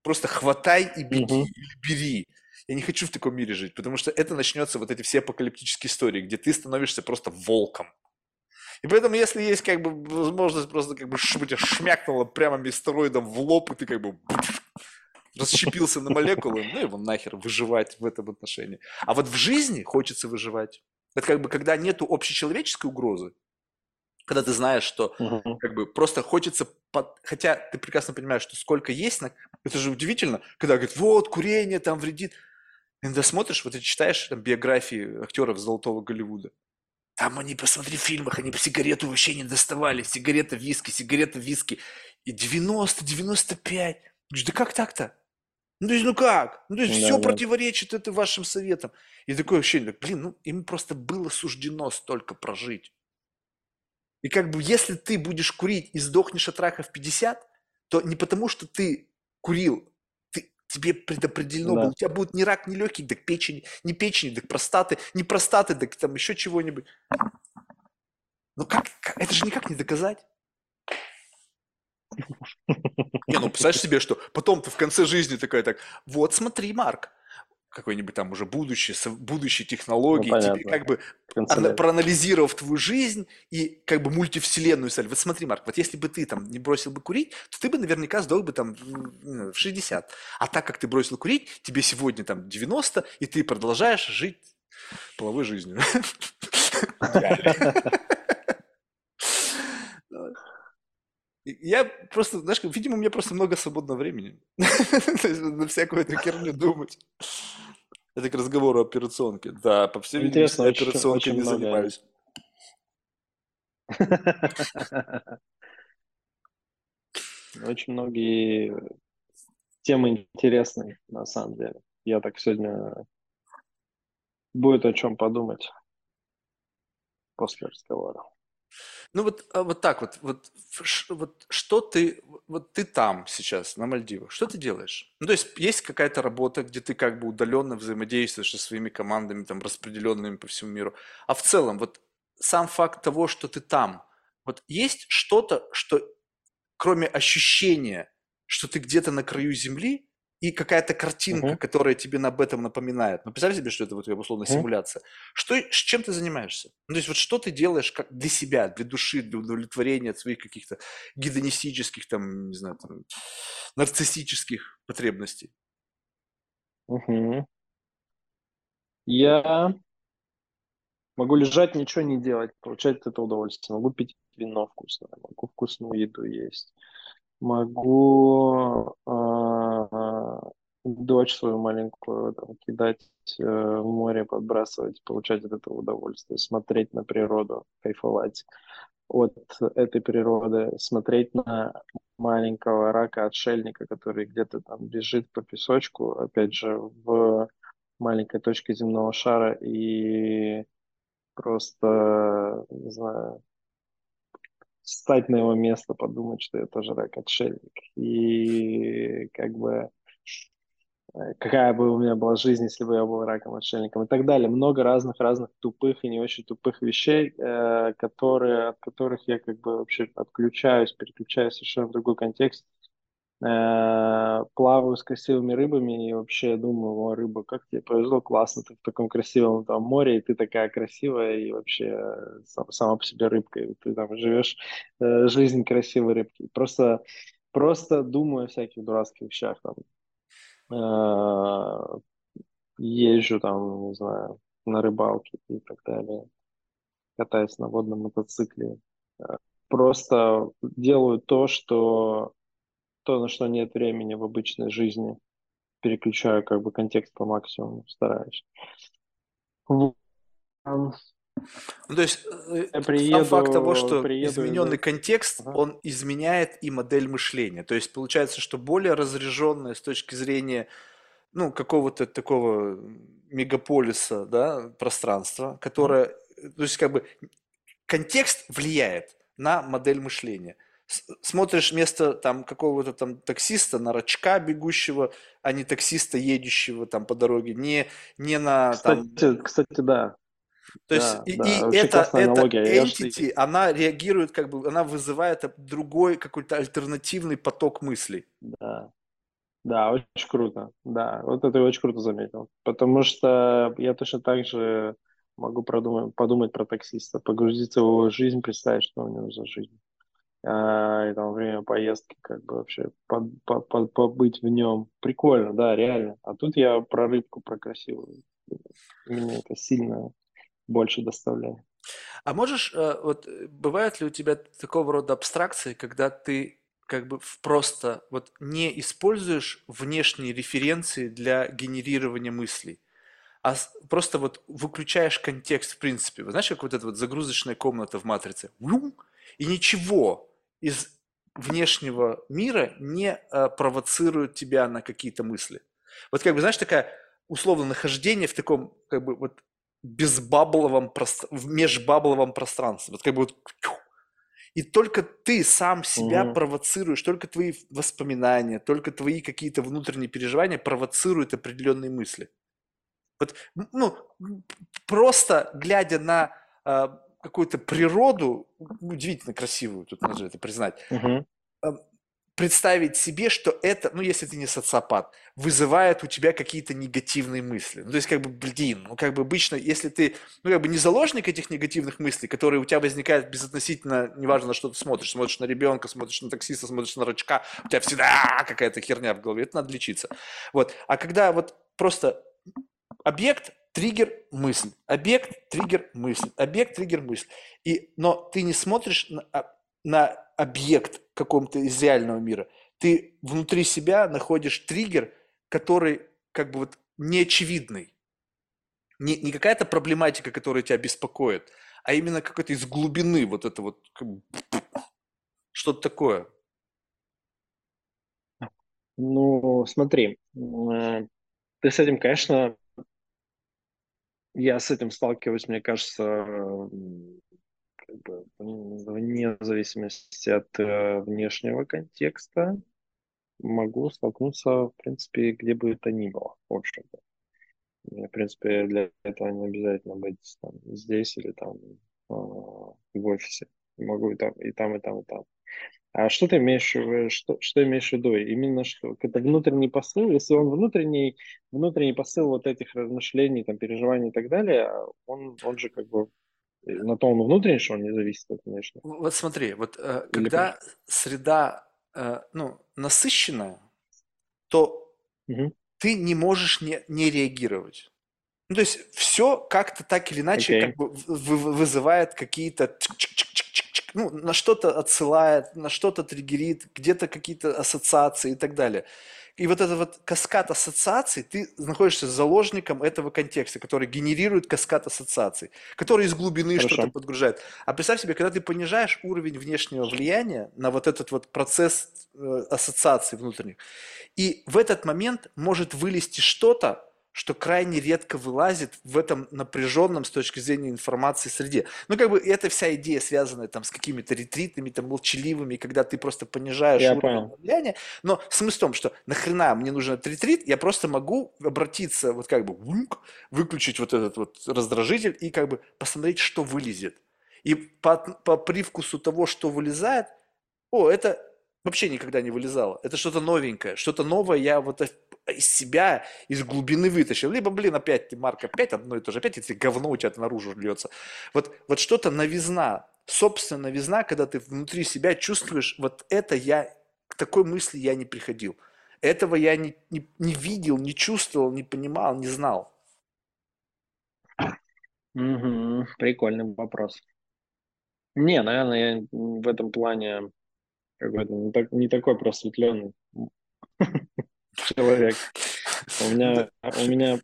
просто хватай и беги, угу. или бери. Я не хочу в таком мире жить, потому что это начнется вот эти все апокалиптические истории, где ты становишься просто волком. И поэтому, если есть как бы возможность просто как бы чтобы тебя шмякнуло прямо мистероидом в лоб, и ты как бы расщепился на молекулы, ну его нахер выживать в этом отношении. А вот в жизни хочется выживать. Это как бы когда нету общечеловеческой угрозы, когда ты знаешь, что uh-huh. как бы просто хочется, под... хотя ты прекрасно понимаешь, что сколько есть, на... это же удивительно, когда говорят, вот, курение там вредит. Иногда смотришь, вот ты читаешь там, биографии актеров Золотого Голливуда, там они, посмотри, в фильмах, они сигарету вообще не доставали. Сигарета, виски, сигарета, виски. И 90, 95. Да как так-то? Ну, то есть, ну как? Ну, то есть, да, все да. противоречит это вашим советам. И такое ощущение, блин, ну, им просто было суждено столько прожить. И как бы, если ты будешь курить и сдохнешь от рака в 50, то не потому, что ты курил, ты, тебе предопределено было, Да. у тебя будет не рак, не легких, так печени, не печени, так простаты, не простаты, так там еще чего-нибудь. Ну как, как- это же никак не доказать. Не, ну представляешь себе, что потом ты в конце жизни такая так, вот смотри, Марк, какой-нибудь там уже будущее, будущие технологии, тебе понятно. как бы ана- проанализировав твою жизнь и как бы мультивселенную стали. Вот смотри, Марк, вот если бы ты там не бросил бы курить, то ты бы наверняка сдох бы там в не знаю, в 60. А так как ты бросил курить, тебе сегодня там 90, и ты продолжаешь жить половой жизнью. Идеально. И Я просто, знаешь, видимо, у меня просто много свободного времени. На всякую эту херню думать. Это к разговору о операционке. Да, по всей видимости, операционкой не занимаюсь. Очень многие темы интересные, на самом деле. Я так сегодня будет о чем подумать после разговора. Ну вот, а вот так вот, вот, вот что ты, вот ты там сейчас, на Мальдивах, что ты делаешь? Ну то есть есть какая-то работа, где ты как бы удаленно взаимодействуешь со своими командами, там, распределенными по всему миру. А в целом, вот сам факт того, что ты там, вот есть что-то, что кроме ощущения, что ты где-то на краю земли, и какая-то картинка, Мгм. которая тебе об этом напоминает. Ну, представь себе, что это вот условно Мгм. симуляция. Что, с чем ты занимаешься? Ну, то есть вот что ты делаешь как для себя, для души, для удовлетворения своих каких-то гедонистических, там, не знаю, там, нарциссических потребностей? Мгм. Я могу лежать, ничего не делать, получать этого удовольствие. Могу пить вино вкусное, могу вкусную еду есть. Могу а, дочь свою маленькую там, кидать э, в море, подбрасывать, получать от этого удовольствие, смотреть на природу, кайфовать от этой природы, смотреть на маленького рака-отшельника, который где-то там бежит по песочку, опять же, в маленькой точке земного шара и просто, не знаю, встать на его место, подумать, что я тоже рак-отшельник. И как бы э, какая бы у меня была жизнь, если бы я был раком-отшельником и так далее. Много разных-разных тупых и не очень тупых вещей, э, которые, от которых я как бы вообще отключаюсь, переключаюсь совершенно в другой контекст. Э, плаваю с красивыми рыбами и вообще думаю, о, рыба, как тебе повезло, классно, ты в таком красивом там море, и ты такая красивая, и вообще э, сам- сама по себе рыбка, и ты там живешь э, жизнь красивой рыбки. Просто, просто думаю о всяких дурацких вещах, там, э, езжу там, не знаю, на рыбалке и так далее, катаюсь на водном мотоцикле. Э, Просто делаю то, что то, на что нет времени в обычной жизни. Переключаю как бы контекст по максимуму, стараюсь. Ну, то есть э, Я сам факт того, приеду, что приеду измененный из- контекст, Ага. он изменяет и модель мышления. То есть получается, что более разряженная с точки зрения ну, какого-то такого мегаполиса, да, пространства, которое, э, то есть как бы контекст влияет на модель мышления. Смотришь вместо там какого-то там таксиста на рачка бегущего, а не таксиста, едущего там по дороге, не, не на там Кстати, кстати, да. То есть Да, и, да, и это, это аналогия. Я entity, она реагирует, как бы, она вызывает другой какой-то альтернативный поток мыслей. Да, да, очень круто. Да, вот это ты очень круто заметил. Потому что я точно так же могу продумать, подумать про таксиста, погрузиться в его жизнь, представить, что у него за жизнь. А, и там время поездки как бы вообще по- по- по- побыть в нем. Прикольно, да, реально. А тут я про рыбку, про красивую. Мне это сильно больше доставляет. А можешь, э, вот э, бывают ли у тебя такого рода абстракции, когда ты как бы просто вот не используешь внешние референции для генерирования мыслей, а просто вот выключаешь контекст в принципе. Вот знаешь, как вот эта вот загрузочная комната в матрице. И ничего из внешнего мира не э, провоцирует тебя на какие-то мысли. Вот как бы, знаешь, такая условно нахождение в таком как бы вот безбабловом, в межбабловом пространстве. Вот как бы вот И только ты сам себя Мгм. провоцируешь, только твои воспоминания, только твои какие-то внутренние переживания провоцируют определенные мысли. Вот, ну, просто глядя на а, какую-то природу, удивительно красивую, тут нужно это признать, Мгм. Представить себе, что это, ну, если ты не социопат, вызывает у тебя какие-то негативные мысли. Ну, то есть, как бы, блин, ну, как бы обычно, если ты, ну, как бы не заложник этих негативных мыслей, которые у тебя возникают безотносительно, неважно, на что ты смотришь, смотришь на ребенка, смотришь на таксиста, смотришь на рачка, у тебя всегда какая-то херня в голове, это надо лечиться. Вот. А когда вот просто объект, триггер, мысль, объект, триггер, мысль, объект, триггер, мысль. И, но ты не смотришь на, а, на объект каком-то из реального мира. Ты внутри себя находишь триггер, который как бы вот неочевидный. Не, не какая-то проблематика, которая тебя беспокоит, а именно какой-то из глубины вот это вот как бы, что-то такое. Ну, смотри, э, ты с этим, конечно, я с этим сталкиваюсь, мне кажется, как бы вне зависимости от э, внешнего контекста, могу столкнуться, в принципе, где бы это ни было, в общем-то. Мне, в принципе, для этого не обязательно быть там, здесь или там э, в офисе. Могу и там, и там, и там, и там. А что ты имеешь, что, что имеешь в виду? Именно что это внутренний посыл, если он внутренний, внутренний посыл вот этих размышлений, там, переживаний и так далее, он, он же как бы на то он внутренний, что он не зависит от внешнего. Вот смотри, вот э, Или когда среда э, ну, насыщенная, то Мгм. ты не можешь не, не реагировать. Ну, то есть все как-то так или иначе Окей. как бы вызывает какие-то ну, на что-то отсылает, на что-то триггерит, где-то какие-то ассоциации и так далее. И вот этот вот каскад ассоциаций, ты находишься заложником этого контекста, который генерирует каскад ассоциаций, который из глубины Хорошо. что-то подгружает. А представь себе, когда ты понижаешь уровень внешнего влияния на вот этот вот процесс э, ассоциаций внутренних, и в этот момент может вылезти что-то, что крайне редко вылазит в этом напряженном с точки зрения информации среде. Ну, как бы эта вся идея, связанная там с какими-то ретритами, там, молчаливыми, когда ты просто понижаешь Я уровень понял. влияния. Но смысл в том, что нахрена мне нужен этот ретрит, я просто могу обратиться, вот как бы, выключить вот этот вот раздражитель и как бы посмотреть, что вылезет. И по, по привкусу того, что вылезает, о, это вообще никогда не вылезало. Это что-то новенькое, что-то новое я вот из себя, из глубины вытащил. Либо, блин, опять Марк, опять одно и то же, опять эти говно у тебя наружу льется. Вот, вот что-то новизна, собственно новизна, когда ты внутри себя чувствуешь, вот это я, к такой мысли я не приходил. Этого я не, не, не видел, не чувствовал, не понимал, не знал. Мгм. Прикольный вопрос. Не, наверное, я в этом плане какой-то не, так, не такой просветленный человек. У меня, у меня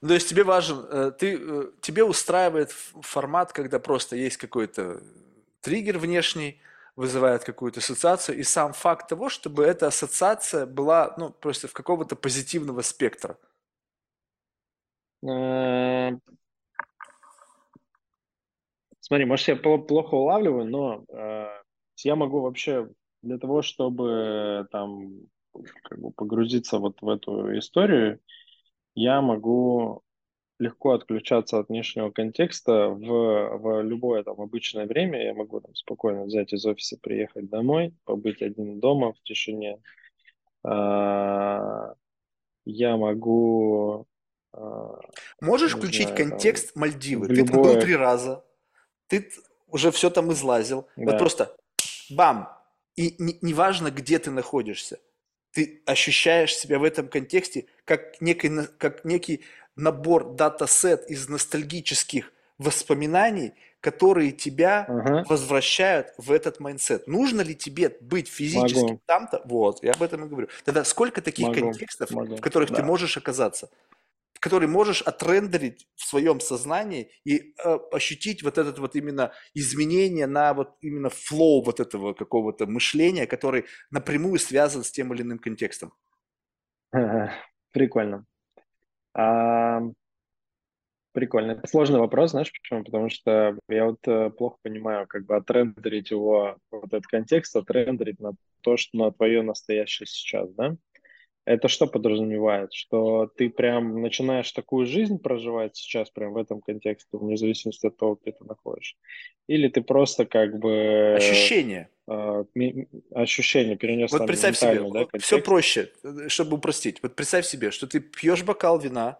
Ну, то есть тебе важен, э, ты, э, тебе устраивает формат, когда просто есть какой-то триггер внешний, вызывает какую-то ассоциацию, и сам факт того, чтобы эта ассоциация была, ну, просто в какого-то позитивного спектра. Э, Смотри, может, я пл- плохо улавливаю, но я могу вообще для того, чтобы там как бы погрузиться вот в эту историю, я могу легко отключаться от внешнего контекста в, в любое там обычное время. Я могу там спокойно взять из офиса, приехать домой, побыть один дома в тишине. А, Я могу, а, Можешь включить знаю, там, контекст Мальдивы? в Ты там был любое... три раза, ты уже все там излазил. Вот Да. просто бам! И не- неважно, где ты находишься, ты ощущаешь себя в этом контексте как некий, как некий набор dataset из ностальгических воспоминаний, которые тебя Ага, возвращают в этот mindset. Нужно ли тебе быть физически могу, там-то? Вот, я об этом и говорю. Тогда сколько таких могу, контекстов, в могу, которых ты да. можешь оказаться? Который можешь отрендерить в своем сознании и э, ощутить вот этот вот именно изменение на вот именно флоу вот этого какого-то мышления, который напрямую связан с тем или иным контекстом. Прикольно. А, Прикольно. Это сложный вопрос, знаешь почему? Потому что я вот э, плохо понимаю, как бы отрендерить его, вот этот контекст, отрендерить на то, что на твое настоящее сейчас, да? Это что подразумевает? Что ты прям начинаешь такую жизнь проживать сейчас, прям в этом контексте, вне зависимости от того, где ты находишься? Или ты просто как бы... Ощущение. Э, ощущение перенес Вот представь себе, да, все контекст? проще, э, чтобы упростить. Вот представь себе, что ты пьешь бокал вина,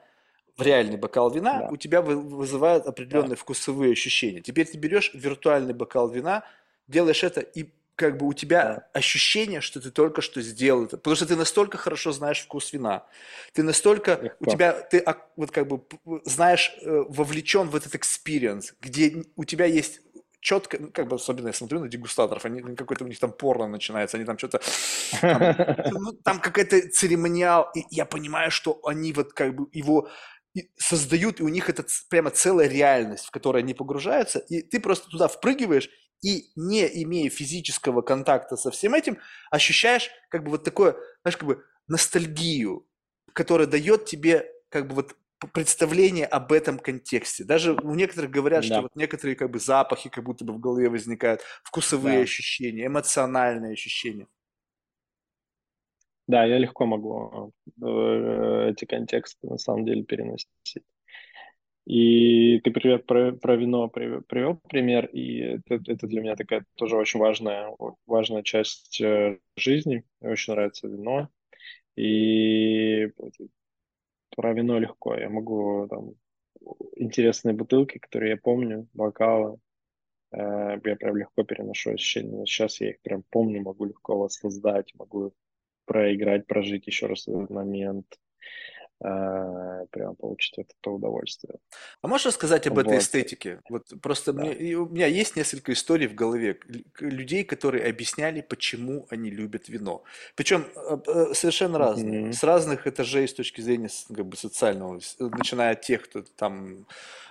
в реальный бокал вина, Да, у тебя вы- вызывают да, определенные вкусовые ощущения. Теперь ты берешь виртуальный бокал вина, делаешь это, и как бы у тебя да, ощущение, что ты только что сделал это. Потому что ты настолько хорошо знаешь вкус вина. Ты настолько, у легко. тебя, ты вот как бы знаешь, э, вовлечен в этот experience, где у тебя есть четко, ну, как бы особенно я смотрю на дегустаторов, они какой-то у них там порно начинается, они там что-то там, ну, там какая-то церемониал, и я понимаю, что они вот как бы его создают, и у них это прямо целая реальность, в которой они погружаются, и ты просто туда впрыгиваешь, и не имея физического контакта со всем этим, ощущаешь как бы вот такое, знаешь, как бы ностальгию, которая дает тебе как бы вот представление об этом контексте. Даже у некоторых говорят, что Да, вот некоторые как бы запахи как будто бы в голове возникают, вкусовые да. ощущения, эмоциональные ощущения. Да, я легко могу э, эти контексты на самом деле переносить. И ты привет про, про вино при- привел пример, и это, для меня такая тоже очень важная, важная часть э, жизни. Мне очень нравится вино. И про вино легко. Я могу там интересные бутылки, которые я помню, бокалы, э, я прям легко переношу ощущения. Сейчас я их прям помню, могу легко воссоздать, могу проиграть, прожить еще раз этот момент, прям получить от этого удовольствие. А можешь рассказать об этой Вот, эстетике? Вот просто мне, да. и у меня есть несколько историй в голове людей, которые объясняли, почему они любят вино. Причем э, э, совершенно разные, Мгм. с разных этажей с точки зрения как бы социального, начиная от тех, кто там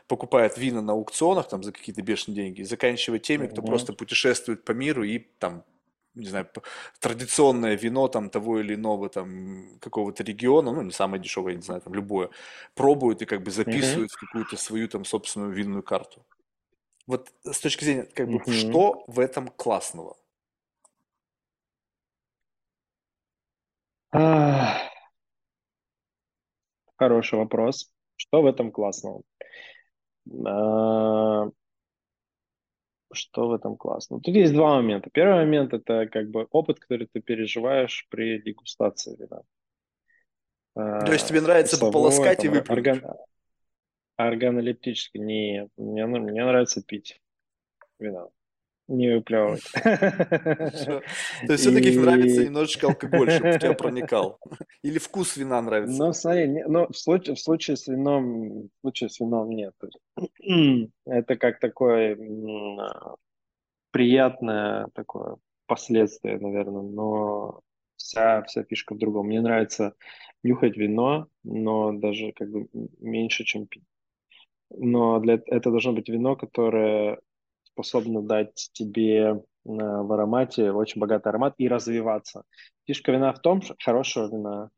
покупает вина на аукционах там за какие-то бешеные деньги, и заканчивая теми, кто Мгм. просто путешествует по миру и там не знаю, традиционное вино там того или иного там какого-то региона, ну не самое дешевое, я не знаю, там любое, пробуют и как бы записывают в какую-то свою там собственную винную карту. Вот с точки зрения, как бы, Мгм. что в этом классного? Хороший вопрос. Что в этом классного? А, Что в этом классного? Тут есть два момента. Первый момент– это как бы опыт, который ты переживаешь при дегустации вина. То есть А, тебе нравится Вкусовое, пополоскать и там, ор- выплюнуть? орган, органолептическое. Нет, мне, мне нравится пить вино, не выплевывать. То есть все-таки нравится немножечко алкоголь, чтобы в тебя проникал? Или вкус вина нравится? Ну, смотри, не- ну, в случае, в случае с вином, в случае с вином нет. Это как такое а, приятное такое последствие, наверное, но вся, вся фишка в другом. Мне нравится нюхать вино, но даже как бы меньше, чем пить. Но для это должно быть вино, которое способно дать тебе э, в аромате очень богатый аромат и развиваться. Фишка вина в том, что хорошего вина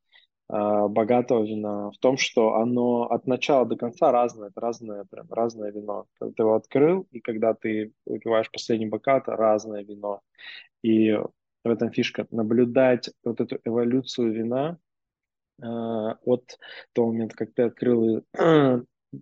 э, богатого вина в том, что оно от начала до конца разное, это разное, прям разное вино. Когда ты его открыл, и когда ты выпиваешь последний бокал, это разное вино. И в этом фишка наблюдать вот эту эволюцию вина э, от того момента, как ты открыл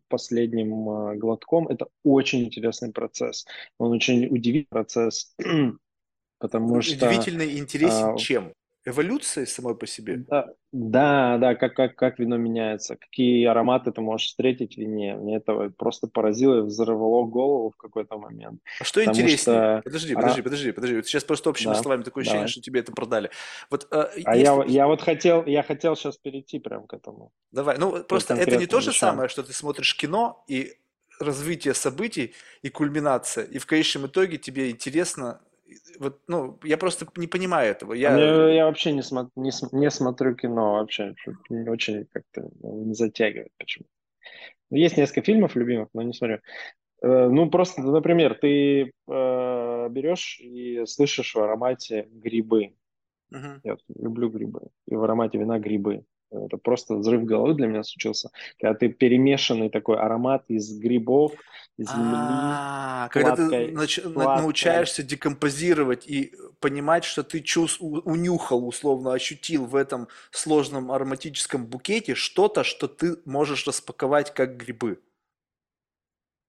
последним э, глотком, это очень интересный процесс. Он очень удивительный процесс, потому что Удивительно и интересен э, чем? Эволюцией самой по себе? да, да, да, как, как, как вино меняется, какие ароматы ты можешь встретить в вине. Мне это просто поразило и взорвало голову в какой-то момент. А что Потому интереснее? что... Подожди, подожди, подожди, подожди. Вот сейчас просто общими Да, словами такое ощущение, давай. что тебе это продали. Вот э, А если я, я вот хотел, я хотел сейчас перейти прям к этому. Давай. Ну, просто это не то же вещам. самое, что ты смотришь кино и развитие событий и кульминация, и в конечном итоге тебе интересно. Вот, ну, я просто не понимаю этого. А Я, мне- я вообще не, смо- не, не смотрю кино вообще. Очень как-то ну, не затягивает почему. Есть несколько фильмов любимых, но не смотрю. Э, Ну, просто, например, ты э, берешь и слышишь в аромате грибы. Мгм. Я люблю грибы. И в аромате вина грибы. Это просто взрыв головы для меня случился, когда ты перемешанный такой аромат из грибов, земли, А, когда ты научаешься декомпозировать и понимать, что ты унюхал, условно ощутил в этом сложном ароматическом букете что-то, что ты можешь распаковать как грибы.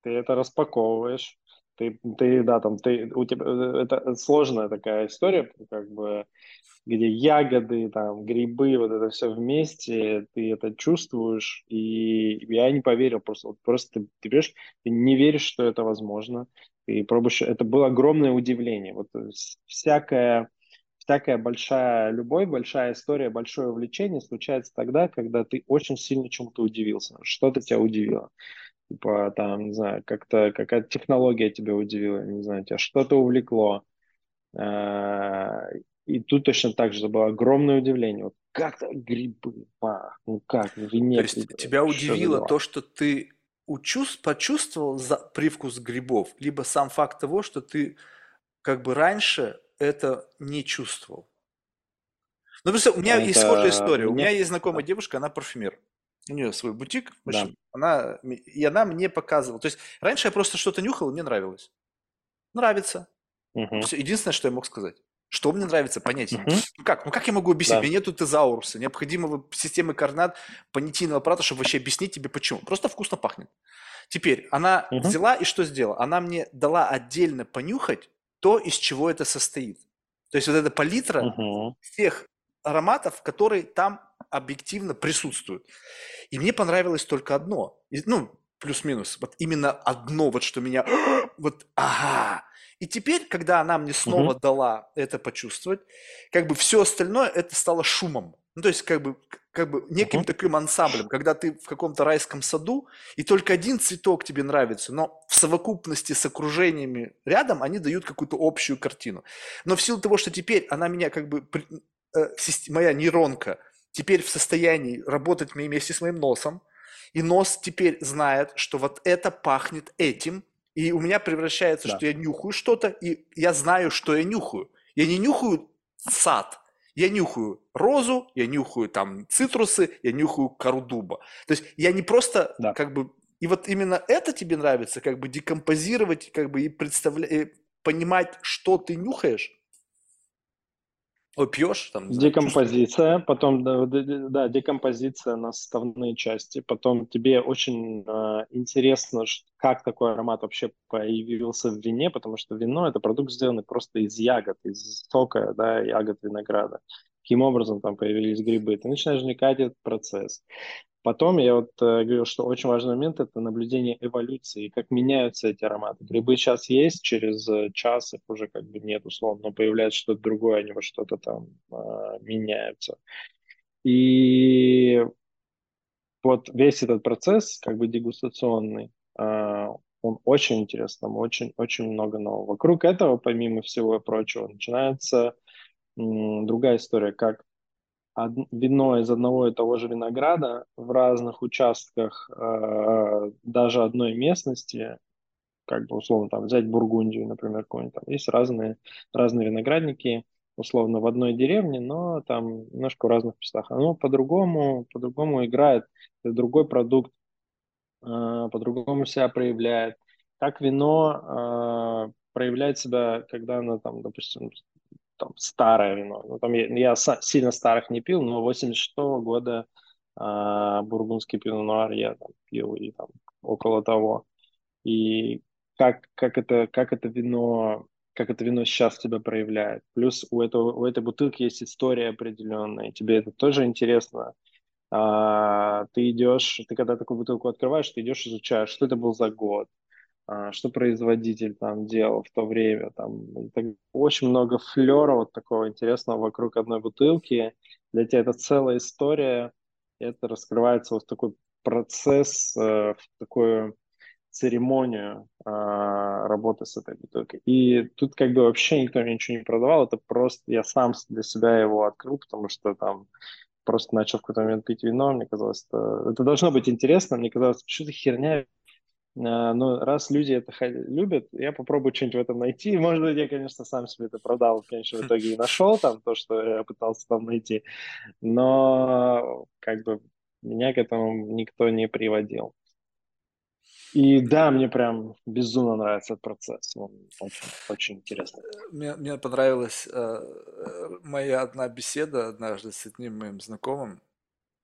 Ты это распаковываешь, ты, ты, да, там, ты, у тебя, э, это сложная такая история, как бы, где ягоды, там, грибы, вот это все вместе, ты это чувствуешь, и я не поверил просто, вот просто ты, ты берешь, ты не веришь, что это возможно, ты пробуешь, это было огромное удивление, вот э, всякая, всякая большая любовь, большая история, большое увлечение случается тогда, когда ты очень сильно чему-то удивился, что-то тебя удивило. Типа, там, не знаю, как-то какая-то технология тебя удивила, не знаю, тебя что-то увлекло. А, И тут точно так же было огромное удивление. Вот как-то грибы, бах, ну как, в То есть тебя что удивило дела? то, что ты учус- почувствовал за привкус грибов, либо сам факт того, что ты как бы раньше это не чувствовал. Ну, просто у меня есть схожая Это история. У меня есть знакомая девушка, она парфюмер. У нее свой бутик, в да, она, и она мне показывала. То есть раньше я просто что-то нюхал, и мне нравилось. Нравится. мгм, Всё, единственное, что я мог сказать. Что мне нравится, понятия мгм, Ну как? Ну как я могу объяснить? Да, меня нету тезауруса, необходимого системы координат понятийного аппарата, чтобы вообще объяснить тебе почему. Просто вкусно пахнет. Теперь, она мгм, взяла и что сделала? Она мне дала отдельно понюхать то, из чего это состоит. То есть вот эта палитра мгм, всех ароматов, которые там объективно присутствуют. И мне понравилось только одно. Ну, плюс-минус. Вот именно одно, вот что меня... Вот, ага. И теперь, когда она мне снова мгм, дала это почувствовать, как бы все остальное это стало шумом. Ну, то есть, как бы, как бы неким мгм, таким ансамблем, когда ты в каком-то райском саду, и только один цветок тебе нравится, но в совокупности с окружениями рядом они дают какую-то общую картину. Но в силу того, что теперь она меня как бы, моя нейронка теперь в состоянии работать вместе с моим носом, и нос теперь знает, что вот это пахнет этим, и у меня превращается, да, что я нюхаю что-то, и я знаю, что я нюхаю. Я не нюхаю сад, я нюхаю розу, я нюхаю там цитрусы, я нюхаю кору дуба. То есть я не просто да. как бы... И вот именно это тебе нравится, как бы декомпозировать, как бы и представлять, понимать, что ты нюхаешь, ой, пьешь, там, не знаю. Декомпозиция, потом, да, д- да, декомпозиция на составные части, потом тебе очень э, интересно, как такой аромат вообще появился в вине, потому что вино– это продукт, сделанный просто из ягод, из сока, да, ягод винограда. Каким образом там появились грибы? Ты начинаешь вникать в этот процесс. Потом я вот э, говорил, что очень важный момент– это наблюдение эволюции, как меняются эти ароматы. Грибы сейчас есть, через э, час их уже как бы нет, условно, но появляется что-то другое, они во что-то там э, меняются. И вот весь этот процесс, как бы дегустационный, э, он очень интересный, там очень, очень много нового. Вокруг этого, помимо всего прочего, начинается другая история, как вино из одного и того же винограда в разных участках э, даже одной местности, как бы условно там взять Бургундию, например, какую-нибудь, там есть разные, разные виноградники, условно в одной деревне, но там немножко в разных местах. Оно по-другому, по-другому играет, другой продукт, э, по-другому себя проявляет. Как вино э, проявляет себя, когда оно там, допустим, там старое вино. Ну, там я, я сильно старых не пил, но 86 года а, бургундский пино нуар я там пил и там около того. И как, как это, как это вино, как это вино сейчас себя проявляет. Плюс у этого, у этой бутылки есть история определенная, тебе это тоже интересно. А, ты идешь, ты когда такую бутылку открываешь, ты идешь, изучаешь, что это был за год, что производитель там делал в то время. Там, очень много флера вот такого интересного вокруг одной бутылки. Для тебя это целая история. Это раскрывается вот такой процесс, э, в такую церемонию а, работы с этой бутылкой. И тут как бы вообще никто мне ничего не продавал. Это просто я сам для себя его открыл, потому что там просто начал в какой-то момент пить вино. Мне казалось, это, это должно быть интересно. Мне казалось, что за херня А, Ну, раз люди это любят, я попробую что-нибудь в этом найти. Может быть, я, конечно, сам себе это продал в конечном итоге и нашел там то, что я пытался там найти. Но как бы меня к этому никто не приводил. И да, мне прям безумно нравится этот процесс. Он очень, очень интересный. Мне, мне понравилась э, э, моя одна беседа однажды с одним моим знакомым,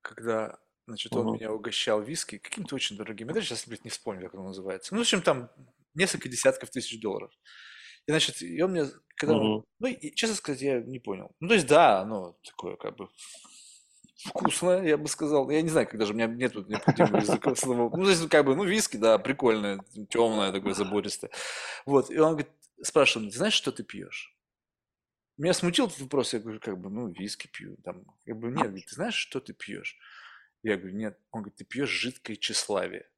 когда, значит, он Мгм. меня угощал виски каким-то очень дорогим. Я даже сейчас, блядь, не вспомню, как он называется. Ну, в общем, там несколько десятков тысяч долларов. И, значит, и он мне, когда Мгм. ну, и, честно сказать, я не понял. Ну, то есть, да, оно такое, как бы, вкусно, я бы сказал. Я не знаю, когда же у меня нету необходимого языка слова. Ну, то есть, как бы, ну, виски, да, прикольное, темное такое, забористое. Вот, и он говорит, спрашивает, ты знаешь, что ты пьешь? Меня смутил этот вопрос, я говорю, как бы, ну, виски пью. Там, как бы, нет, говорит, ты знаешь, что ты пьешь? Я говорю, нет. Он говорит, ты пьешь жидкое тщеславие.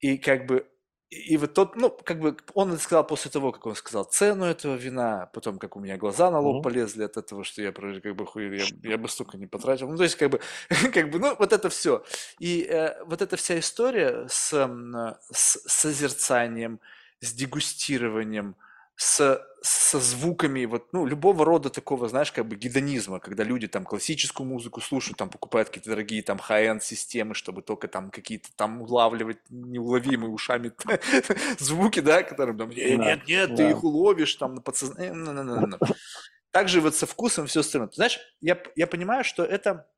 И как бы, и вот тот, ну, как бы, он сказал после того, как он сказал цену этого вина, потом, как у меня глаза на лоб полезли от этого, что я, как бы, хуй, я, я бы столько не потратил. Ну, то есть, как бы, как бы, ну, вот это все. И э, вот эта вся история с, с созерцанием, с дегустированием, с, со звуками, вот, ну, любого рода такого, знаешь, как бы гедонизма, когда люди там классическую музыку слушают, там покупают какие-то дорогие там high-end системы, чтобы только там какие-то там улавливать неуловимые ушами звуки, да, которые там, «Э, Да, нет, нет, ты их уловишь там на подсознание. Ну-ну-ну-ну. Также вот со вкусом все остальное. Знаешь, я, я понимаю, что это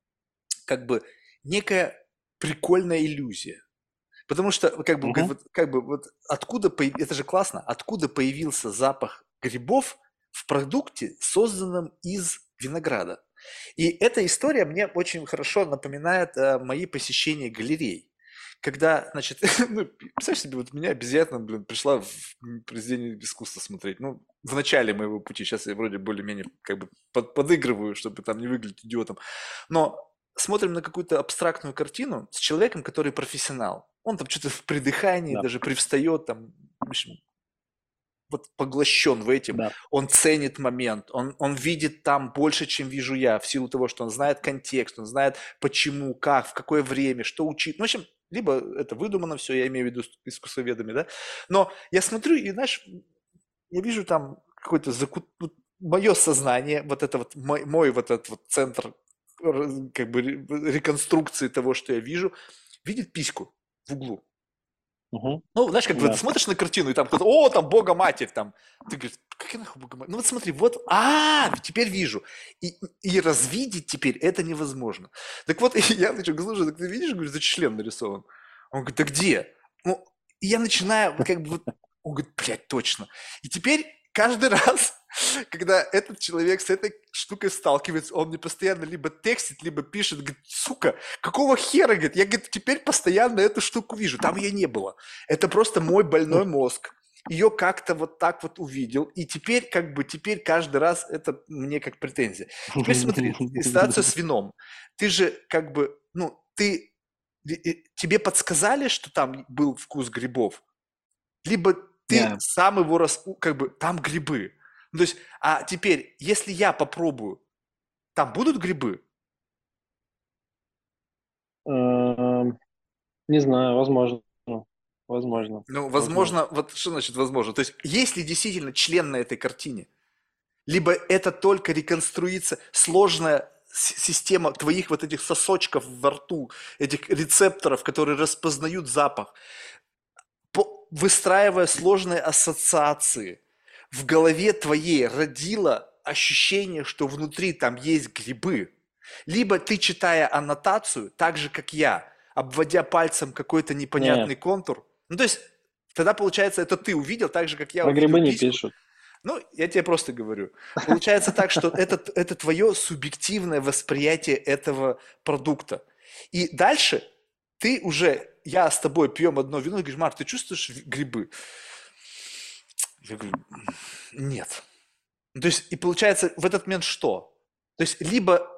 как бы некая прикольная иллюзия. Потому что, как бы, Мгм. вот, как бы, вот откуда, это же классно, откуда появился запах грибов в продукте, созданном из винограда. И эта история мне очень хорошо напоминает э, мои посещения галерей. Когда, значит, ну, представь себе, вот меня обезьяна, блин, пришла в произведение искусства смотреть. Ну, в начале моего пути, сейчас я вроде более-менее как бы под- подыгрываю, чтобы там не выглядеть идиотом. Но смотрим на какую-то абстрактную картину с человеком, который профессионал. Он там что-то в придыхании Да. даже привстает, там, в общем, вот поглощен в этим, Да. он ценит момент, он, он видит там больше, чем вижу я, в силу того, что он знает контекст, он знает почему, как, в какое время, что учить. Ну, в общем, либо это выдумано все, я имею в виду искусствоведами, да, но я смотрю и, знаешь, я вижу там какой-то закут... мое сознание, вот это вот мой, мой вот этот вот центр как бы ре- реконструкции того, что я вижу, видит письку в углу. Мгм. Ну, знаешь, как бы Да. ты смотришь на картину, и там кто-то, о, там Бога Матерь, там. Ты говоришь, какая нахуй Бога Матерь? Ну вот смотри, вот, а, теперь вижу. И, и развидеть теперь это невозможно. Так вот, я начал, слушай, так ты видишь, говорю, за член нарисован. Он говорит, да где? Ну, и я начинаю, как бы, вот, он говорит, блядь, точно. И теперь каждый раз, когда этот человек с этой штукой сталкивается, он мне постоянно либо текстит, либо пишет, говорит, сука, какого хера, говорит, я, говорит, теперь постоянно эту штуку вижу, там ее не было. Это просто мой больной мозг. Ее как-то вот так вот увидел, и теперь как бы, теперь каждый раз это мне как претензия. Теперь смотри, ситуация с вином. Ты же как бы, ну, ты, тебе подсказали, что там был вкус грибов, либо ты Не. сам его рас, как бы, там грибы. Ну, то есть, а теперь, если я попробую, там будут грибы? Эм, Не знаю, возможно. Возможно. Ну, возможно, вот что значит возможно? То есть, есть ли действительно член на этой картине? Либо это только реконструится сложная система твоих вот этих сосочков во рту, этих рецепторов, которые распознают запах, выстраивая сложные ассоциации, в голове твоей родило ощущение, что внутри там есть грибы. Либо ты, читая аннотацию, так же, как я, обводя пальцем какой-то непонятный контур, ну, то есть, тогда, получается, это ты увидел, так же, как я Про увидел грибы не пишут. Ну, я тебе просто говорю. Получается так, что это, это твое субъективное восприятие этого продукта. И дальше ты уже, я с тобой пьем одно вино, и говоришь, Марк, ты чувствуешь грибы? Я говорю, «М, нет. Ну, То есть, и получается, в этот момент что? То есть, либо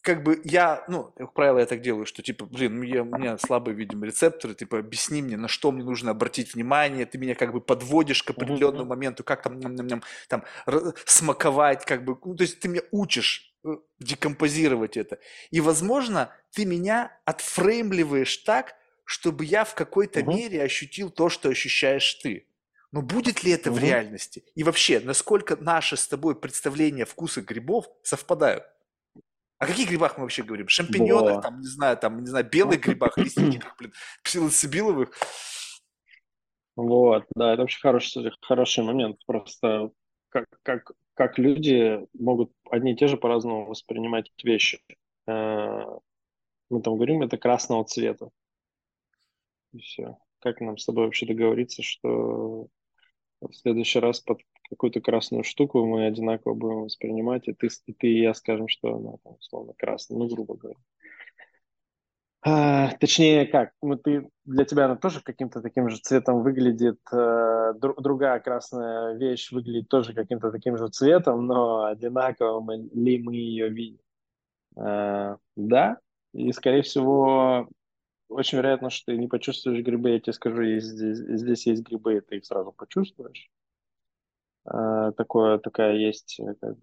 как бы я, ну, как правило, я так делаю, что типа, блин, я, у меня слабые, видимо, рецепторы, типа, объясни мне, на что мне нужно обратить внимание, ты меня как бы подводишь к определенному мгм. моменту, как там, ням-ням-ням, там р- смаковать, как бы, ну, то есть ты меня учишь э, декомпозировать это. И, возможно, ты меня отфреймливаешь так, чтобы я в какой-то Мгм. мере ощутил то, что ощущаешь ты. Но будет ли это в Мгм. реальности? И вообще, насколько наши с тобой представления вкуса грибов совпадают? О каких грибах мы вообще говорим? Шампиньонах, Во. там, не знаю, там, не знаю, белых грибах, лиственниках, блин, псилоцибиловых. Вот, да, это вообще хороший, хороший момент. Просто как, как, как люди могут одни и те же по-разному воспринимать вещи. Э, Мы там говорим, это красного цвета. И все. Как нам с тобой вообще договориться, что в следующий раз под какую-то красную штуку мы одинаково будем воспринимать, и ты, и ты и я скажем, что она там, условно красная, ну, грубо говоря. А, точнее, как? Ну, ты, для тебя она тоже каким-то таким же цветом выглядит, э, дру- другая красная вещь выглядит тоже каким-то таким же цветом, но одинаково мы, ли мы ее видим? Э, да, и, скорее всего, очень вероятно, что ты не почувствуешь грибы, я тебе скажу, есть здесь, здесь есть грибы, ты их сразу почувствуешь. Э, такое, такая есть э, как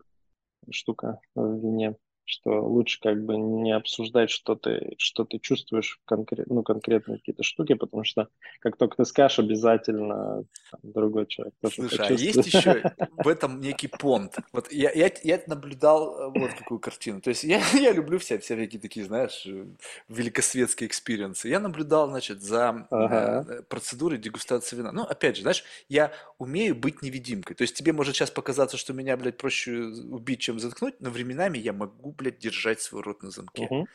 штука в вине, что лучше как бы не обсуждать, что ты, что ты чувствуешь конкрет, ну, конкретно какие-то штуки, потому что как только ты скажешь, обязательно там, другой человек тоже Слушай, а есть еще в этом некий понт? Вот я, я, я наблюдал э, вот какую картину. То есть я, я люблю вся, всякие такие, знаешь, э, великосветские experience ы. Я наблюдал, значит, за Ага. э, процедурой дегустации вина. Ну, опять же, знаешь, я умею быть невидимкой. То есть тебе может сейчас показаться, что меня, блядь, проще убить, чем заткнуть, но временами я могу, блядь, держать свой рот на замке. Мгм.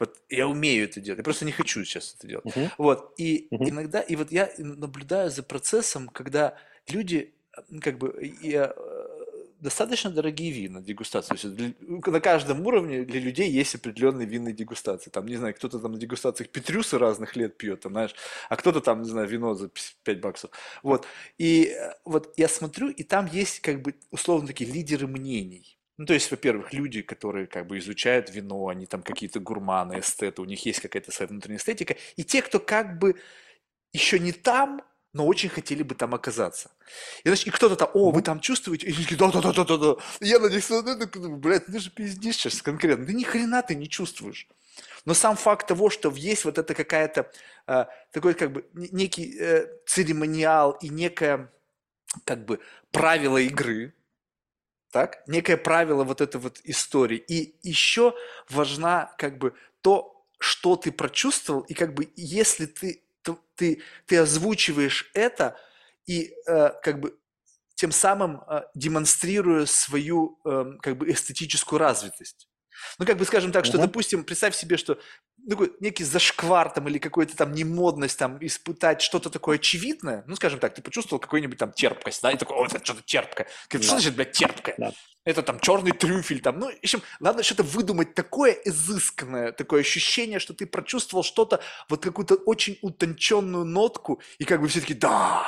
Вот я умею это делать. Я просто не хочу сейчас это делать. Мгм. Вот, и Мгм. иногда, и вот я наблюдаю за процессом, когда люди, как бы, и, э, достаточно дорогие вина дегустации. То есть для- на каждом уровне для людей есть определенные винные дегустации. Там, не знаю, кто-то там на дегустациях Петрюсы разных лет пьет, там, знаешь, а кто-то там, не знаю, вино за 5 баксов. Вот, и э, вот я смотрю, и там есть, как бы, условно такие лидеры мнений. Ну, то есть, во-первых, люди, которые как бы изучают вино, они там какие-то гурманы, эстеты, у них есть какая-то своя внутренняя эстетика, и те, кто как бы еще не там, но очень хотели бы там оказаться. И, значит, и кто-то там, о, вы там чувствуете? И они такие, да-да-да-да-да. Я на них смотрю, думаю, блядь, ты же пиздишь сейчас конкретно. Да ни хрена ты не чувствуешь. Но сам факт того, что есть вот это какая-то, э, такой как бы не- некий э, церемониал и некое как бы правило игры, так? Некое правило вот этой вот истории. И еще важна как бы то, что ты прочувствовал, и как бы если ты, то ты, ты озвучиваешь это, и э, как бы тем самым э, демонстрируя свою эм, как бы эстетическую развитость. Ну, как бы, скажем так, что, допустим, представь себе, что такой некий зашквар там или какой-то там немодность там испытать что-то такое очевидное, ну, скажем так, ты почувствовал какую-нибудь там терпкость, да, и такой, о, это что-то терпкое. Что Да. значит, блядь, терпкое? Да. Это там черный трюфель там, ну, в общем, надо что-то выдумать такое изысканное, такое ощущение, что ты прочувствовал что-то, вот какую-то очень утонченную нотку, и как бы все таки да.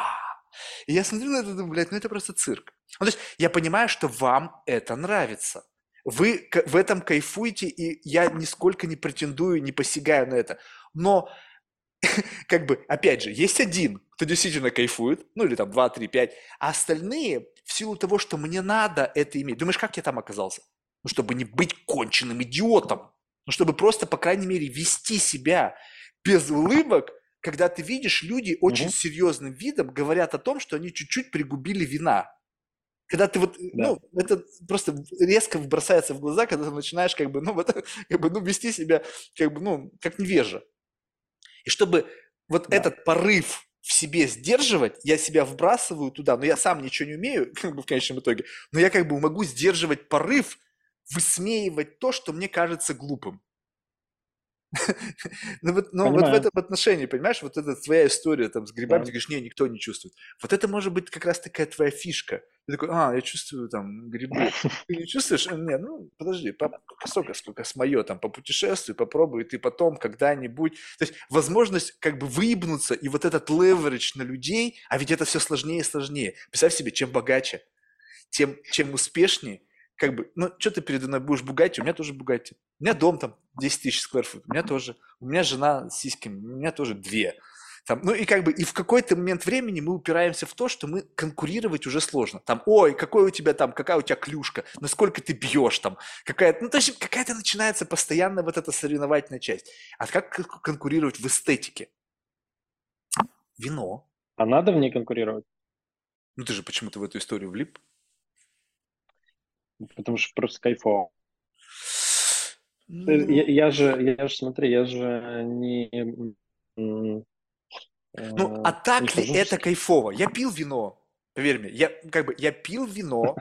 И я смотрю на это, думаю, блядь, ну это просто цирк. Ну, то есть я понимаю, что вам это нравится. Вы в этом кайфуете, и я нисколько не претендую, не посягаю на это. Но, как бы, опять же, есть один, кто действительно кайфует, ну или там 2, 3, 5, а остальные, в силу того, что мне надо это иметь. Думаешь, как я там оказался? Ну, чтобы не быть конченным идиотом. Ну, чтобы просто, по крайней мере, вести себя без улыбок, когда ты видишь, люди очень Мгм. серьезным видом говорят о том, что они чуть-чуть пригубили вина. Когда ты вот, Да. ну, это просто резко бросается в глаза, когда ты начинаешь как бы, ну, вот, как бы, ну, вести себя, как бы, ну, как невежа. И чтобы вот Да. этот порыв в себе сдерживать, я себя вбрасываю туда, но я сам ничего не умею, как бы в конечном итоге, но я как бы могу сдерживать порыв, высмеивать то, что мне кажется глупым. Ну вот, ну вот в этом отношении, понимаешь, вот эта твоя история там с грибами, Да. ты говоришь, не, никто не чувствует. Вот это может быть как раз такая твоя фишка. Ты такой, а, я чувствую там грибы. Ты не чувствуешь? «Э, Не, ну подожди, по- столько, сколько с мое, там, попутешествуй, попробуй, ты потом когда-нибудь. То есть возможность как бы выебнуться и вот этот леверидж на людей, а ведь это все сложнее и сложнее. Представь себе, чем богаче, тем, чем успешнее, как бы, ну, что ты передо мной будешь Бугатти? У меня тоже Бугатти. У меня дом там 10 тысяч скверфут, у меня тоже. У меня жена с сиськами, у меня тоже две. Там, ну и как бы, и в какой-то момент времени мы упираемся в то, что мы конкурировать уже сложно. Там, ой, какой у тебя там, какая у тебя клюшка, насколько ты бьешь там, какая-то, ну, то есть какая-то начинается постоянно вот эта соревновательная часть. А как конкурировать в эстетике? Вино. А надо в ней конкурировать? Ну ты же почему-то в эту историю влип. Потому что просто кайфово. Ну, Я, я же, я же, смотри, я же не... Ну, э, а так не ли в это кайфово? Я пил вино, поверь мне, я как бы я пил вино.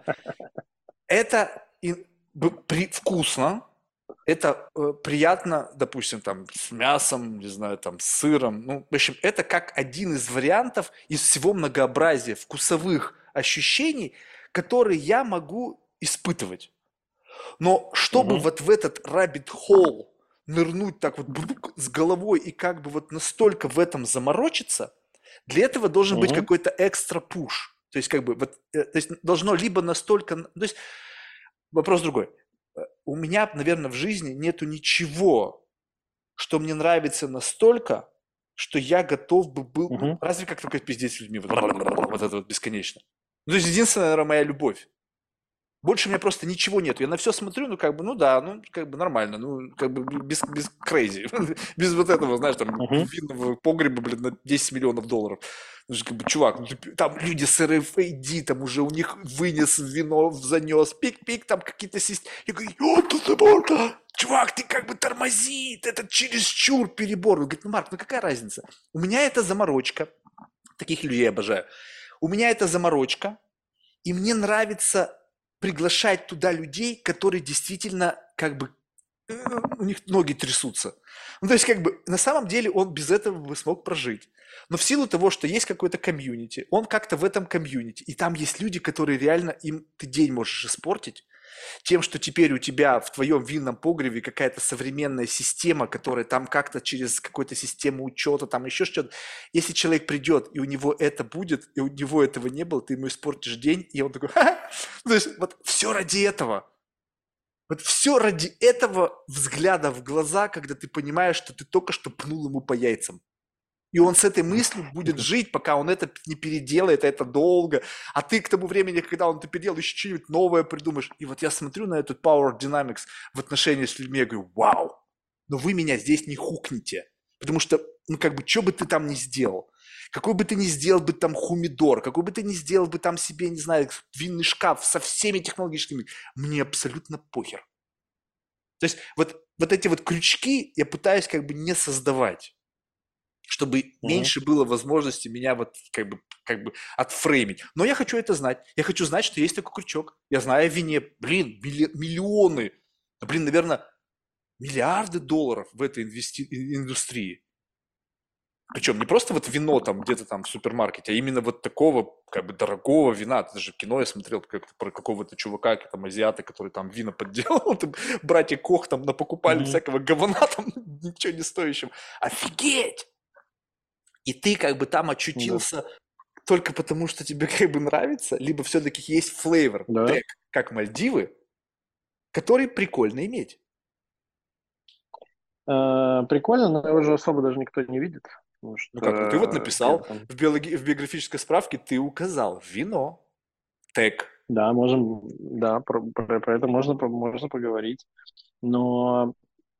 Это и- б- при- вкусно, это э, приятно, допустим, там с мясом, не знаю, там с сыром. Ну, в общем, это как один из вариантов из всего многообразия вкусовых ощущений, которые я могу испытывать. Но чтобы Мгм. вот в этот rabbit hole нырнуть так вот с головой и как бы вот настолько в этом заморочиться, для этого должен быть Мгм. какой-то экстра пуш. То есть как бы вот, э, то есть должно либо настолько, то есть вопрос другой. Э, У меня, наверное, в жизни нету ничего, что мне нравится настолько, что я готов бы был, Мгм. разве как только пиздец с людьми, вот, вот это вот бесконечно. Ну, то есть единственная, наверное, моя любовь. Больше у меня просто ничего нет. Я на все смотрю, ну, как бы, ну да, ну, как бы нормально, ну, как бы без, без crazy. без вот этого, знаешь, там, Мгм. винного погреба, блин, на 10 миллионов долларов. Ну, же, как бы, чувак, ну, там люди с RFID, там уже у них вынес вино, занес, пик-пик, там какие-то системы. Я говорю, «Ёпта ты морда! Чувак, ты как бы тормозит, это чересчур перебор. Он говорит, ну, Марк, ну какая разница? У меня это заморочка. Таких людей я обожаю. У меня это заморочка, и мне нравится приглашать туда людей, которые действительно как бы э, у них ноги трясутся. Ну, то есть, как бы, на самом деле он без этого бы смог прожить. Но в силу того, что есть какой-то комьюнити, он как-то в этом комьюнити, и там есть люди, которые реально, им ты день можешь испортить, тем, что теперь у тебя в твоем винном погребе какая-то современная система, которая там как-то через какую-то систему учета, там еще что-то. Если человек придет, и у него это будет, и у него этого не было, ты ему испортишь день, и он такой, «Ха-ха». то есть вот все ради этого. Вот все ради этого взгляда в глаза, когда ты понимаешь, что ты только что пнул ему по яйцам. И он с этой мыслью будет жить, пока он это не переделает, а это долго. А ты к тому времени, когда он это переделал, еще что-нибудь новое придумаешь. И вот я смотрю на этот Power Dynamics в отношении с людьми, я говорю, вау, но вы меня здесь не хукните. Потому что, ну как бы, что бы ты там ни сделал, какой бы ты ни сделал бы там хумидор, какой бы ты ни сделал бы там себе, не знаю, винный шкаф со всеми технологическими, мне абсолютно похер. То есть вот, вот эти вот крючки я пытаюсь как бы не создавать чтобы Мгм. меньше было возможности меня вот как бы, как бы отфреймить. Но я хочу это знать. Я хочу знать, что есть такой крючок. Я знаю о вине. Блин, милли- миллионы, блин, наверное, миллиарды долларов в этой инвести- индустрии. Причем не просто вот вино там где-то там в супермаркете, а именно вот такого как бы дорогого вина. Ты даже кино я смотрел как про какого-то чувака, там азиата, который там вина подделал, там, братья Кох там напокупали Мгм. всякого говна там ничего не стоящего. Офигеть! И ты как бы там очутился только потому, что тебе как бы нравится, либо все-таки есть флейвор, Да. тег, как Мальдивы, который прикольно иметь. Э, Прикольно, но его же особо даже никто не видит. потому Ну как, ну ты вот что написал, там- в, биологи- в биографической справке ты указал вино, тег. Да, можем, да, про, про- про это можно, можно поговорить, но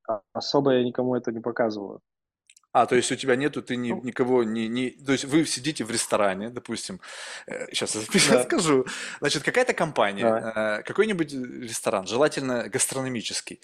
а, особо я никому это не показываю. А, то есть у тебя нету, ты ни- Ну. никого не, не... То есть вы сидите в ресторане, допустим, сейчас я Да. скажу, значит, какая-то компания, э, какой-нибудь ресторан, желательно гастрономический,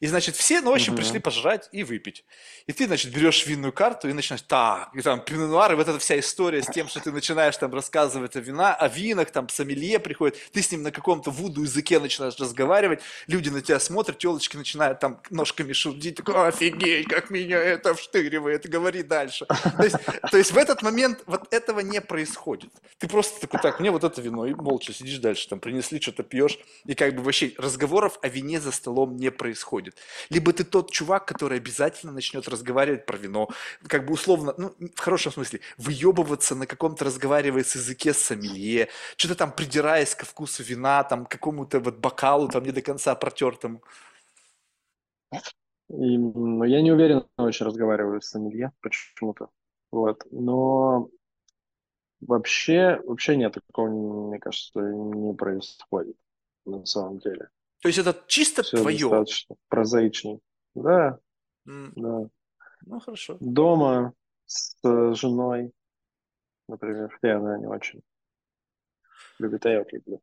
и, значит, все, ну, в общем, Мгм. пришли пожрать и выпить. И ты, значит, берешь винную карту и начинаешь, так, и там пино-нуар, и вот эта вся история с тем, что ты начинаешь там рассказывать о вина, о винах, там сомелье приходит, ты с ним на каком-то вуду языке начинаешь разговаривать, люди на тебя смотрят, телочки начинают там ножками шудить, такой, офигеть, как меня это вштыривает, говори дальше. То есть, то есть в этот момент вот этого не происходит. Ты просто такой, так, мне вот это вино, и молча сидишь дальше, там принесли, что-то пьешь, и как бы вообще разговоров о вине за столом не происходит. Либо ты тот чувак, который обязательно начнет разговаривать про вино, как бы условно, ну, в хорошем смысле, выебываться на каком-то разговаривая с языке с сомелье, что-то там придираясь ко вкусу вина, там, какому-то вот бокалу, там, не до конца протертому. И, ну, я не уверен, очень разговариваю с сомелье почему-то. Вот. Но вообще, вообще нет, такого, мне кажется, не происходит на самом деле. То есть это чисто Все твое. достаточно прозаично. Да, М, да. Ну, хорошо. Дома с женой например. Я, наверное, не очень любит, а я вот люблю.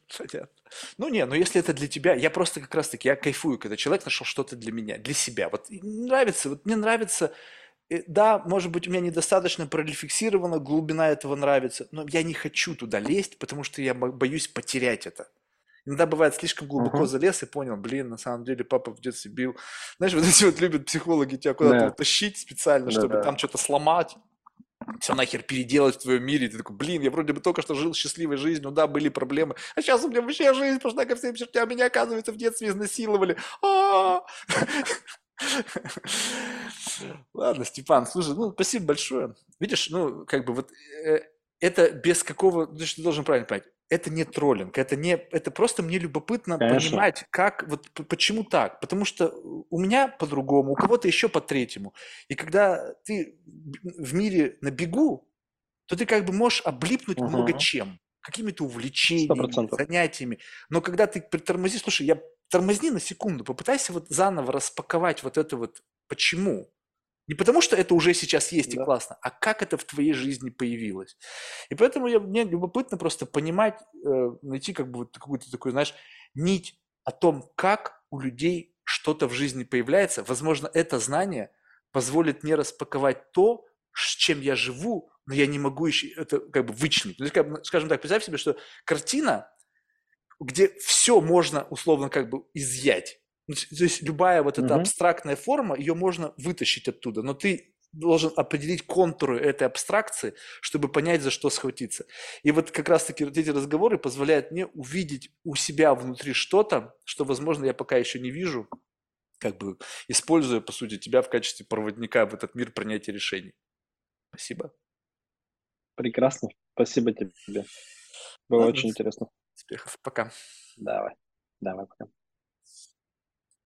Понятно. Ну не, ну если это для тебя, я просто как раз таки, я кайфую, когда человек нашел что-то для меня, для себя. Вот нравится, вот мне нравится, э, да, может быть, у меня недостаточно прорефлексирована, глубина этого нравится, но я не хочу туда лезть, потому что я боюсь потерять это. Иногда бывает слишком глубоко Мгм. залез и понял, блин, на самом деле папа в детстве бил. Знаешь, вот эти вот любят психологи тебя куда-то Да. вот тащить специально, чтобы Да-да. там что-то сломать, все нахер переделать в твоем мире. И ты такой, блин, я вроде бы только что жил счастливой жизнью, да, были проблемы, а сейчас у меня вообще жизнь пошла ко всем чертям, меня, оказывается, в детстве изнасиловали. А! Ладно, Степан, слушай, ну, спасибо большое. Видишь, ну, как бы вот э, это без какого, ну, ты должен правильно понять, это не троллинг, это не, это просто мне любопытно Конечно. понимать, как, вот почему так, потому что у меня по-другому, у кого-то еще по-третьему, и когда ты в мире на бегу, то ты как бы можешь облипнуть Мгм. много чем, какими-то увлечениями, процентов. занятиями, но когда ты притормози, слушай, я тормозни на секунду, попытайся вот заново распаковать вот это вот почему. Не потому, что это уже сейчас есть и Да. классно, а как это в твоей жизни появилось. И поэтому я, мне любопытно просто понимать, э, найти как бы вот какую-то такую, знаешь, нить о том, как у людей что-то в жизни появляется. Возможно, это знание позволит мне распаковать то, с чем я живу, но я не могу еще это как бы вычленить. Ну, скажем так, представь себе, что картина, где все можно условно как бы изъять. Ну, То есть любая вот эта Мгм. абстрактная форма, ее можно вытащить оттуда, но ты должен определить контуры этой абстракции, чтобы понять, за что схватиться. И вот как раз-таки вот эти разговоры позволяют мне увидеть у себя внутри что-то, что, возможно, я пока еще не вижу, как бы используя, по сути, тебя в качестве проводника в этот мир принятия решений. Спасибо. Прекрасно. Спасибо тебе. Было Ладно, очень интересно. успехов. Пока. Давай. Давай, пока.